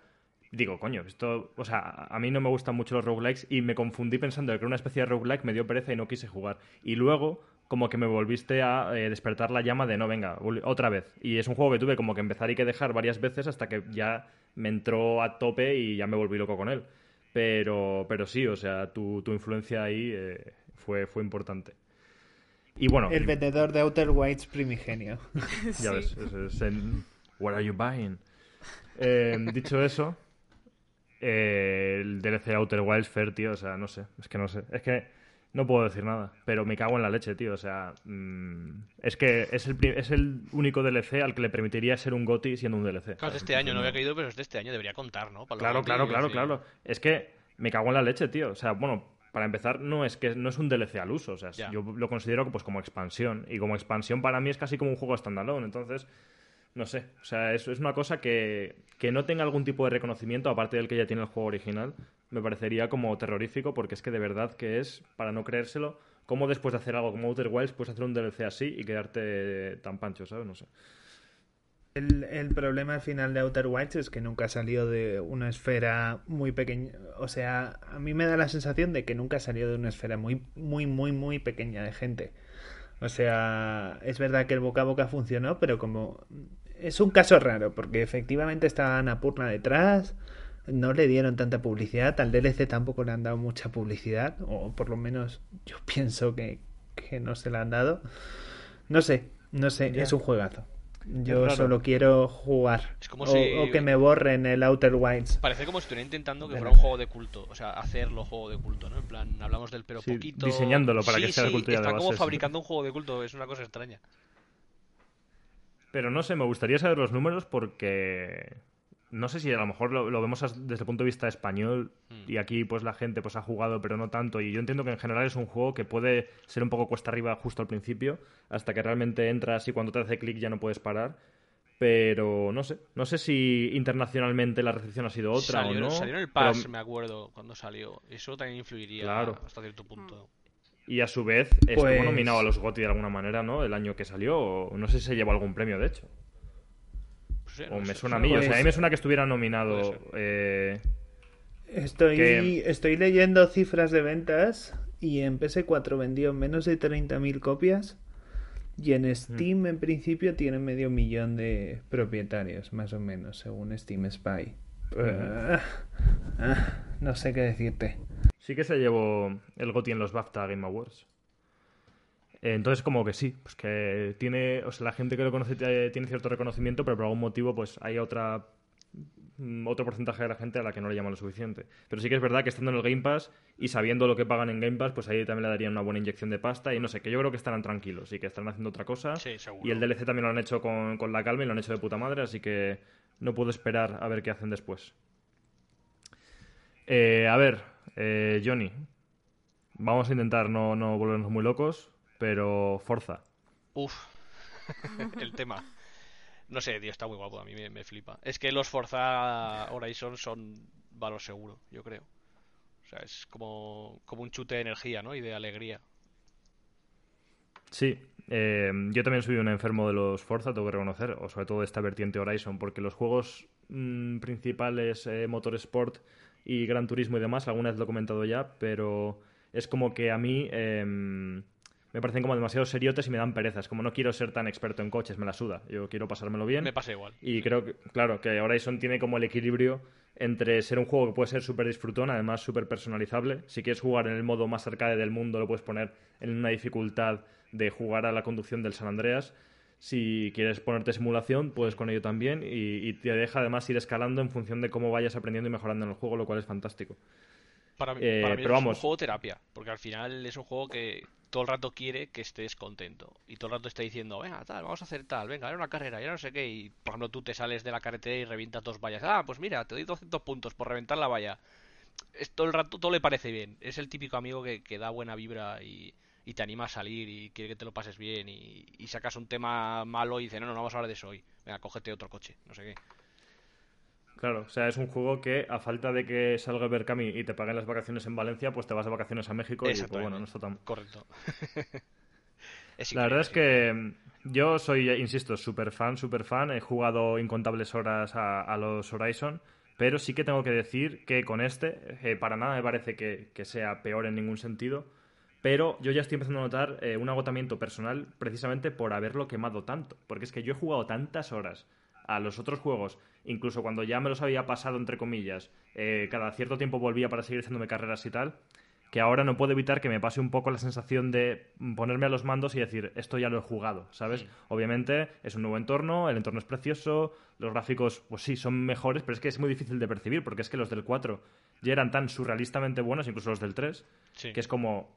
digo, coño, esto, o sea, a mí no me gustan mucho los roguelikes y me confundí pensando que era una especie de roguelike, me dio pereza y no quise jugar. Y luego, como que me volviste a eh, despertar la llama de no, venga, otra vez. Y es un juego que tuve como que empezar y que dejar varias veces hasta que ya me entró a tope y ya me volví loco con él. Pero, pero sí, o sea, tu, tu influencia ahí eh, fue, fue importante. Y bueno, El vendedor de Outer Wilds primigenio. *laughs* ya Sí. ves, es el What are you buying? Eh, dicho eso, eh, el DLC Outer Wilds Fair, tío, o sea, no sé, es que no sé, es que no puedo decir nada, pero me cago en la leche, tío, o sea, mm, es que es el, es el único DLC al que le permitiría ser un GOTY siendo un DLC. Claro, es de este año, no había caído, pero es de este año, debería contar, ¿no? Para Claro, claro, claro, claro. Es que me cago en la leche, tío. O sea, bueno, para empezar, no es que no es un DLC al uso. O sea, Ya. yo lo considero pues como expansión. Y como expansión para mí es casi como un juego standalone. Entonces, no sé. O sea, eso es una cosa que, que no tenga algún tipo de reconocimiento, aparte del que ya tiene el juego original, me parecería como terrorífico, porque es que de verdad que es, para no creérselo, cómo después de hacer algo como Outer Wilds puedes hacer un DLC así y quedarte tan pancho, ¿sabes? No sé. El, el problema al final de Outer Wilds es que nunca salió de una esfera muy pequeña. O sea, a mí me da la sensación de que nunca salió de una esfera muy, muy, muy, muy pequeña de gente. O sea, es verdad que el boca a boca funcionó, pero como es un caso raro, porque efectivamente estaba Annapurna detrás, no le dieron tanta publicidad, al DLC tampoco le han dado mucha publicidad, o por lo menos yo *laughs* pienso que, que no se la han dado. No sé, no sé, Ya. es un juegazo. Yo solo quiero jugar. Es como o, si- o que me borren el Outer Wilds. Parece como si estuviera intentando que De fuera un juego de culto, o sea, hacerlo juego de culto, ¿no? En plan, hablamos del pero Sí, poquito. diseñándolo para Sí, que sea de sí, culto ya de Están como base, sí. fabricando un juego de culto, es una cosa extraña. Pero no sé, me gustaría saber los números porque no sé si a lo mejor lo, lo vemos desde el punto de vista español Mm. y aquí pues la gente pues ha jugado pero no tanto y yo entiendo que en general es un juego que puede ser un poco cuesta arriba justo al principio hasta que realmente entras y cuando te hace clic ya no puedes parar. Pero no sé, no sé si internacionalmente la recepción ha sido otra salió, o no. salió en el pero- Pass, me acuerdo, cuando salió. Eso también influiría Claro. hasta cierto punto. Y a su vez estuvo Pues- nominado a los GOTY de alguna manera, ¿no? El año que salió, o no sé si se llevó algún premio, de hecho. O no me sé, suena a mí, o sea, a mí me suena que estuviera nominado. eh, Estoy, que- estoy leyendo cifras de ventas y en PS4 vendió menos de 30.000 copias Y en Steam, en principio, tiene medio millón de propietarios, más o menos, según Steam Spy. Ah, ah, no sé qué decirte. Sí que se llevó el GOTY en los BAFTA Game Awards. Entonces, como que sí, pues que tiene, o sea, la gente que lo conoce tiene cierto reconocimiento, pero por algún motivo, pues hay otra mm, otro porcentaje de la gente a la que no le llama lo suficiente. Pero sí que es verdad que estando en el Game Pass y sabiendo lo que pagan en Game Pass, pues ahí también le darían una buena inyección de pasta y no sé, que yo creo que estarán tranquilos y que estarán haciendo otra cosa. Sí, seguro. Y el DLC también lo han hecho con, con la calma y lo han hecho de puta madre, así que no puedo esperar a ver qué hacen después. Eh, a ver, eh, Johnny, vamos a intentar no, no volvernos muy locos pero Forza. Uf, *laughs* el tema. No sé, tío, está muy guapo, a mí me, flipa. Es que los Forza Horizon son valor seguro, yo creo. O sea, es como, como un chute de energía, ¿no? Y de alegría. Sí, eh, yo también soy un enfermo de los Forza, tengo que reconocer, o sobre todo esta vertiente Horizon, porque los juegos mm, principales, eh, Motorsport y Gran Turismo y demás, alguna vez lo he comentado ya, pero es como que a mí em, me parecen como demasiado seriotes y me dan perezas. Como no quiero ser tan experto en coches, me la suda. Yo quiero pasármelo bien. Me pasa igual. Y creo que, claro, que Horizon tiene como el equilibrio entre ser un juego que puede ser súper disfrutón, además súper personalizable. Si quieres jugar en el modo más arcade del mundo, lo puedes poner en una dificultad de jugar a la conducción del San Andreas. Si quieres ponerte simulación, puedes con ello también. Y, te deja además ir escalando en función de cómo vayas aprendiendo y mejorando en el juego, lo cual es fantástico. Para mí, eh, pero es un juego terapia, porque al final es un juego que todo el rato quiere que estés contento. Y todo el rato está diciendo, venga, tal, vamos a hacer tal, venga, era una carrera, ya no sé qué. Y por ejemplo, tú te sales de la carretera y revientas dos vallas. Ah, pues mira, te doy 200 puntos por reventar la valla. Es, todo el rato todo le parece bien. Es el típico amigo que, que da buena vibra y, y, te anima a salir y quiere que te lo pases bien. Y, y sacas un tema malo y dice, no, no, no vamos a hablar de eso hoy. Venga, cógete otro coche, no sé qué. Claro, o sea, es un juego que a falta de que salga Berkami y te paguen las vacaciones en Valencia, pues te vas de vacaciones a México y pues, bueno, no está tan... Correcto. *laughs* la verdad es que mm, yo soy, insisto, súper fan, súper fan. He jugado incontables horas a, los Horizon, pero sí que tengo que decir que con este, eh, para nada me parece que, sea peor en ningún sentido. Pero yo ya estoy empezando a notar eh, un agotamiento personal precisamente por haberlo quemado tanto. Porque es que yo he jugado tantas horas a los otros juegos, incluso cuando ya me los había pasado, entre comillas, eh, cada cierto tiempo volvía para seguir haciéndome carreras y tal, que ahora no puedo evitar que me pase un poco la sensación de ponerme a los mandos y decir, esto ya lo he jugado, ¿sabes? Obviamente es un nuevo entorno, el entorno es precioso, los gráficos, pues sí, son mejores, pero es que es muy difícil de percibir, porque es que los del 4 ya eran tan surrealistamente buenos, incluso los del 3, que es como,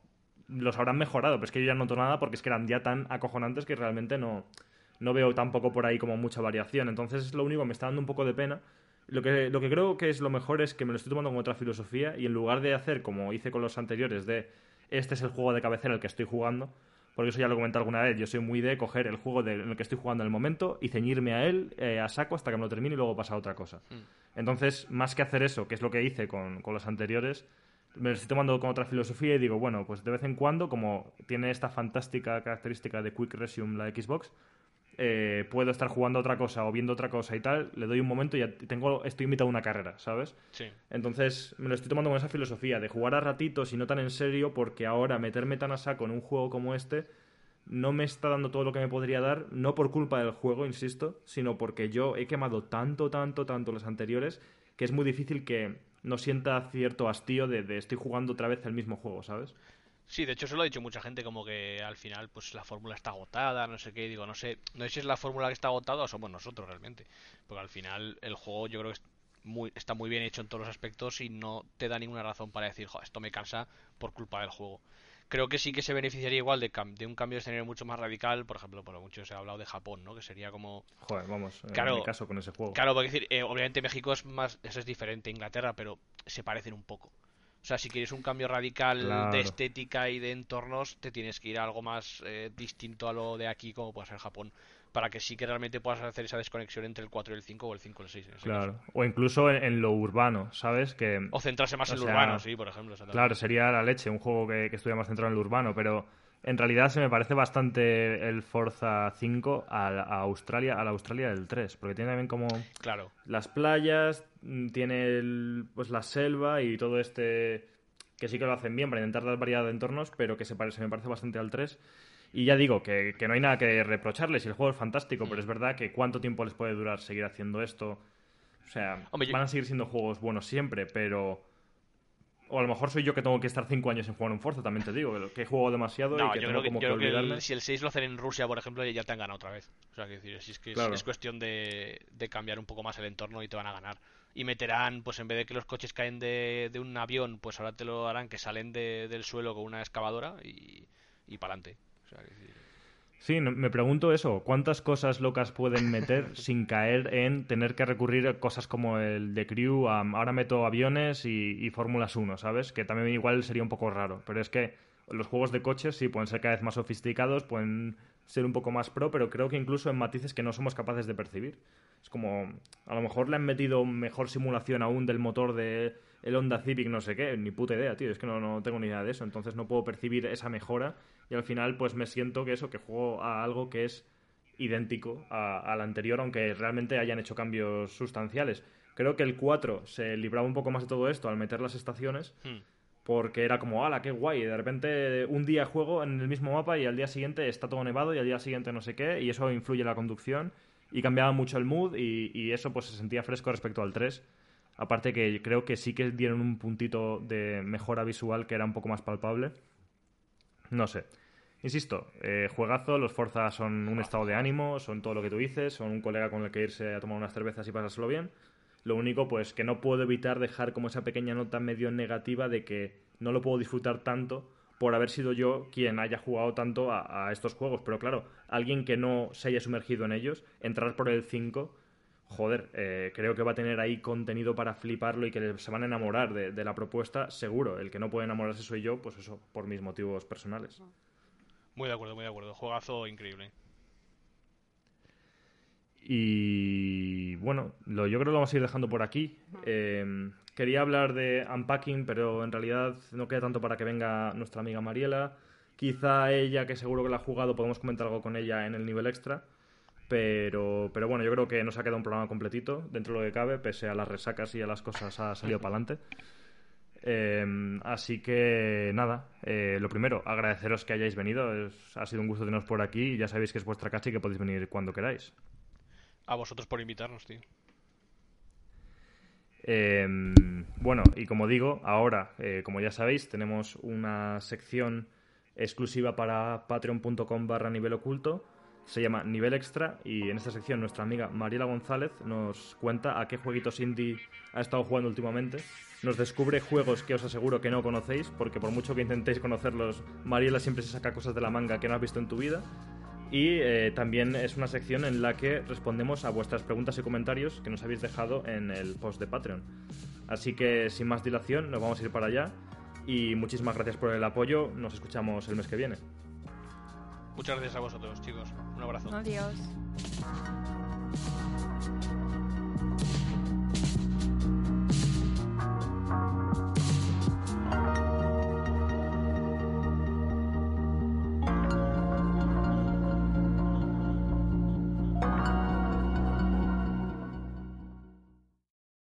los habrán mejorado, pero es que yo ya no noto nada porque es que eran ya tan acojonantes que realmente no no veo tampoco por ahí como mucha variación. Entonces es lo único que me está dando un poco de pena. Lo que, lo que creo que es lo mejor es que me lo estoy tomando con otra filosofía y en lugar de hacer como hice con los anteriores de este es el juego de cabecera el que estoy jugando, porque eso ya lo he comentado alguna vez, yo soy muy de coger el juego en el que estoy jugando en el momento y ceñirme a él eh, a saco hasta que me lo termine y luego pasar a otra cosa. Mm. Entonces, más que hacer eso, que es lo que hice con, con los anteriores, me lo estoy tomando con otra filosofía y digo, bueno, pues de vez en cuando, como tiene esta fantástica característica de Quick Resume la Xbox, eh, puedo estar jugando otra cosa o viendo otra cosa y tal, le doy un momento y ya tengo, estoy invitado a una carrera, ¿sabes? Sí. Entonces me lo estoy tomando con esa filosofía de jugar a ratitos y no tan en serio, porque ahora meterme tan a saco en un juego como este no me está dando todo lo que me podría dar, no por culpa del juego, insisto, sino porque yo he quemado tanto, tanto, tanto los anteriores que es muy difícil que no sienta cierto hastío de, de estoy jugando otra vez el mismo juego, ¿sabes? Sí, de hecho se lo ha dicho mucha gente como que al final pues la fórmula está agotada, no sé qué, digo, no sé, no sé si es la fórmula que está agotada o somos nosotros realmente, porque al final el juego yo creo que muy, está muy bien hecho en todos los aspectos y no te da ninguna razón para decir, Joder, esto me cansa por culpa del juego. Creo que sí que se beneficiaría igual de, de un cambio de escenario mucho más radical, por ejemplo, por mucho se ha hablado de Japón, ¿no? Que sería como... Joder, vamos, claro, en mi caso con ese juego. Claro, porque decir, eh, obviamente México es más, eso es diferente, Inglaterra, pero se parecen un poco. O sea, si quieres un cambio radical de estética y de entornos, te tienes que ir a algo más eh, distinto a lo de aquí, como puede ser Japón, para que sí que realmente puedas hacer esa desconexión entre el 4 y el 5 o el 5 y el 6. claro, o incluso en, lo urbano, ¿sabes? que O centrarse más en lo urbano, sí, por ejemplo. Claro, sería la leche, un juego que, que estuviera más centrado en lo urbano, pero en realidad se me parece bastante el Forza 5 a, Australia, a la Australia del 3, porque tiene también como claro. las playas, mm, tiene pues la selva y todo este que sí que lo hacen bien para intentar dar variedad de entornos, pero que se, parece, me parece bastante al 3. Y ya digo que, que no hay nada que reprocharles y el juego es fantástico, pero es verdad que cuánto tiempo les puede durar seguir haciendo esto. O sea, Hombre, van a seguir siendo juegos buenos siempre, pero... O a lo mejor soy yo que tengo que estar cinco años en jugar un Forza, también te digo, que he jugado demasiado No, y que yo tengo creo que, como yo que creo que el- si el 6 lo hacen en Rusia, por ejemplo, ya te han ganado otra vez. O sea, que decir, si es que es, cuestión de, de cambiar un poco más el entorno y te van a ganar. Y meterán, pues en vez de que los coches caen de, de un avión, pues ahora te lo harán que salen de- del suelo con una excavadora y, y para adelante. O sea, que decir, Sí, me pregunto eso, ¿cuántas cosas locas pueden meter *laughs* sin caer en tener que recurrir a cosas como el de Crew, ahora meto aviones y, y Fórmulas 1, ¿sabes? Que también igual sería un poco raro, pero es que los juegos de coches sí pueden ser cada vez más sofisticados, pueden ser un poco más pro, pero creo que incluso en matices que no somos capaces de percibir. Es como, a lo mejor le han metido mejor simulación aún del motor de el Honda Civic, no sé qué, ni puta idea, tío, es que no, no tengo ni idea de eso, entonces no puedo percibir esa mejora y al final pues me siento que eso, que juego a algo que es idéntico a- al anterior, aunque realmente hayan hecho cambios sustanciales. Creo que el 4 se libraba un poco más de todo esto al meter las estaciones, hmm. porque era como, ala, qué guay, y de repente un día juego en el mismo mapa y al día siguiente está todo nevado y al día siguiente no sé qué, y eso influye en la conducción y cambiaba mucho el mood y, y eso pues se sentía fresco respecto al 3. Aparte que creo que sí que dieron un puntito de mejora visual que era un poco más palpable. No sé. Insisto, eh, juegazo, los Forza son un estado de ánimo, son todo lo que tú dices, son un colega con el que irse a tomar unas cervezas y pasárselo bien. Lo único, pues, que no puedo evitar dejar como esa pequeña nota medio negativa de que no lo puedo disfrutar tanto por haber sido yo quien haya jugado tanto a, a estos juegos. Pero claro, alguien que no se haya sumergido en ellos, entrar por el 5, joder, eh, creo que va a tener ahí contenido para fliparlo y que se van a enamorar de, de la propuesta, seguro. El que no puede enamorarse soy yo, pues eso, por mis motivos personales. Muy de acuerdo, muy de acuerdo. Juegazo increíble. Y bueno, lo, yo creo que lo vamos a ir dejando por aquí. Eh, quería hablar de unpacking, pero en realidad no queda tanto para que venga nuestra amiga Mariela. Quizá ella, que seguro que la ha jugado, podemos comentar algo con ella en el nivel extra. Pero, pero bueno, yo creo que nos ha quedado un programa completito dentro de lo que cabe, pese a las resacas y a las cosas ha salido para adelante. Eh, así que nada, eh, lo primero, agradeceros que hayáis venido. Es- ha sido un gusto teneros por aquí y ya sabéis que es vuestra casa y que podéis venir cuando queráis. A vosotros por invitarnos, tío. Eh, bueno, y como digo, ahora, eh, como ya sabéis, tenemos una sección exclusiva para patreon.com barra nivel oculto. Se llama Nivel Extra y en esta sección nuestra amiga Mariela González nos cuenta a qué jueguitos indie ha estado jugando últimamente. Nos descubre juegos que os aseguro que no conocéis, porque por mucho que intentéis conocerlos, Mariela siempre se saca cosas de la manga que no has visto en tu vida. Y eh, también es una sección en la que respondemos a vuestras preguntas y comentarios que nos habéis dejado en el post de Patreon. Así que sin más dilación, nos vamos a ir para allá. Y muchísimas gracias por el apoyo. Nos escuchamos el mes que viene. Muchas gracias a vosotros, chicos. Un abrazo. Adiós.